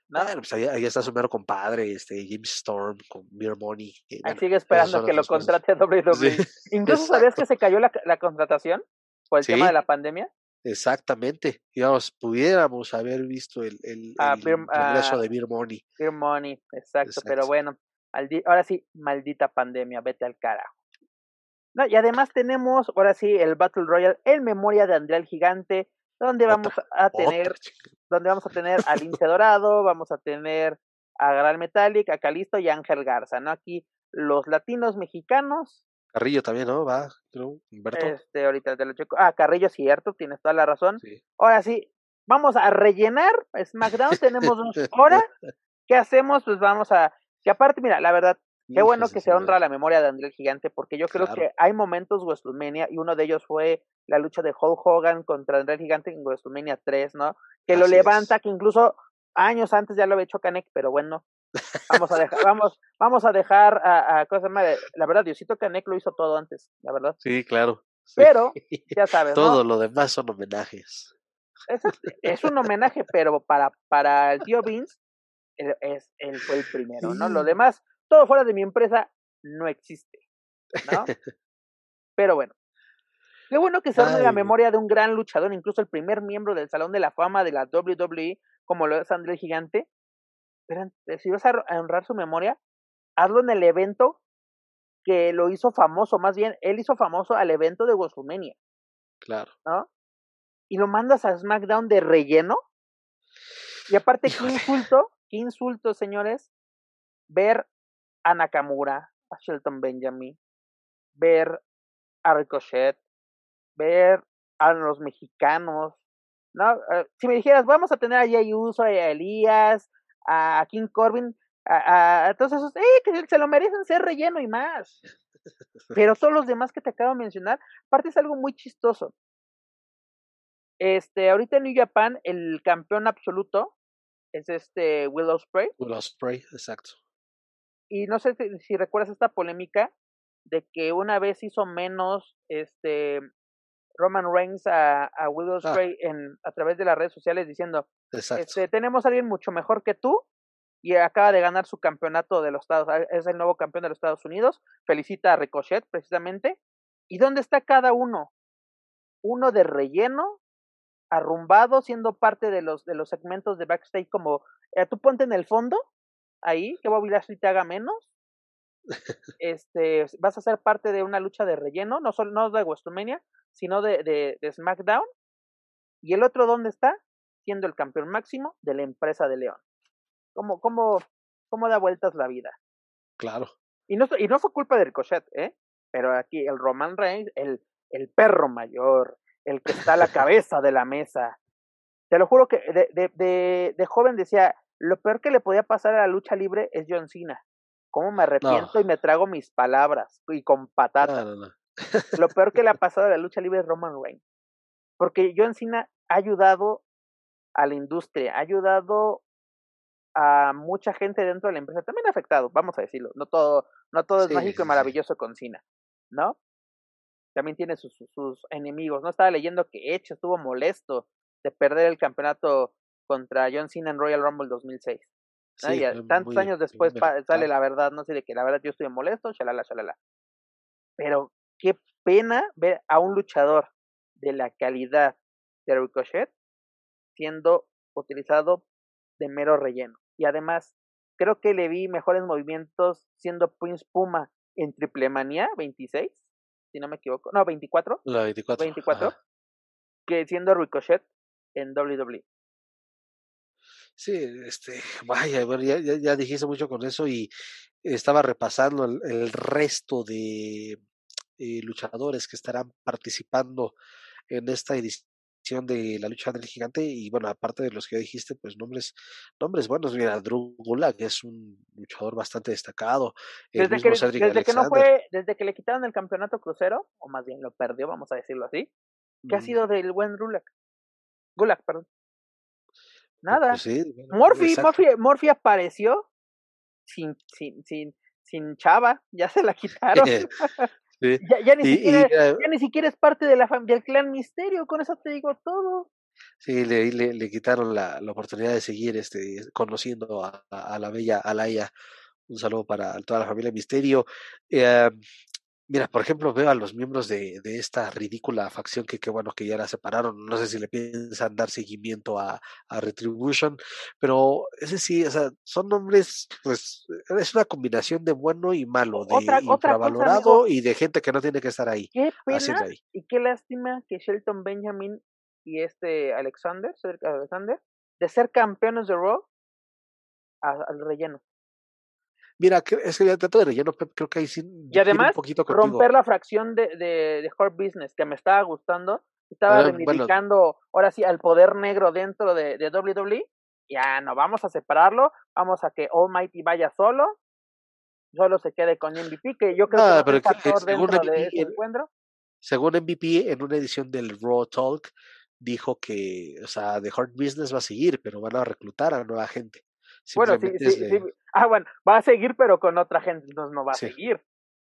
¿no? Bueno, pues ahí, ahí, está su mero compadre, este James Storm con Mere Money. Que, bueno, ahí sigue esperando que lo contrate a WWE. Sí, Incluso sabías que se cayó la, la contratación por el sí, tema de la pandemia. Exactamente. Digamos, pudiéramos haber visto el, el, ah, el Beer, regreso ah, de Beer Money. Beer Money, exacto, exacto. pero bueno, al ahora sí, maldita pandemia, vete al carajo. No, y además tenemos, ahora sí, el Battle Royale en memoria de Andrea el Gigante, donde vamos Otra, a tener, otra, donde vamos a tener a Lince Dorado, vamos a tener a Gran Metallic, a Calisto y a Ángel Garza, ¿no? Aquí los latinos mexicanos. Carrillo también, ¿no? Va, creo, Humberto. Este, ahorita te lo checo. Ah, Carrillo, cierto, tienes toda la razón. Sí. Ahora sí, vamos a rellenar SmackDown, tenemos dos horas. ¿Qué hacemos? Pues vamos a. Que aparte, mira, la verdad, Qué bueno que se honra la memoria de André el Gigante, porque yo creo claro. que hay momentos WrestleMania, y uno de ellos fue la lucha de Hulk Hogan contra André el Gigante en WrestleMania 3, ¿no? Que Así lo levanta, es. que incluso años antes ya lo había hecho Canek, pero bueno, vamos a dejar, vamos, vamos a dejar a, a cosas más. La verdad, Diosito Canek lo hizo todo antes, la verdad. Sí, claro. Sí. Pero, ya sabes. todo ¿no? lo demás son homenajes. Es, es, un homenaje, pero para, para el tío Vince, él, es, él fue el primero, ¿no? Lo demás todo fuera de mi empresa no existe, ¿no? Pero bueno, qué bueno que se arme la memoria de un gran luchador, incluso el primer miembro del Salón de la Fama de la WWE, como lo es André el Gigante. Pero si vas a honrar su memoria, hazlo en el evento que lo hizo famoso, más bien, él hizo famoso al evento de WrestleMania. Claro. ¿No? Y lo mandas a SmackDown de relleno. Y aparte, qué insulto, qué insulto, señores, ver a Nakamura, a Shelton Benjamin, ver a Ricochet, ver a los mexicanos, ¿no? Uh, si me dijeras, vamos a tener a Jay Uso, a Elías, a King Corbin, a, todos esos, ¡eh! que se lo merecen ser relleno y más. Pero todos los demás que te acabo de mencionar, aparte es algo muy chistoso. Este, ahorita en New Japan, el campeón absoluto es este Willow Spray. Willow Spray, exacto y no sé si, si, recuerdas esta polémica de que una vez hizo menos este Roman Reigns a, a Spray ah. en, a través de las redes sociales diciendo este, tenemos a alguien mucho mejor que tú y acaba de ganar su campeonato de los Estados es el nuevo campeón de los Estados Unidos felicita a Ricochet precisamente y dónde está cada uno uno de relleno arrumbado siendo parte de los de los segmentos de backstage como eh, tú ponte en el fondo ahí, que Bobby Lashley te haga menos. Este, vas a ser parte de una lucha de relleno, no solo no de WrestleMania, sino de, de, de, SmackDown. Y el otro, ¿dónde está? Siendo el campeón máximo de la empresa de León. ¿Cómo, cómo, cómo da vueltas la vida? Claro. Y no, y no fue culpa de Ricochet, ¿eh? Pero aquí el Roman Reigns, el, el perro mayor, el que está a la cabeza de la mesa, Te lo juro que de, de, de, de joven decía, lo peor que le podía pasar a la lucha libre es John Cena. ¿Cómo me arrepiento y me trago mis palabras? Y con patatas. lo peor que le ha pasado a la lucha libre es Roman Reigns. Porque John Cena ha ayudado a la industria, ha ayudado a mucha gente dentro de la empresa, también ha afectado, vamos a decirlo, no todo, no todo es mágico y maravilloso con Cena, ¿no? También tiene sus, sus, enemigos, ¿no? Estaba leyendo que Edge estuvo molesto de perder el campeonato contra John Cena en Royal Rumble 2006. Sí, y tantos años después sale la verdad, no sé, de que la verdad yo estoy molesto, shalala, shalala. Pero qué pena ver a un luchador de la calidad de Ricochet siendo utilizado de mero relleno. Y además, creo que le vi mejores movimientos siendo Prince Puma en Triple Manía 26, si no me equivoco. No, 24. La 24. 24. Que siendo Ricochet en WWE. Sí, este, vaya, bueno, ya, ya, dijiste mucho con eso y estaba repasando el, resto de eh, luchadores que estarán participando en esta edición de la lucha del gigante y bueno aparte de los que ya dijiste pues nombres nombres buenos. Mira Drew Gulak es un luchador bastante destacado desde, que, desde que, no fue desde que le quitaron el campeonato crucero o más bien lo perdió vamos a decirlo así ¿qué ha sido del buen Gulak Gulak perdón nada pues Morphy, Morphy, apareció sin sin sin sin chava ya se la quitaron Ya, ni siquiera, ya ni siquiera es parte de la del clan Misterio, con eso te digo todo. Sí, le, le, le quitaron la, la, oportunidad de seguir este, conociendo a, a, la bella Alaya. Un saludo para toda la familia Misterio. Eh, Mira, por ejemplo, veo a los miembros de, de esta ridícula facción que qué bueno que ya la separaron. No sé si le piensan dar seguimiento a, a Retribution, pero ese sí, o sea, son nombres, pues, es una combinación de bueno y malo, de otra, infravalorado y de gente que no tiene que estar ahí. Qué pena y qué lástima que Shelton Benjamin y este Alexander, Alexander, de ser campeones de Raw al relleno. Mira, es que ya trato de relleno, creo que ahí sí. Y además, romper la fracción de, de, de Hard Business, que me estaba gustando. Estaba reivindicando, ahora sí, al poder negro dentro de, de WWE. Ya no, vamos a separarlo. Vamos a que Almighty vaya solo. Solo se quede con MVP, que yo creo que, es factor dentro de ese encuentro. Según MVP, en una edición del Raw Talk, dijo que, o sea, The Hard Business va a seguir, pero van a reclutar a nueva gente. Bueno, sí, sí, sí. Ah, bueno, va a seguir, pero con otra gente, entonces no va a seguir.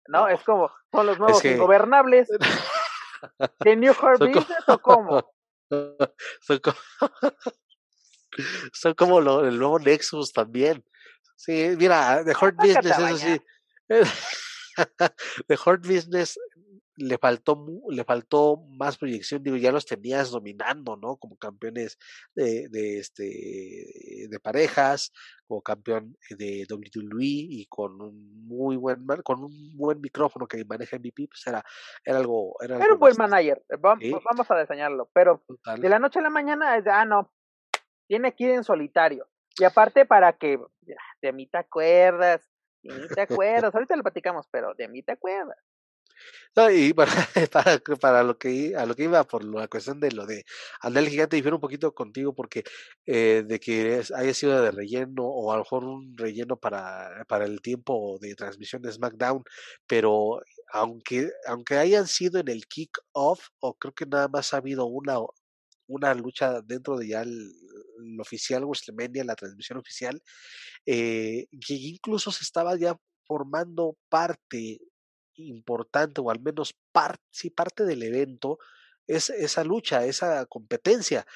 ¿No? Es como, son los nuevos ingobernables. ¿De New Business o cómo? Son como, son como lo, el nuevo Nexus también. Sí, mira, The Heart Business, eso sí. The Heart Business le faltó le faltó más proyección digo ya los tenías dominando no como campeones de, de este de parejas como campeón de WWE y con un muy buen con un buen micrófono que maneja MVP pues era era algo era, un buen manager vamos, vamos a diseñarlo pero de la noche a la mañana es de, ah no tiene que ir en solitario y aparte para que de mí te acuerdas de mí te acuerdas ahorita lo platicamos pero de mí te acuerdas y para, para, para, lo que a lo que iba por la cuestión de lo de Andel Gigante, difiero un poquito contigo porque eh, de que haya sido de relleno o a lo mejor un relleno para, para el tiempo de transmisión de SmackDown, pero aunque, aunque hayan sido en el kick-off, o creo que nada más ha habido una, una lucha dentro de ya el, oficial WrestleMania, la transmisión oficial, eh, que incluso se estaba ya formando parte importante o al menos parte, sí, parte del evento es esa lucha, esa competencia.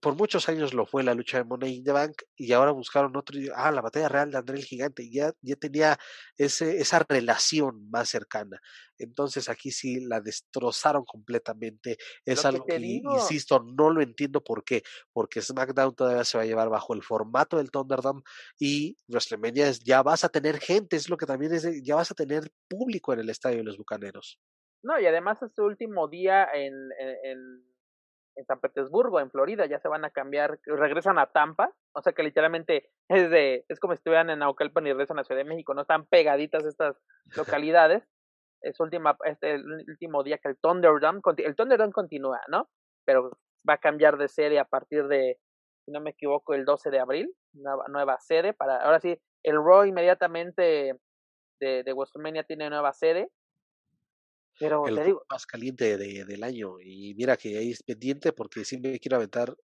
Por muchos años lo fue la lucha de Money in the Bank y ahora buscaron otro, ah, la batalla real de André el Gigante, ya, ya tenía ese, esa relación más cercana. Entonces aquí sí la destrozaron completamente. Es algo que, insisto, no lo entiendo por qué. Porque SmackDown todavía se va a llevar bajo el formato del Thunderdome y WrestleMania es, ya vas a tener gente, es lo que también es, ya vas a tener público en el estadio de los Bucaneros. No, y además este último día en, en, en San Petersburgo, en Florida, ya se van a cambiar, regresan a Tampa, o sea que literalmente es de, es como si estuvieran en Naucalpan y regresan a Ciudad de México, no están pegaditas estas localidades, es última, este el último día que el Thunderdome, el Thunderdome continúa, ¿no? Pero va a cambiar de sede a partir de, si no me equivoco, el 12 de abril, nueva, nueva sede para, ahora sí, el Raw inmediatamente de, de WrestleMania tiene nueva sede. Pero el te digo, más caliente de, del año. Y mira que ahí es pendiente porque sí me quiero aventar,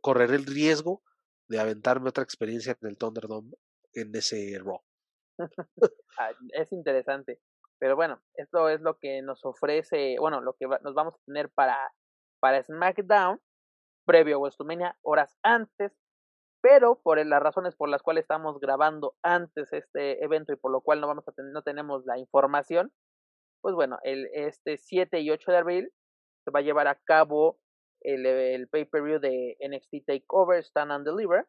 correr el riesgo de aventarme otra experiencia en el Thunderdome en ese Raw. Ah, es interesante. Pero bueno, esto es lo que nos ofrece, bueno, lo que nos vamos a tener para, para SmackDown, previo a WrestleMania, horas antes, pero por las razones por las cuales estamos grabando antes este evento y por lo cual no vamos a tener, no tenemos la información, pues bueno, el este 7 y 8 de abril se va a llevar a cabo el, el pay-per-view de NXT Takeover Stand and Deliver.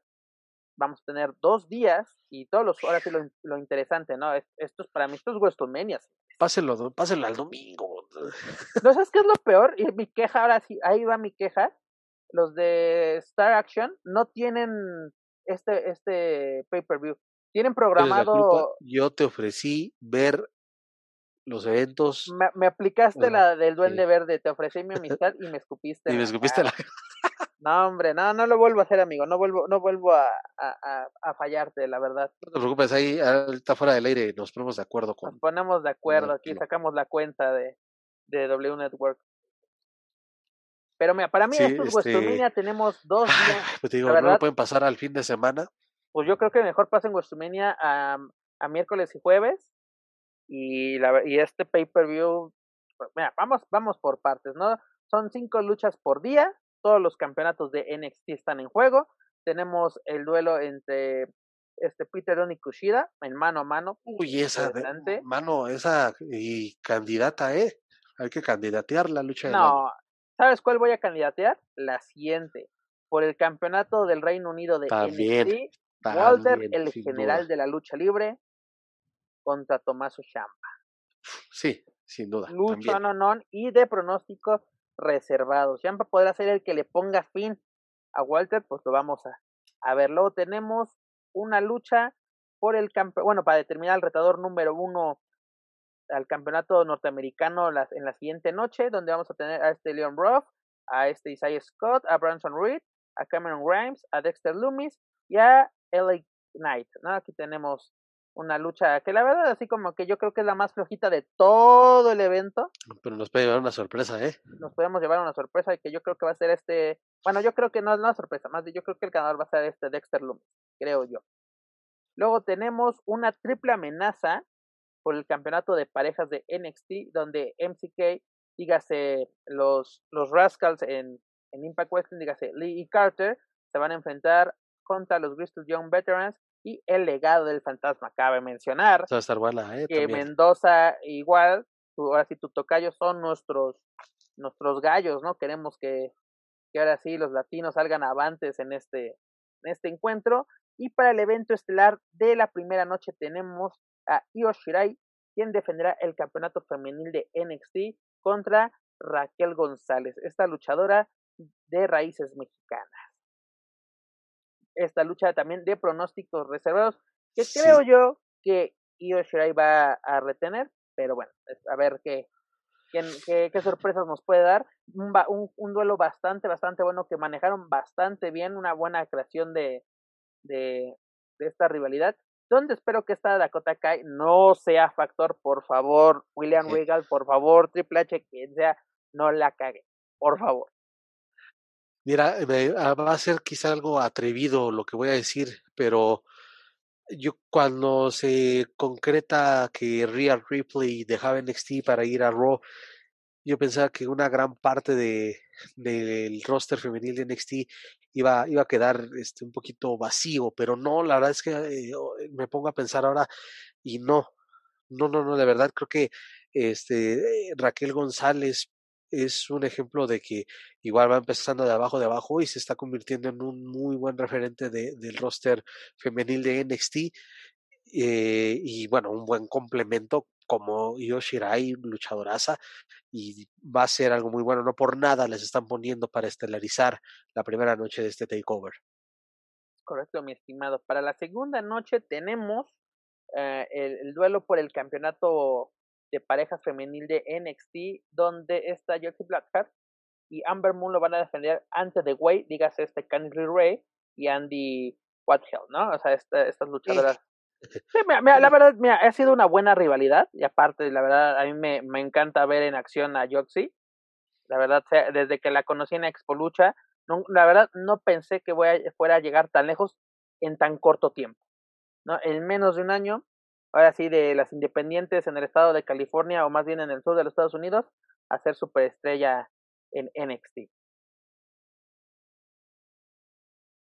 Vamos a tener dos días y todos los, ahora sí lo, lo interesante, ¿no? Esto es para mí, esto es WrestleMania. Pásenlo, pásenlo al domingo. ¿No sabes qué es lo peor? Y mi queja, ahora sí, ahí va mi queja los de Star Action no tienen este, este pay-per-view. Tienen programado. Yo te ofrecí ver los eventos. Me, me aplicaste bueno, la del Duende sí. Verde, te ofrecí mi amistad y me escupiste. y me escupiste la. No, hombre, no, no lo vuelvo a hacer, amigo. No vuelvo, no vuelvo a, a, a fallarte, la verdad. No te preocupes, ahí está fuera del aire, nos ponemos de acuerdo con. Nos ponemos de acuerdo, aquí sacamos la cuenta de, de W Network. Pero mira, para mí, sí, esto es este... Tenemos dos días. Pues te digo, verdad, ¿no lo pueden pasar al fin de semana? Pues yo creo que mejor pasen WrestleMania a, a miércoles y jueves. Y, la, y este pay-per-view, pues, mira, vamos, vamos por partes, ¿no? Son cinco luchas por día, todos los campeonatos de NXT están en juego. Tenemos el duelo entre este Peter Don y Kushida en mano a mano. Uy, esa de, mano, esa y candidata, ¿eh? Hay que candidatear la lucha. No, ¿Sabes cuál voy a candidatear? La siguiente. Por el campeonato del Reino Unido de también, NXT, Walter, el general duda. de la lucha libre, contra Tomaso Champa. Sí, sin duda. Lucha no, no, y de pronósticos reservados. Champa podrá ser el que le ponga fin a Walter, pues lo vamos a, a ver. Luego tenemos una lucha por el campeón, bueno, para determinar el retador número uno al campeonato norteamericano las, en la siguiente noche, donde vamos a tener a este Leon Ruff, a este Isaiah Scott, a Branson Reed, a Cameron Grimes, a Dexter Loomis y a LA Knight, ¿no? Aquí tenemos una lucha que la verdad así como que yo creo que es la más flojita de todo el evento. Pero nos puede llevar una sorpresa, ¿eh? Nos podemos llevar una sorpresa y que yo creo que va a ser este, bueno, yo creo que no es una sorpresa, más de yo creo que el ganador va a ser este Dexter Loomis, creo yo. Luego tenemos una triple amenaza por el campeonato de parejas de NXT, donde MCK, dígase los, los Rascals en, en Impact Wrestling, dígase Lee y Carter, se van a enfrentar contra los Bristol Young Veterans y el legado del fantasma. Cabe mencionar eh, que también. Mendoza igual, ahora sí, tu tocayo son nuestros, nuestros gallos, ¿no? Queremos que, que ahora sí los latinos salgan avantes en este, en este encuentro. Y para el evento estelar de la primera noche tenemos a Io Shirai, quien defenderá el campeonato femenil de NXT contra Raquel González, esta luchadora de raíces mexicanas. Esta lucha también de pronósticos reservados, que sí. creo yo que Io Shirai va a retener, pero bueno, a ver qué, qué, qué, qué sorpresas nos puede dar. Un, un, un, duelo bastante, bastante bueno que manejaron bastante bien, una buena creación de, de, de esta rivalidad donde espero que esta Dakota Kai no sea factor, por favor, William sí. Regal, por favor, Triple H, quien sea, no la cague, por favor. Mira, me, va a ser quizá algo atrevido lo que voy a decir, pero yo cuando se concreta que Rhea Ripley dejaba NXT para ir a Raw, yo pensaba que una gran parte de del roster femenil de NXT iba, iba a quedar este, un poquito vacío, pero no, la verdad es que eh, me pongo a pensar ahora y no, no, no, no, de verdad creo que este Raquel González es un ejemplo de que igual va empezando de abajo de abajo y se está convirtiendo en un muy buen referente de, del roster femenil de NXT eh, y bueno, un buen complemento como Io Shirai, luchadoraza, y va a ser algo muy bueno. No por nada les están poniendo para estelarizar la primera noche de este takeover. Correcto, mi estimado. Para la segunda noche tenemos eh, el, duelo por el campeonato de parejas femenil de NXT, donde está Josie Blackheart y Amber Moon lo van a defender ante The Way, dígase este Candice Ray y Andy Whitehill, ¿no? O sea, estas luchadoras. Sí, mira, la verdad, mira, ha sido una buena rivalidad y aparte, la verdad, a mí me, me encanta ver en acción a Joxy. La verdad, desde que la conocí en Expo Lucha, no, la verdad no pensé que voy a, fuera a llegar tan lejos en tan corto tiempo. ¿no? En menos de un año, ahora sí, de las independientes en el estado de California o más bien en el sur de los Estados Unidos, a ser superestrella en NXT.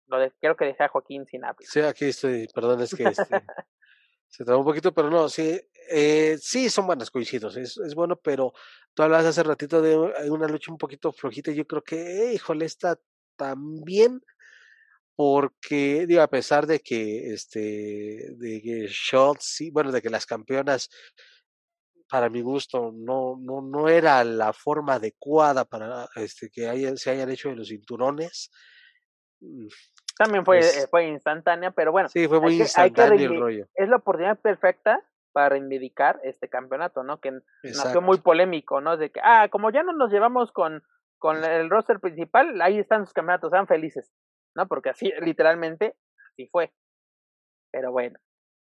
Lo de, creo que dejé a Joaquín sin hablar. Sí, aquí estoy, perdón, es que este, se trabó un poquito, pero no, sí, eh, sí son buenas, coincidos, es, es bueno, pero tú hablabas hace ratito de una lucha un poquito flojita, yo creo que, híjole, está también porque digo a pesar de que este de que Schultz sí bueno de que las campeonas para mi gusto no no no era la forma adecuada para este que hayan, se hayan hecho de los cinturones mm, también fue pues fue instantánea pero bueno sí fue muy instantáneo el rollo. es la oportunidad perfecta para reivindicar este campeonato no que nació muy polémico no de que ah como ya no nos llevamos con con el roster principal ahí están sus campeonatos sean felices ¿no? Porque así, literalmente, así fue. Pero bueno.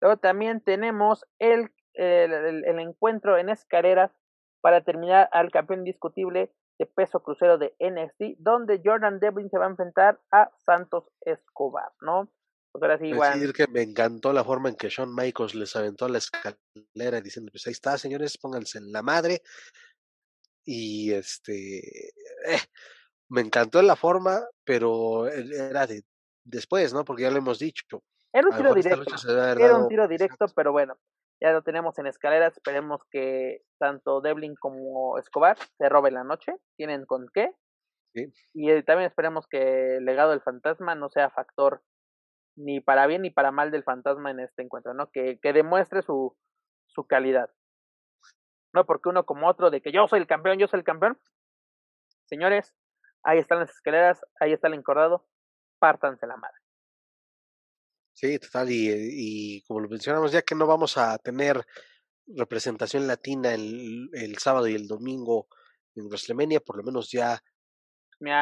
Luego también tenemos el, el, encuentro en escaleras para terminar al campeón indiscutible de peso crucero de NXT, donde Jordan Devlin se va a enfrentar a Santos Escobar, ¿no? Pues ahora igual. decir que me encantó la forma en que Shawn Michaels les aventó la escalera diciendo, pues ahí está, señores, pónganse en la madre. Y este, eh, me encantó la forma, pero era de después, ¿no? Porque ya lo hemos dicho. Era un tiro directo. Era un tiro directo, pero bueno, ya lo tenemos en escaleras. Esperemos que tanto Devlin como Escobar se roben la noche. Tienen con qué. Sí. Y eh, también esperemos que el legado del fantasma no sea factor ni para bien ni para mal del fantasma en este encuentro, ¿no? Que, que demuestre su, su calidad. No porque uno como otro, de que yo soy el campeón, yo soy el campeón. Señores, ahí están las escaleras, ahí está el encordado, pártanse la madre. Sí, total, y, y como lo mencionamos, ya que no vamos a tener representación latina el, el sábado y el domingo en WrestleMania, por lo menos ya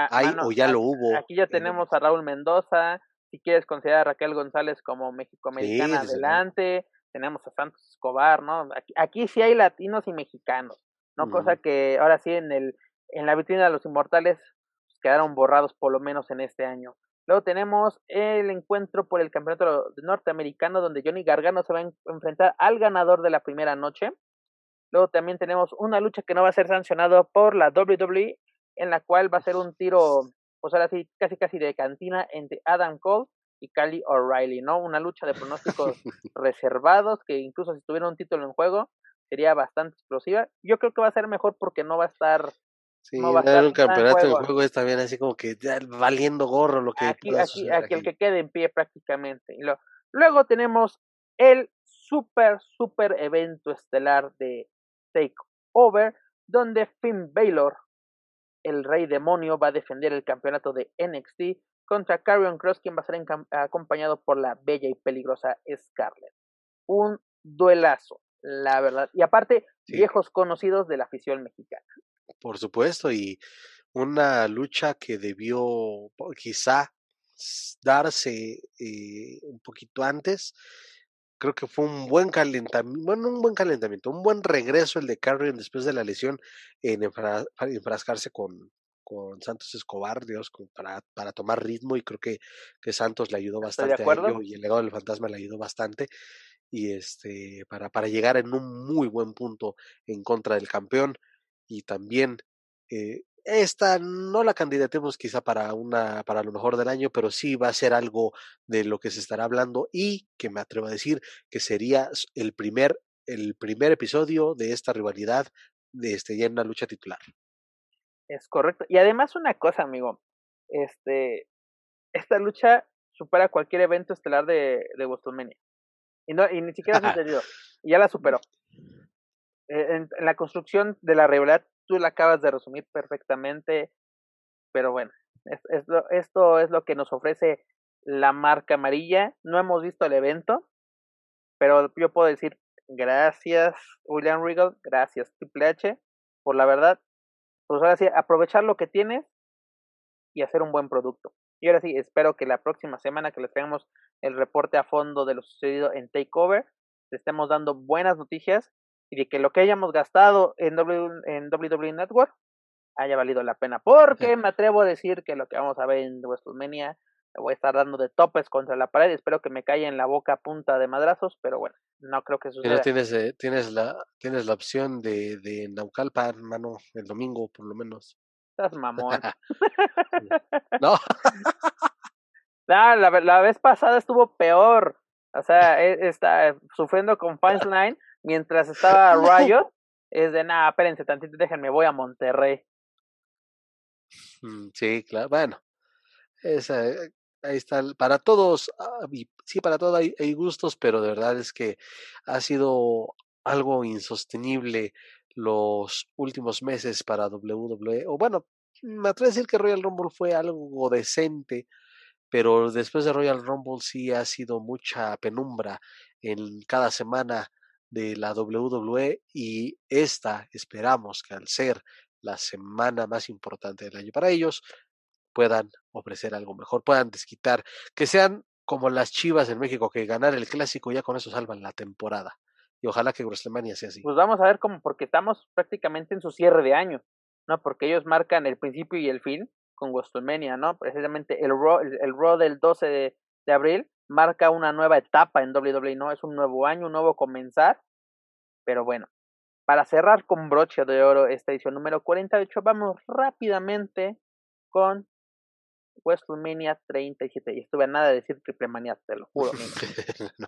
hay o ya lo hubo. Aquí ya tenemos a Raúl Mendoza, si quieres considerar a Raquel González como México-Americana, adelante. Tenemos a Santos Escobar, ¿no? Aquí, aquí sí hay latinos y mexicanos, ¿no? Cosa que ahora sí en el en la vitrina de los inmortales quedaron borrados por lo menos en este año. Luego tenemos el encuentro por el campeonato norteamericano donde Johnny Gargano se va a enfrentar al ganador de la primera noche. Luego también tenemos una lucha que no va a ser sancionado por la WWE en la cual va a ser un tiro, pues ahora sí, casi casi de cantina entre Adam Cole y Cali O'Reilly, ¿no? Una lucha de pronósticos reservados que incluso si tuviera un título en juego sería bastante explosiva. Yo creo que va a ser mejor porque no va a estar Sí, a un campeonato en juego. es también así como que valiendo gorro lo que aquí, aquí, aquí, el que quede en pie prácticamente. Y lo, luego tenemos el super, super evento estelar de Takeover, donde Finn Baylor, el rey demonio, va a defender el campeonato de NXT contra Carrion Cross, quien va a ser acompañado por la bella y peligrosa Scarlett. Un duelazo, la verdad. Y aparte, viejos conocidos de la afición mexicana. Por supuesto, y una lucha que debió quizá darse eh, un poquito antes. Creo que fue un buen calentamiento, bueno, un buen calentamiento, un buen regreso el de Carrion después de la lesión en enfrascarse con, con Santos Escobar, Dios, para, para tomar ritmo y creo que, que Santos le ayudó bastante a ello y el legado del fantasma le ayudó bastante y este para, para llegar en un muy buen punto en contra del campeón y también eh, esta no la candidatemos quizá para una para lo mejor del año, pero sí va a ser algo de lo que se estará hablando y que me atrevo a decir que sería el primer el primer episodio de esta rivalidad de este ya en una lucha titular. Es correcto. Y además una cosa, amigo, este esta lucha supera cualquier evento estelar de, de WrestleMania. Y no y ni siquiera ha sucedido. Y ya la superó. Eh, en, la construcción de la rivalidad tú la acabas de resumir perfectamente, pero bueno, es, esto es lo que nos ofrece la marca amarilla. No hemos visto el evento, pero yo puedo decir gracias William Regal, gracias Triple H, por la verdad pues ahora sí, aprovechar lo que tienes y hacer un buen producto. Y ahora sí, espero que la próxima semana que les tengamos el reporte a fondo de lo sucedido en Takeover, te estemos dando buenas noticias y de que lo que hayamos gastado en, w, en WWE Network haya valido la pena. Porque me atrevo a decir que lo que vamos a ver en WrestleMania voy a estar dando de topes contra la pared. Espero que me caiga en la boca a punta de madrazos, pero bueno, no creo que suceda. tienes, eh, tienes, la, tienes la opción de, de Naucalpan, hermano, el domingo por lo menos. Estás mamón. no. no la, la, vez pasada estuvo peor. O sea, e, está sufriendo con Punchline mientras estaba Riot. Es de nada, espérense tantito, déjenme, voy a Monterrey. Mm, sí, claro. Bueno, esa, eh, ahí está. Para todos, ah, sí, para todos hay, hay, gustos, pero de verdad es que ha sido algo insostenible los últimos meses para WWE. O bueno, me atrevo a decir que Royal Rumble fue algo decente, pero después de Royal Rumble sí ha sido mucha penumbra en cada semana de la WWE y esta esperamos que al ser la semana más importante del año para ellos puedan ofrecer algo mejor, puedan desquitar, que sean como las Chivas en México, que ganar el clásico ya con eso salvan la temporada. Y ojalá que WrestleMania sea así. Pues vamos a ver cómo, porque estamos prácticamente en su cierre de año, ¿no? Porque ellos marcan el principio y el fin con WrestleMania, ¿no? Precisamente el Raw, el, el del 12 de, de, abril marca una nueva etapa en WWE, ¿no? Es un nuevo año, un nuevo comenzar. Pero bueno, para cerrar con broche de oro esta edición número 48, vamos rápidamente con WrestleMania 37. Y estuve a nada de decir triple manía, te lo juro. no.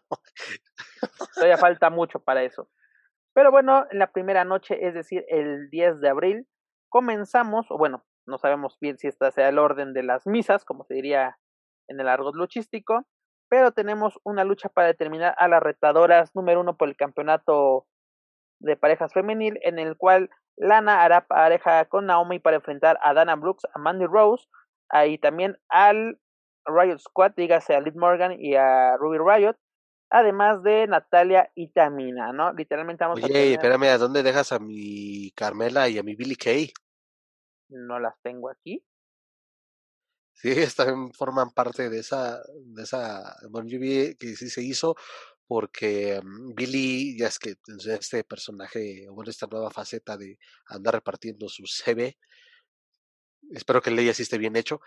Todavía falta mucho para eso. Pero bueno, en la primera noche, es decir, el 10 de abril, comenzamos, o bueno, no sabemos bien si esta sea el orden de las misas, como se diría en el argot luchístico, pero tenemos una lucha para determinar a las retadoras número uno por el campeonato de parejas femenil, en el cual Lana hará pareja con Naomi para enfrentar a Dana Brooks, a Mandy Rose, ahí también al Riot Squad, dígase a Liv Morgan y a Ruby Riot, además de Natalia y Tamina, ¿no? Literalmente vamos Oye, espérame, ¿a dónde dejas a mi Carmela y a mi Billy Kay? No las tengo aquí. Sí, también forman parte de esa, de esa, bueno, yo vi que sí se hizo porque mm, Billy, ya es que este personaje, bueno, esta nueva faceta de andar repartiendo su CV, espero que el ley así esté bien hecho,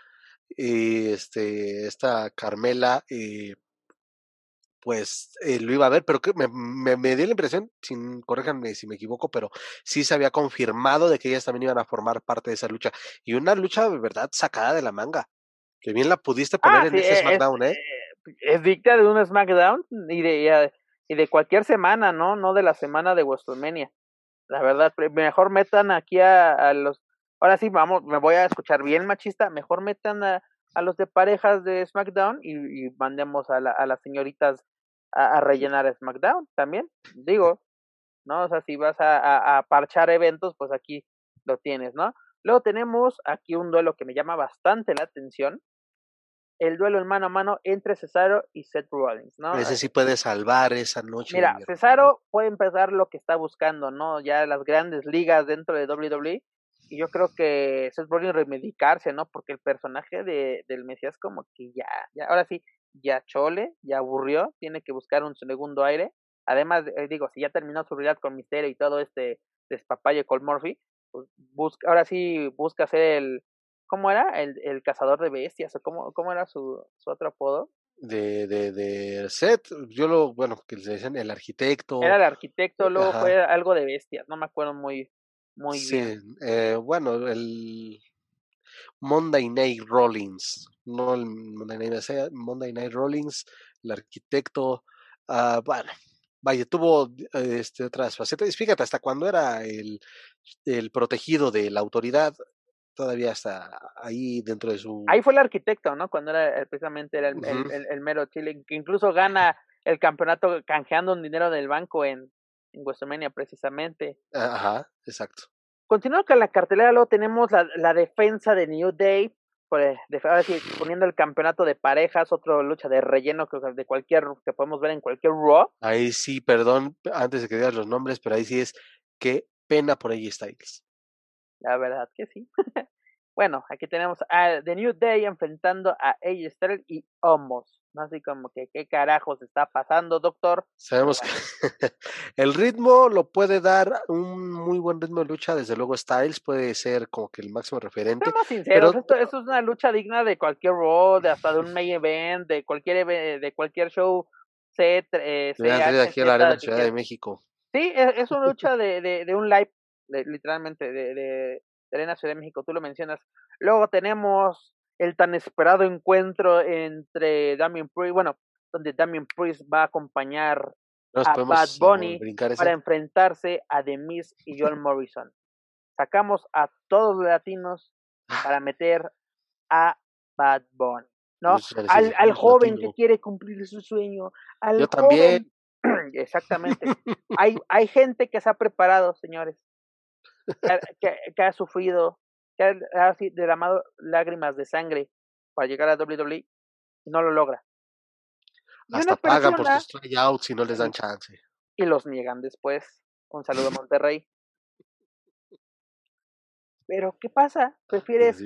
y este, esta Carmela, pues eh, lo iba a ver, pero que me, me, me, dio la impresión, sin corréjanme si me equivoco, pero sí se había confirmado de que ellas también iban a formar parte de esa lucha. Y una lucha de verdad sacada de la manga. Que bien la pudiste poner ah, en ese SmackDown, ¿eh? Es dicta de un SmackDown y de, y de cualquier semana, ¿no? No de la semana de WrestleMania. La verdad, mejor metan aquí a, a los. Ahora sí, vamos, me voy a escuchar bien machista. Mejor metan a, a los de parejas de SmackDown y, y mandemos a, la, a las señoritas a, a, rellenar SmackDown también. Digo, ¿no? O sea, si vas a, a, parchar eventos, pues aquí lo tienes, ¿no? Luego tenemos aquí un duelo que me llama bastante la atención. El duelo en mano a mano entre Cesaro y Seth Rollins, ¿no? Ese sí puede salvar esa noche. Mira, Cesaro puede empezar lo que está buscando, ¿no? Ya las grandes ligas dentro de WWE. Y yo creo que Seth Rollins remedicarse, ¿no? Porque el personaje de, del Mesías como que ya, ya, ahora sí, ya chole, ya aburrió, tiene que buscar un segundo aire. Además, eh, digo, si ya terminó su realidad con Misterio y todo este despapalle con Murphy, pues busca, ahora sí busca ser el, ¿cómo era? El, el cazador de bestias, o cómo, cómo era su, su otro apodo. De, de, de Seth, yo lo, bueno, que le dicen el arquitecto. Era el arquitecto, luego Ajá. fue algo de bestias, no me acuerdo muy, muy sí, bien. Eh, bueno, el Monday Night Rollins, no el Monday Night, Monday Night Rollins, el arquitecto, uh, bueno, vaya, tuvo este, otras facetas. Fíjate, hasta cuando era el, el protegido de la autoridad, todavía está ahí dentro de su... Ahí fue el arquitecto, ¿no? Cuando era precisamente era el, uh -huh. el, el, el, mero Chile, que incluso gana el campeonato canjeando un dinero del banco en, en WrestleMania precisamente. Ajá, exacto. Continuando con la cartelera, luego tenemos la, la defensa de New Day, por, de, ahora sí, poniendo el campeonato de parejas, otra lucha de relleno que, de cualquier, que podemos ver en cualquier Raw. Ahí sí, perdón, antes de que digas los nombres, pero ahí sí es, qué pena por AJ Styles. La verdad que sí. bueno, aquí tenemos a The New Day enfrentando a AJ Styles y Homos. ¿no? Así como que, ¿qué carajos está pasando, doctor? Sabemos que el ritmo lo puede dar un muy buen ritmo de lucha, desde luego Styles puede ser como que el máximo referente. Seamos sinceros, esto, esto, es una lucha digna de cualquier Raw, de hasta de un main event, de cualquier de cualquier show C, eh, aquí a la Arena Ciudad de México. Sí, es, es una lucha de, de, de un live, literalmente, de, de, Arena Ciudad de México, tú lo mencionas. Luego tenemos el tan esperado encuentro entre Damien Priest, bueno, donde Damien Priest va a acompañar a Bad Bunny para enfrentarse a The Miz y John Morrison. Sacamos a todos los latinos para meter a Bad Bunny. ¿no? Al, al joven que quiere cumplir su sueño. Al Yo también. Exactamente. hay, hay gente que se ha preparado, señores, que, que, ha sufrido, que ha, ha derramado lágrimas de sangre para llegar a WWE y no lo logra. Hasta pagan por sus tryouts si no les dan chance. Y los niegan después. Un saludo a Monterrey. Pero, ¿qué pasa? ¿Prefieres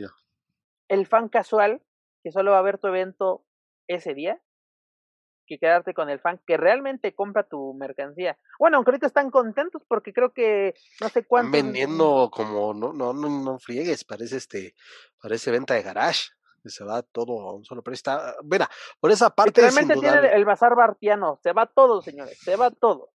el fan casual que solo va a ver tu evento ese día que quedarte con el fan que realmente compra tu mercancía. Bueno, aunque ahorita están contentos porque creo que no sé cuánto. Vendiendo como, no, no, no, no friegues, parece este, parece venta de garage. Se va todo a un solo precio. Está, mira, por esa parte. Realmente tiene el bazar bartiano, se va todo, señores, se va todo.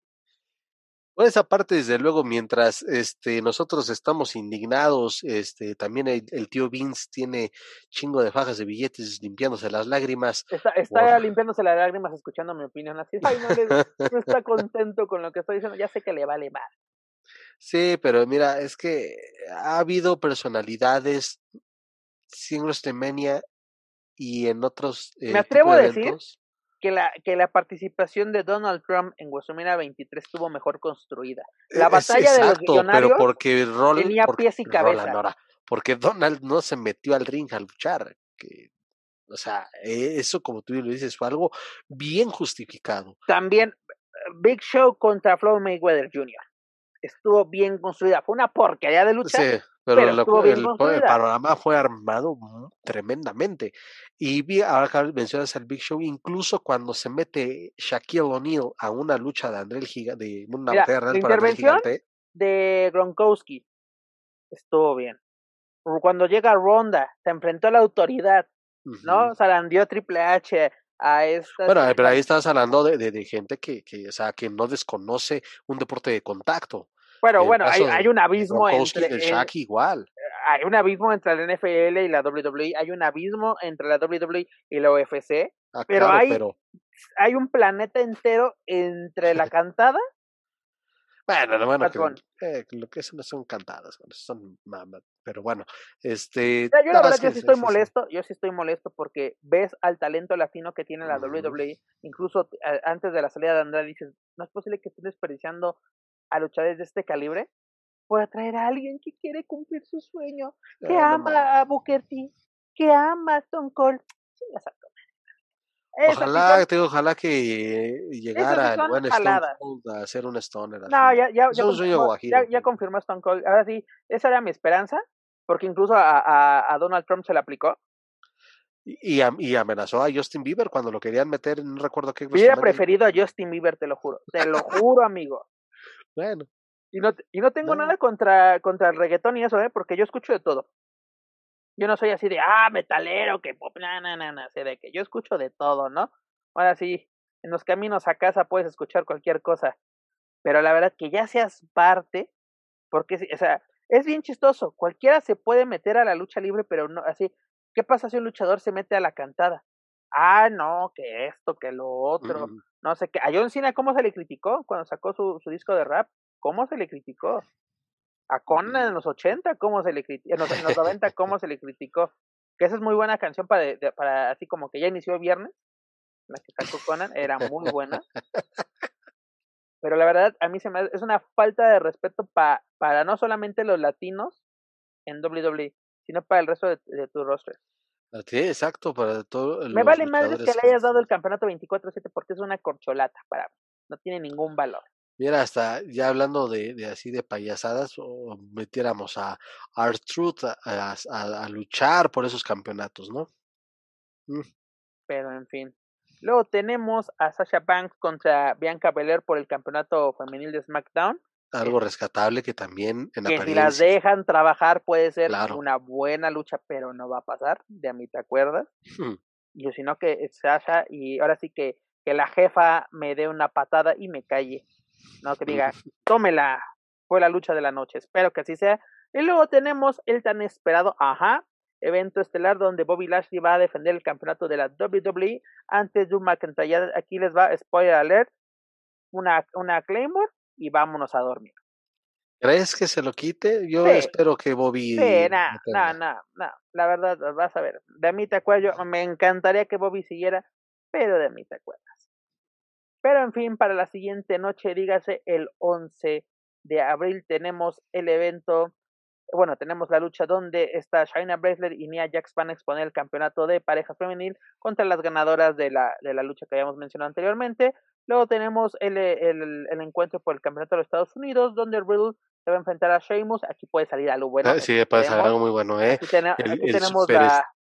Por esa parte, desde luego, mientras este, nosotros estamos indignados, este, también el, tío Vince tiene chingo de fajas de billetes limpiándose las lágrimas. Está, está limpiándose las lágrimas escuchando mi opinión. Así, ay, no, está contento con lo que estoy diciendo. Ya sé que le vale mal. Sí, pero mira, es que ha habido personalidades sin WrestleMania y en otros. Eh, Me atrevo a decir que la, que la participación de Donald Trump en WrestleMania 23 estuvo mejor construida. La batalla de los millonarios pero porque tenía pies y cabeza. porque Donald no se metió al ring a luchar. Que, o sea, e, eso como tú lo dices fue algo bien justificado. También Big Show contra Floyd Mayweather Jr. Estuvo bien construida. Fue una porquería de lucha. Sí pero, el, panorama fue armado tremendamente. Y vi, ahora que mencionas al Big Show, incluso cuando se mete Shaquille O'Neal a una lucha de André Gigante, de una batalla real para André Gigante. De Gronkowski estuvo bien. Cuando llega Ronda, se enfrentó a la autoridad, ¿no? Zarandió Triple H a. Bueno, pero ahí estás hablando de, de, de gente que, que, o sea, que no desconoce un deporte de contacto. Bueno, bueno, hay, hay, un abismo entre. El Shaq igual. Hay un abismo entre la NFL y la WWE, hay un abismo entre la WWE y la UFC, ah, pero, hay, hay un planeta entero entre la cantada. bueno, bueno, que, lo que no son cantadas, son mamas, pero bueno, este. yo la verdad que sí estoy molesto, yo sí estoy molesto porque ves al talento latino que tiene la WWE, incluso antes de la salida de Andrade dices, no es posible que estés desperdiciando a luchadores de este calibre por atraer a alguien que quiere cumplir su sueño, que ama a Booker T, que ama a Stone Cold. Sí, exacto. Ojalá, te ojalá que llegara el buen Stone Cold a hacer un Stoner. No, ya, ya, ya, ya, confirmó Stone Cold. Ahora sí, esa era mi esperanza, porque incluso a, a, a Donald Trump se le aplicó. Y, y, amenazó a Justin Bieber cuando lo querían meter, no recuerdo qué. Hubiera preferido a Justin Bieber, te lo juro. Te lo juro, amigo. Bueno. Y no, y no tengo nada contra, contra el reggaetón y eso, ¿eh? Porque yo escucho de todo. Yo no soy así de, ah, metalero, que pop, na, na, na, na, de que yo escucho de todo, ¿no? Ahora sí, en los caminos a casa puedes escuchar cualquier cosa. Pero la verdad que ya seas parte, porque, o sea, es bien chistoso. Cualquiera se puede meter a la lucha libre, pero no, así, ¿qué pasa si un luchador se mete a la cantada? Ah, no, que esto, que lo otro. No sé qué. A John Cena, ¿cómo se le criticó cuando sacó su, su disco de rap? ¿Cómo se le criticó? A Conan en los 80, ¿cómo se le criticó? En los, en 90, ¿cómo se le criticó? Que esa es muy buena canción para, para así como que ya inició viernes. La que sacó Conan era muy buena. Pero la verdad, a mí se me es una falta de respeto pa, para no solamente los latinos en WWE, sino para el resto de, de tu roster. Sí, exacto, para todo. Me vale madre que le hayas dado el campeonato 24-7 porque es una corcholata para mí. No tiene ningún valor. Mira, hasta ya hablando de, de así de payasadas, o metiéramos a R-Truth a, a, a, luchar por esos campeonatos, ¿no? Mm. Pero en fin. Luego tenemos a Sasha Banks contra Bianca Belair por el campeonato femenil de SmackDown. Algo rescatable que también en que si las dejan trabajar puede ser una buena lucha, pero no va a pasar, de a mí te acuerdas. Hmm. Yo sino que Sasha y ahora sí que, que la jefa me dé una patada y me calle. No que diga, tómela, fue la lucha de la noche, espero que así sea. Y luego tenemos el tan esperado, ajá, evento estelar donde Bobby Lashley va a defender el campeonato de la WWE ante Drew McIntyre. Aquí les va, spoiler alert, una, una Claymore y vámonos a dormir. ¿Crees que se lo quite? Yo espero que Bobby. Sí, no, no, no, La verdad, vas a ver. De mí te acuerdo, me encantaría que Bobby siguiera, pero de mí te acuerdas. Pero en fin, para la siguiente noche, dígase el 11 de abril, tenemos el evento bueno, tenemos la lucha donde está Shaina Baszler y Nia Jax van a exponer el campeonato de pareja femenil contra las ganadoras de la, de la lucha que habíamos mencionado anteriormente. Luego tenemos el, el, el encuentro por el campeonato de los Estados Unidos, donde Riddle se va a enfrentar a Sheamus. Aquí puede salir algo bueno. Ah, sí, puede salir algo muy bueno, ¿eh? Aquí, tenemos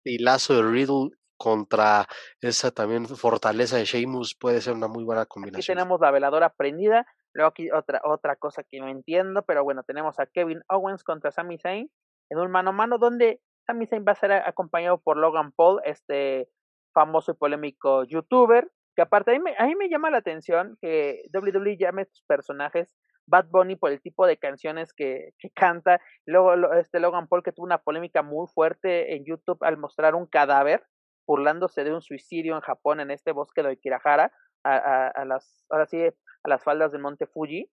el lazo de Riddle contra esa también fortaleza de Sheamus puede ser una muy buena combinación. Aquí tenemos la veladora prendida Luego aquí otra, otra cosa que no entiendo, pero bueno, tenemos a Kevin Owens contra Sami Zayn en un mano a mano donde Sami Zayn va a ser acompañado por Logan Paul, este famoso y polémico youtuber, que aparte a mí me, a mí me llama la atención que WWE llame a estos personajes Bad Bunny por el tipo de canciones que, que canta. Luego este Logan Paul que tuvo una polémica muy fuerte en YouTube al mostrar un cadáver burlándose de un suicidio en Japón en este bosque de Kirahara a, a, a las ahora sí a las faldas del monte Fuji.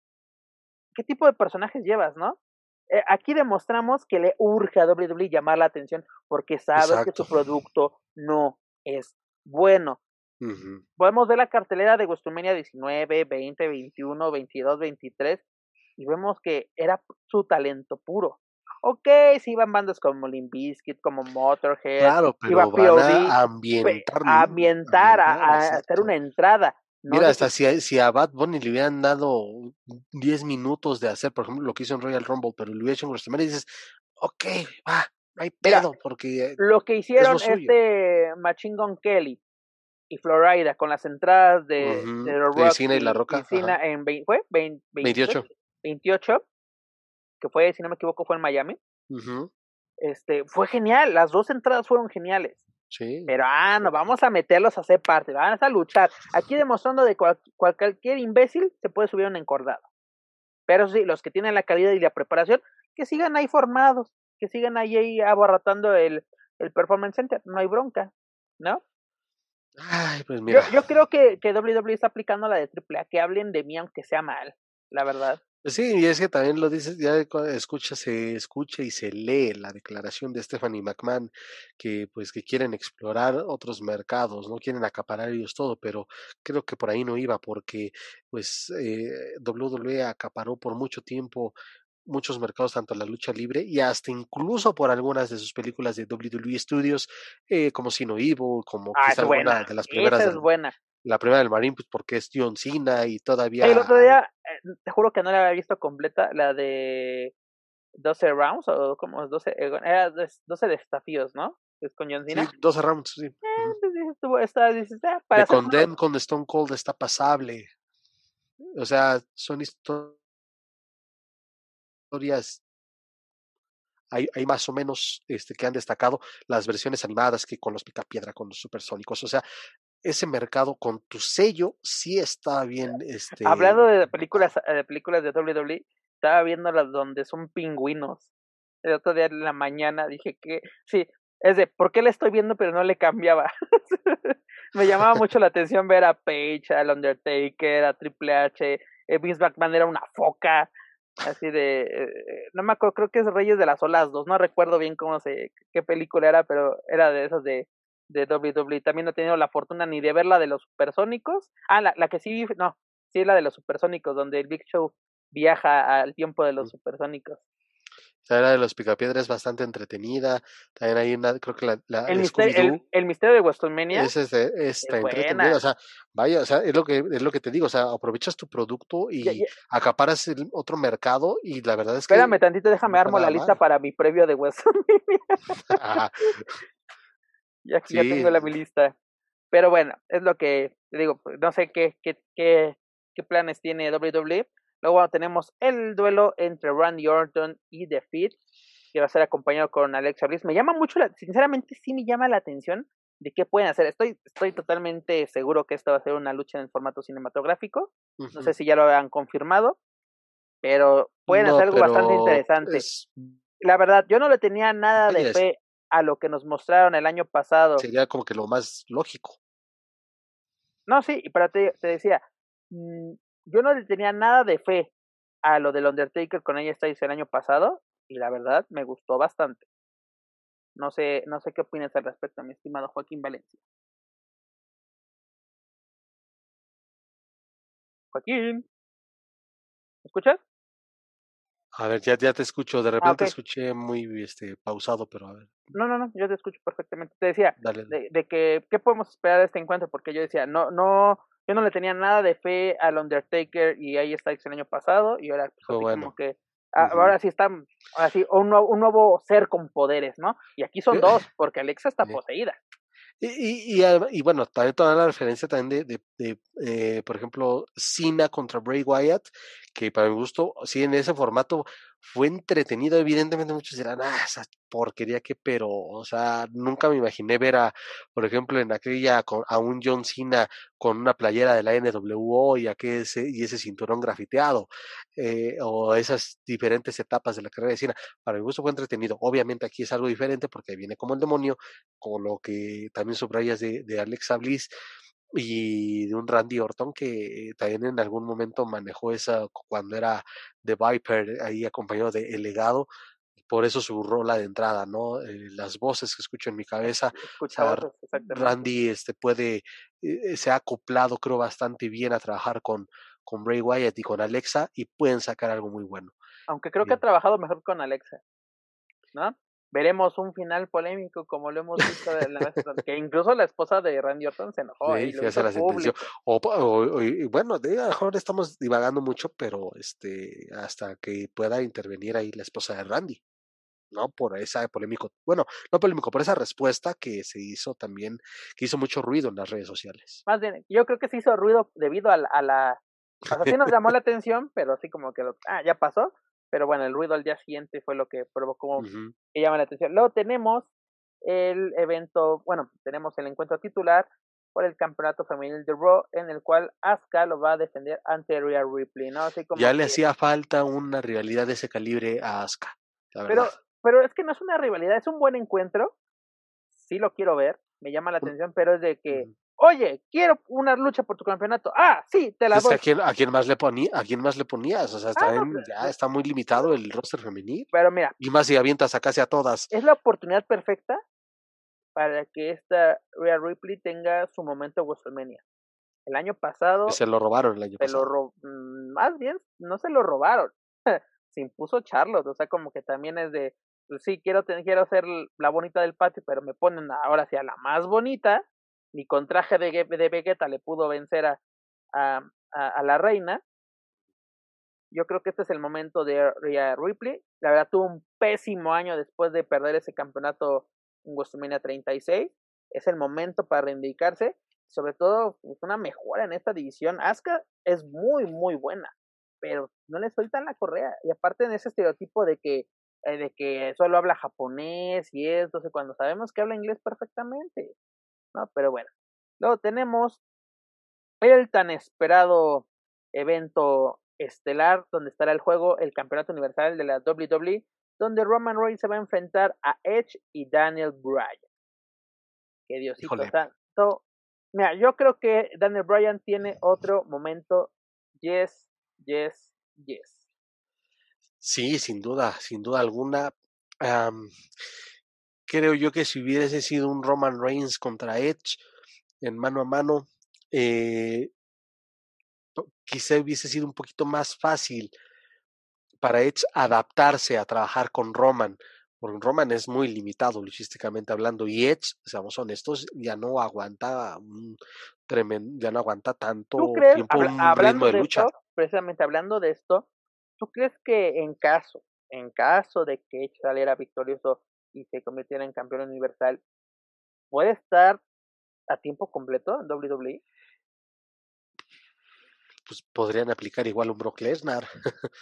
¿Qué tipo de personajes llevas, no? Eh, aquí demostramos que le urge a WWE llamar la atención porque sabe que su producto no es bueno. Podemos ver la cartelera de WrestleMania 19, 20, 21, 22, 23 y vemos que era su talento puro. Ok, si iban bandas como Limp Bizkit, como Motorhead, claro, pero iba van a ambientar, a, ambientar, a hacer una entrada. Mira, hasta si, si a Bad Bunny le hubieran dado 10 minutos de hacer, por ejemplo, lo que hizo en Royal Rumble, pero le hubiera hecho en WrestleMania, dices, ok, va, no hay pedo, porque. Lo que hicieron este Machine Gun Kelly y Florida con las entradas de, de, Rock y la Roca. en ¿fue? 28. 28, que fue, si no me equivoco, fue en Miami. Este, fue genial, las dos entradas fueron geniales. Pero, ah, no, vamos a meterlos a hacer parte, van a luchar. Aquí demostrando de cualquier imbécil se puede subir un encordado. Pero sí, los que tienen la calidad y la preparación, que sigan ahí formados, que sigan ahí, abarrotando el, el Performance Center, no hay bronca, ¿no? Ay, pues mira. Yo, yo creo que, que WWE está aplicando la de AAA, que hablen de mí aunque sea mal, la verdad. Sí, y es que también lo dices, ya escucha, se escucha y se lee la declaración de Stephanie McMahon que pues que quieren explorar otros mercados, no quieren acaparar ellos todo, pero creo que por ahí no iba porque pues eh, WWE acaparó por mucho tiempo muchos mercados, tanto la lucha libre y hasta incluso por algunas de sus películas de WWE Studios, eh, como Sino Evil, como ah, quizá una de las primeras. Esa es buena la primera del Marine, pues porque es John Cena y todavía. El otro día, eh, te juro que no la había visto completa, la de 12 rounds o como 12, eh, era 12 desafíos, ¿no? Es con John Cena. Sí, 12 rounds, sí. Eh, está, dices, ah, para con con Stone Cold está pasable. O sea, son historias. Hay, hay, más o menos este, que han destacado las versiones animadas que con los Picapiedra, con los supersónicos. O sea, ese mercado con tu sello sí está bien. Este... Hablando de películas, eh, de películas de WWE, estaba viendo las donde son pingüinos. El otro día en la mañana dije que sí, es de, ¿por qué le estoy viendo pero no le cambiaba? Me llamaba mucho la atención ver a Paige, al Undertaker, a Triple H, eh, Vince McMahon era una foca, así de, eh, no me acuerdo, creo que es Reyes de las Olas 2, no recuerdo bien cómo se, qué película era, pero era de esas de de WWE. También no he tenido la fortuna ni de ver la de los supersónicos. Ah, la, la que sí, no, sí la de los supersónicos, donde el Big Show viaja al tiempo de los supersónicos. La de los Picapiedras es bastante entretenida. También hay una, creo que la, la el, misterio, el, misterio de WrestleMania. Es, es, está entretenida. O sea, vaya, o sea, es lo que es lo que te digo. O sea, aprovechas tu producto y acaparas el otro mercado. Y la verdad es que. Espérame tantito, déjame armo la lista para mi previo de WrestleMania. ya, ya tengo la mi lista. Pero bueno, es lo que digo. Pues, no sé qué, qué, qué, qué planes tiene WWE Luego tenemos el duelo entre Randy Orton y The Fit, que va a ser acompañado con Alexa Bliss. Me llama mucho, la, sinceramente sí me llama la atención de qué pueden hacer. Estoy, estoy totalmente seguro que esto va a ser una lucha en formato cinematográfico. No sé si ya lo han confirmado, pero pueden hacer algo bastante interesante. La verdad, yo no le tenía nada de fe a lo que nos mostraron el año pasado. Sería como que lo más lógico. No, sí, pero te, te decía, mm, yo no le tenía nada de fe a lo del Undertaker con ella Styles el año pasado y la verdad me gustó bastante. No sé, no sé qué opinas al respecto, mi estimado Joaquín Valencia. Joaquín, ¿me escuchas? A ver, ya, ya te escucho, de ah, repente escuché muy este, pausado, pero a ver. No, no, no, yo te escucho perfectamente. Te decía De, de, que, ¿qué podemos esperar de este encuentro? Porque yo decía, no, no, yo no le tenía nada de fe al Undertaker y ahí está el año pasado y ahora pues, como que ah, ahora sí está así un, nuevo, un nuevo ser con poderes, ¿no? Y aquí son dos porque Alexa está poseída. Y, y, y, bueno, también toda la referencia también de, de, eh, por ejemplo, Cena contra Bray Wyatt, que para mi gusto, sí, en ese formato fue entretenido. Evidentemente muchos dirán, ah, esa porquería que, pero, o sea, nunca me imaginé ver a, por ejemplo, en aquella, a un John Cena con una playera de la NWO y, ese, y ese cinturón grafiteado, eh, o esas diferentes etapas de la carrera de Cena. Para mi gusto fue entretenido. Obviamente aquí es algo diferente porque viene como el demonio, con lo que también subrayas de, de Alexa Bliss y de un Randy Orton que también en algún momento manejó esa cuando era de Viper ahí acompañado de El Legado por eso su rola de entrada, ¿no? Eh, las voces que escucho en mi cabeza. Randy este, puede, eh, se ha acoplado, creo, bastante bien a trabajar con, con Bray Wyatt y con Alexa y pueden sacar algo muy bueno. Aunque creo que ha trabajado mejor con Alexa, ¿no? Veremos un final polémico como lo hemos visto de la que incluso la esposa de Randy Orton se enojó sí, y se la o, o, bueno de mejor estamos divagando mucho pero este hasta que pueda intervenir ahí la esposa de Randy no por esa polémico bueno no polémico por esa respuesta que se hizo también que hizo mucho ruido en las redes sociales. Más bien yo creo que se hizo ruido debido a la, a la sí nos llamó la atención pero así como que ah ya pasó pero bueno, el ruido al día siguiente fue lo que provocó que llama la atención. Luego tenemos el evento, bueno, tenemos el encuentro titular por el campeonato femenil de Raw, en el cual Asuka lo va a defender ante Rhea Ripley, ¿no? Así como ya le hacía falta una rivalidad de ese calibre a Asuka, Pero, pero es que no es una rivalidad, es un buen encuentro, sí lo quiero ver, me llama la atención, pero es de que Oye, quiero una lucha por tu campeonato. Ah, sí, te la doy. ¿A quién, ¿A quién más le ponía, a quién más le ponías? O sea, está ah, pues, ya está muy limitado el roster femenil. Pero mira. Y más si avientas a casi a todas. Es la oportunidad perfecta para que esta Rhea Ripley tenga su momento WrestleMania. El año pasado. Se lo robaron el año se pasado. Lo mm, más bien, no se lo robaron. se impuso Charlotte. O sea, como que también es de. Pues sí, quiero, quiero ser la bonita del patio, pero me ponen ahora sí a la más bonita ni con traje de, Vegeta le pudo vencer a, la reina. Yo creo que este es el momento de Rhea Ripley. La verdad tuvo un pésimo año después de perder ese campeonato en WrestleMania 36. Es el momento para reivindicarse. Sobre todo, una mejora en esta división. Asuka es muy, muy buena, pero no le sueltan la correa. Y aparte en ese estereotipo de que, eh, de que solo habla japonés y esto, cuando sabemos que habla inglés perfectamente. ¿No? Pero bueno, luego tenemos el tan esperado evento estelar donde estará el juego, el Campeonato Universal de la WWE, donde Roman Reigns se va a enfrentar a Edge y Daniel Bryan. Que Diosito santo. Mira, yo creo que Daniel Bryan tiene otro momento. Yes, yes, yes. Sí, sin duda, sin duda alguna creo yo que si hubiese sido un Roman Reigns contra Edge en mano a mano, eh, quizá hubiese sido un poquito más fácil para Edge adaptarse a trabajar con Roman, porque Roman es muy limitado luchísticamente hablando y Edge, seamos honestos, ya no aguanta un tremendo, ya no aguanta tanto tiempo un ritmo de, lucha. precisamente hablando de esto, ¿tú crees que en caso, en caso de que Edge saliera victorioso y se convirtiera en campeón universal, puede estar a tiempo completo en WWE? Pues podrían aplicar igual un Brock Lesnar,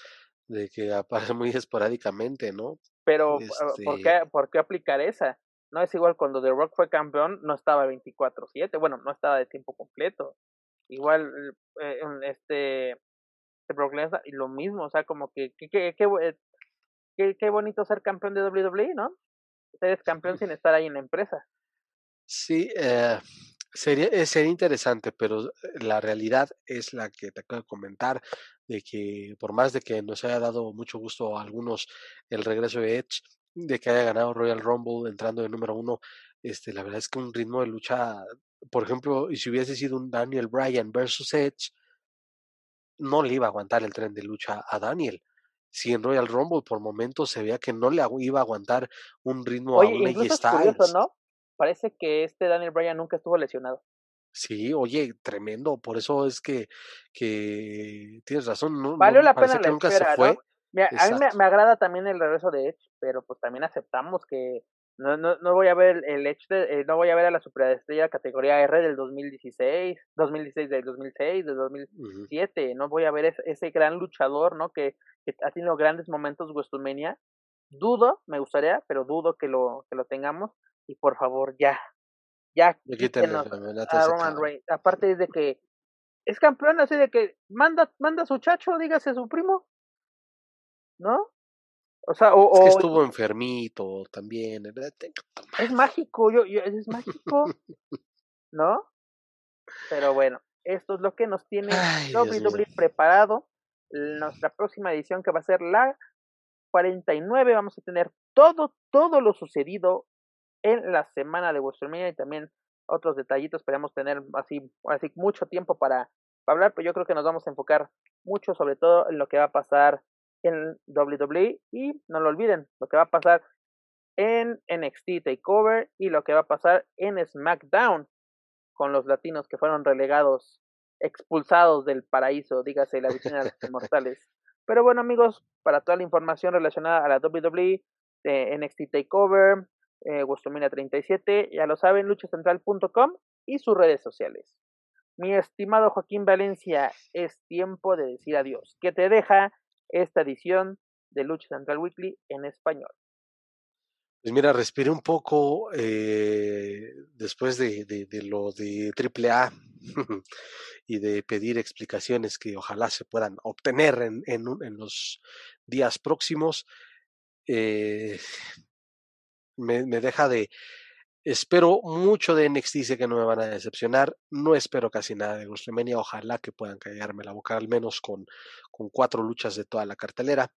de que aparece muy esporádicamente, ¿no? Pero, ¿por, este qué, ¿por qué aplicar esa? No es igual cuando The Rock fue campeón, no estaba 24-7, bueno, no estaba de tiempo completo. Igual, eh, este, este Brock Lesnar, y lo mismo, o sea, como que, qué que, que, qué bonito ser campeón de WWE, ¿no? Eres campeón sin estar ahí en la empresa. Sí, eh, sería, eh, sería interesante, pero eh, la realidad es la que te acabo de comentar, de que por más de que nos haya dado mucho gusto a algunos el regreso de Edge, de que haya ganado Royal Rumble entrando de número uno, este, la verdad es que un ritmo de lucha, por ejemplo, y si hubiese sido un Daniel Bryan versus Edge, no le iba a aguantar el tren de lucha a Daniel. Si en Royal Rumble por momentos se veía que no le iba a aguantar un ritmo a un AJ Styles. ¿no? parece que este Daniel Bryan nunca estuvo lesionado. Sí, oye, tremendo. Por eso es que, que tienes razón. No, Valió la pena la nunca se fue. a mí me, agrada también el regreso de Edge, pero pues también aceptamos que no, no, no voy a ver el Edge, de, eh, no voy a ver a la superestrella categoría R del 2016, 2016 del 2006, del 2007, no voy a ver ese, ese gran luchador, ¿no? Que, que, ha tenido grandes momentos WrestleMania. Dudo, me gustaría, pero dudo que lo, que lo tengamos y por favor ya, ya quítenos a Roman Reigns. Aparte es de que es campeón, así de que manda, manda a su chacho, dígase su primo, ¿no? O sea, o, es que estuvo enfermito también. Es mágico, yo, yo, es mágico, ¿no? Pero bueno, esto es lo que nos tiene WWE preparado. Nuestra próxima edición que va a ser la 49, vamos a tener todo, todo lo sucedido en la semana de WrestleMania y también otros detallitos. Esperemos tener así, así mucho tiempo para, hablar, pero yo creo que nos vamos a enfocar mucho sobre todo en lo que va a pasar en WWE y no lo olviden, lo que va a pasar en NXT Takeover y lo que va a pasar en SmackDown con los latinos que fueron relegados, expulsados del paraíso, dígase la victoria de los mortales. Pero bueno amigos, para toda la información relacionada a la WWE, de NXT Takeover, eh, 37, ya lo saben, luchacentral.com y sus redes sociales. Mi estimado Joaquín Valencia, es tiempo de decir adiós. ¿Qué te deja esta edición de Lucha Central Weekly en español? Pues mira, respiré un poco eh, después de, de, lo de AAA y de pedir explicaciones que ojalá se puedan obtener en, en, los días próximos. Eh, me, me deja de, Espero mucho de NXT, sé que no me van a decepcionar. No espero casi nada de WrestleMania. Ojalá que puedan callarme la boca, al menos con, con cuatro luchas de toda la cartelera.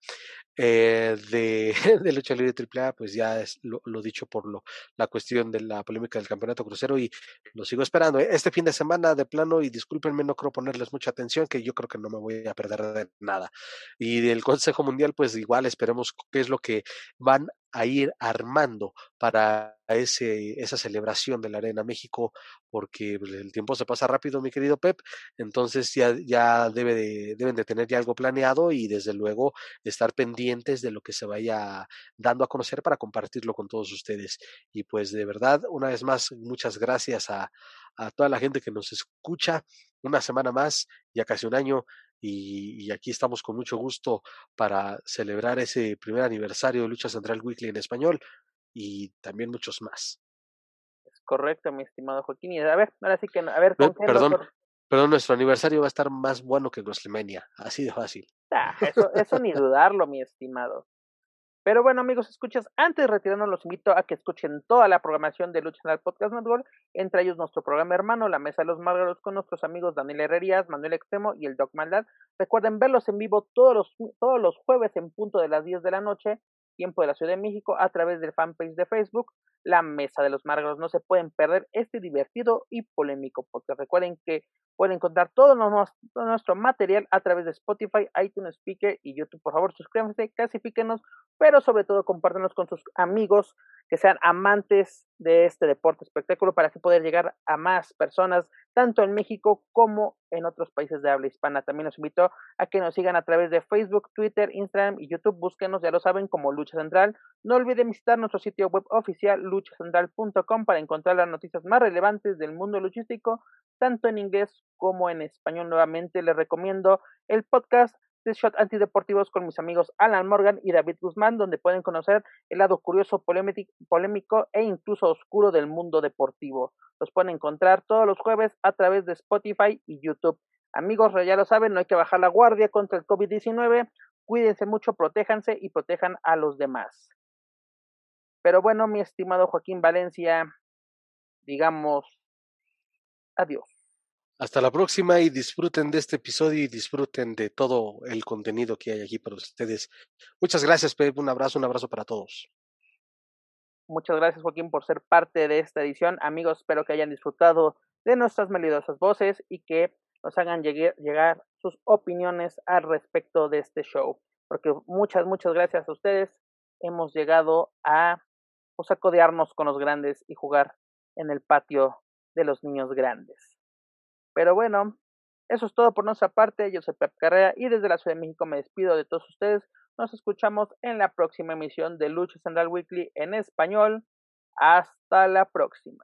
Eh, de, de, lucha libre AAA, pues ya es lo, lo, dicho por lo, la cuestión de la polémica del campeonato crucero y lo sigo esperando. ¿eh? Este fin de semana, de plano, y discúlpenme, no creo ponerles mucha atención, que yo creo que no me voy a perder de nada. Y del Consejo Mundial, pues igual esperemos qué es lo que van a ir armando para ese, esa celebración de la Arena México, porque pues, el tiempo se pasa rápido, mi querido Pep, entonces ya, ya debe de, deben de tener ya algo planeado y desde luego estar pendientes de lo que se vaya dando a conocer para compartirlo con todos ustedes. Y pues de verdad, una vez más, muchas gracias a, a toda la gente que nos escucha una semana más, ya casi un año, y, aquí estamos con mucho gusto para celebrar ese primer aniversario de Lucha Central Weekly en español y también muchos más. Es correcto, mi estimado Joaquín. Y a ver, ahora sí que, a ver, perdón, perdón, nuestro aniversario va a estar más bueno que WrestleMania, así de fácil. Ah, eso, eso ni dudarlo, mi estimado. Pero bueno, amigos, escuchas, antes de retirarnos, los invito a que escuchen toda la programación de Lucha el Podcast Network, entre ellos nuestro programa hermano, La Mesa de los Márgaros, con nuestros amigos Daniel Herrerías, Manuel Extremo y el Doc Maldad. Recuerden verlos en vivo todos los, todos los jueves en punto de las 10 de la noche, tiempo de la Ciudad de México, a través del fanpage de Facebook. La Mesa de los Márgaros. No se pueden perder este divertido y polémico porque recuerden que pueden encontrar todo, nuestro material a través de Spotify, iTunes Speaker y YouTube. Por favor, suscríbanse, clasifíquenos, pero sobre todo compártenos con sus amigos que sean amantes de este deporte espectáculo para que poder llegar a más personas, tanto en México como en otros países de habla hispana. También los invito a que nos sigan a través de Facebook, Twitter, Instagram y YouTube. Búsquenos, ya lo saben, como Lucha Central. No olviden visitar nuestro sitio web oficial luchacentral.com para encontrar las noticias más relevantes del mundo luchístico, tanto en inglés como en español. Nuevamente les recomiendo el podcast de Shot Antideportivos con mis amigos Alan Morgan y David Guzmán, donde pueden conocer el lado curioso, polémico e incluso oscuro del mundo deportivo. Los pueden encontrar todos los jueves a través de Spotify y YouTube. Amigos, ya lo saben, no hay que bajar la guardia contra el COVID-19. Cuídense mucho, protéjanse y protejan a los demás. Pero bueno, mi estimado Joaquín Valencia, digamos, adiós. Hasta la próxima y disfruten de este episodio y disfruten de todo el contenido que hay aquí para ustedes. Muchas gracias, Pep. Un abrazo, un abrazo para todos. Muchas gracias, Joaquín, por ser parte de esta edición. Amigos, espero que hayan disfrutado de nuestras melodosas voces y que nos hagan llegar sus opiniones al respecto de este show. Porque muchas, muchas gracias a ustedes hemos llegado a, pues, a codearnos con los grandes y jugar en el patio de los niños grandes. Pero bueno, eso es todo por nuestra parte. Yo soy Pep Carrera y desde la Ciudad de México me despido de todos ustedes. Nos escuchamos en la próxima emisión de Lucha Central Weekly en español. Hasta la próxima.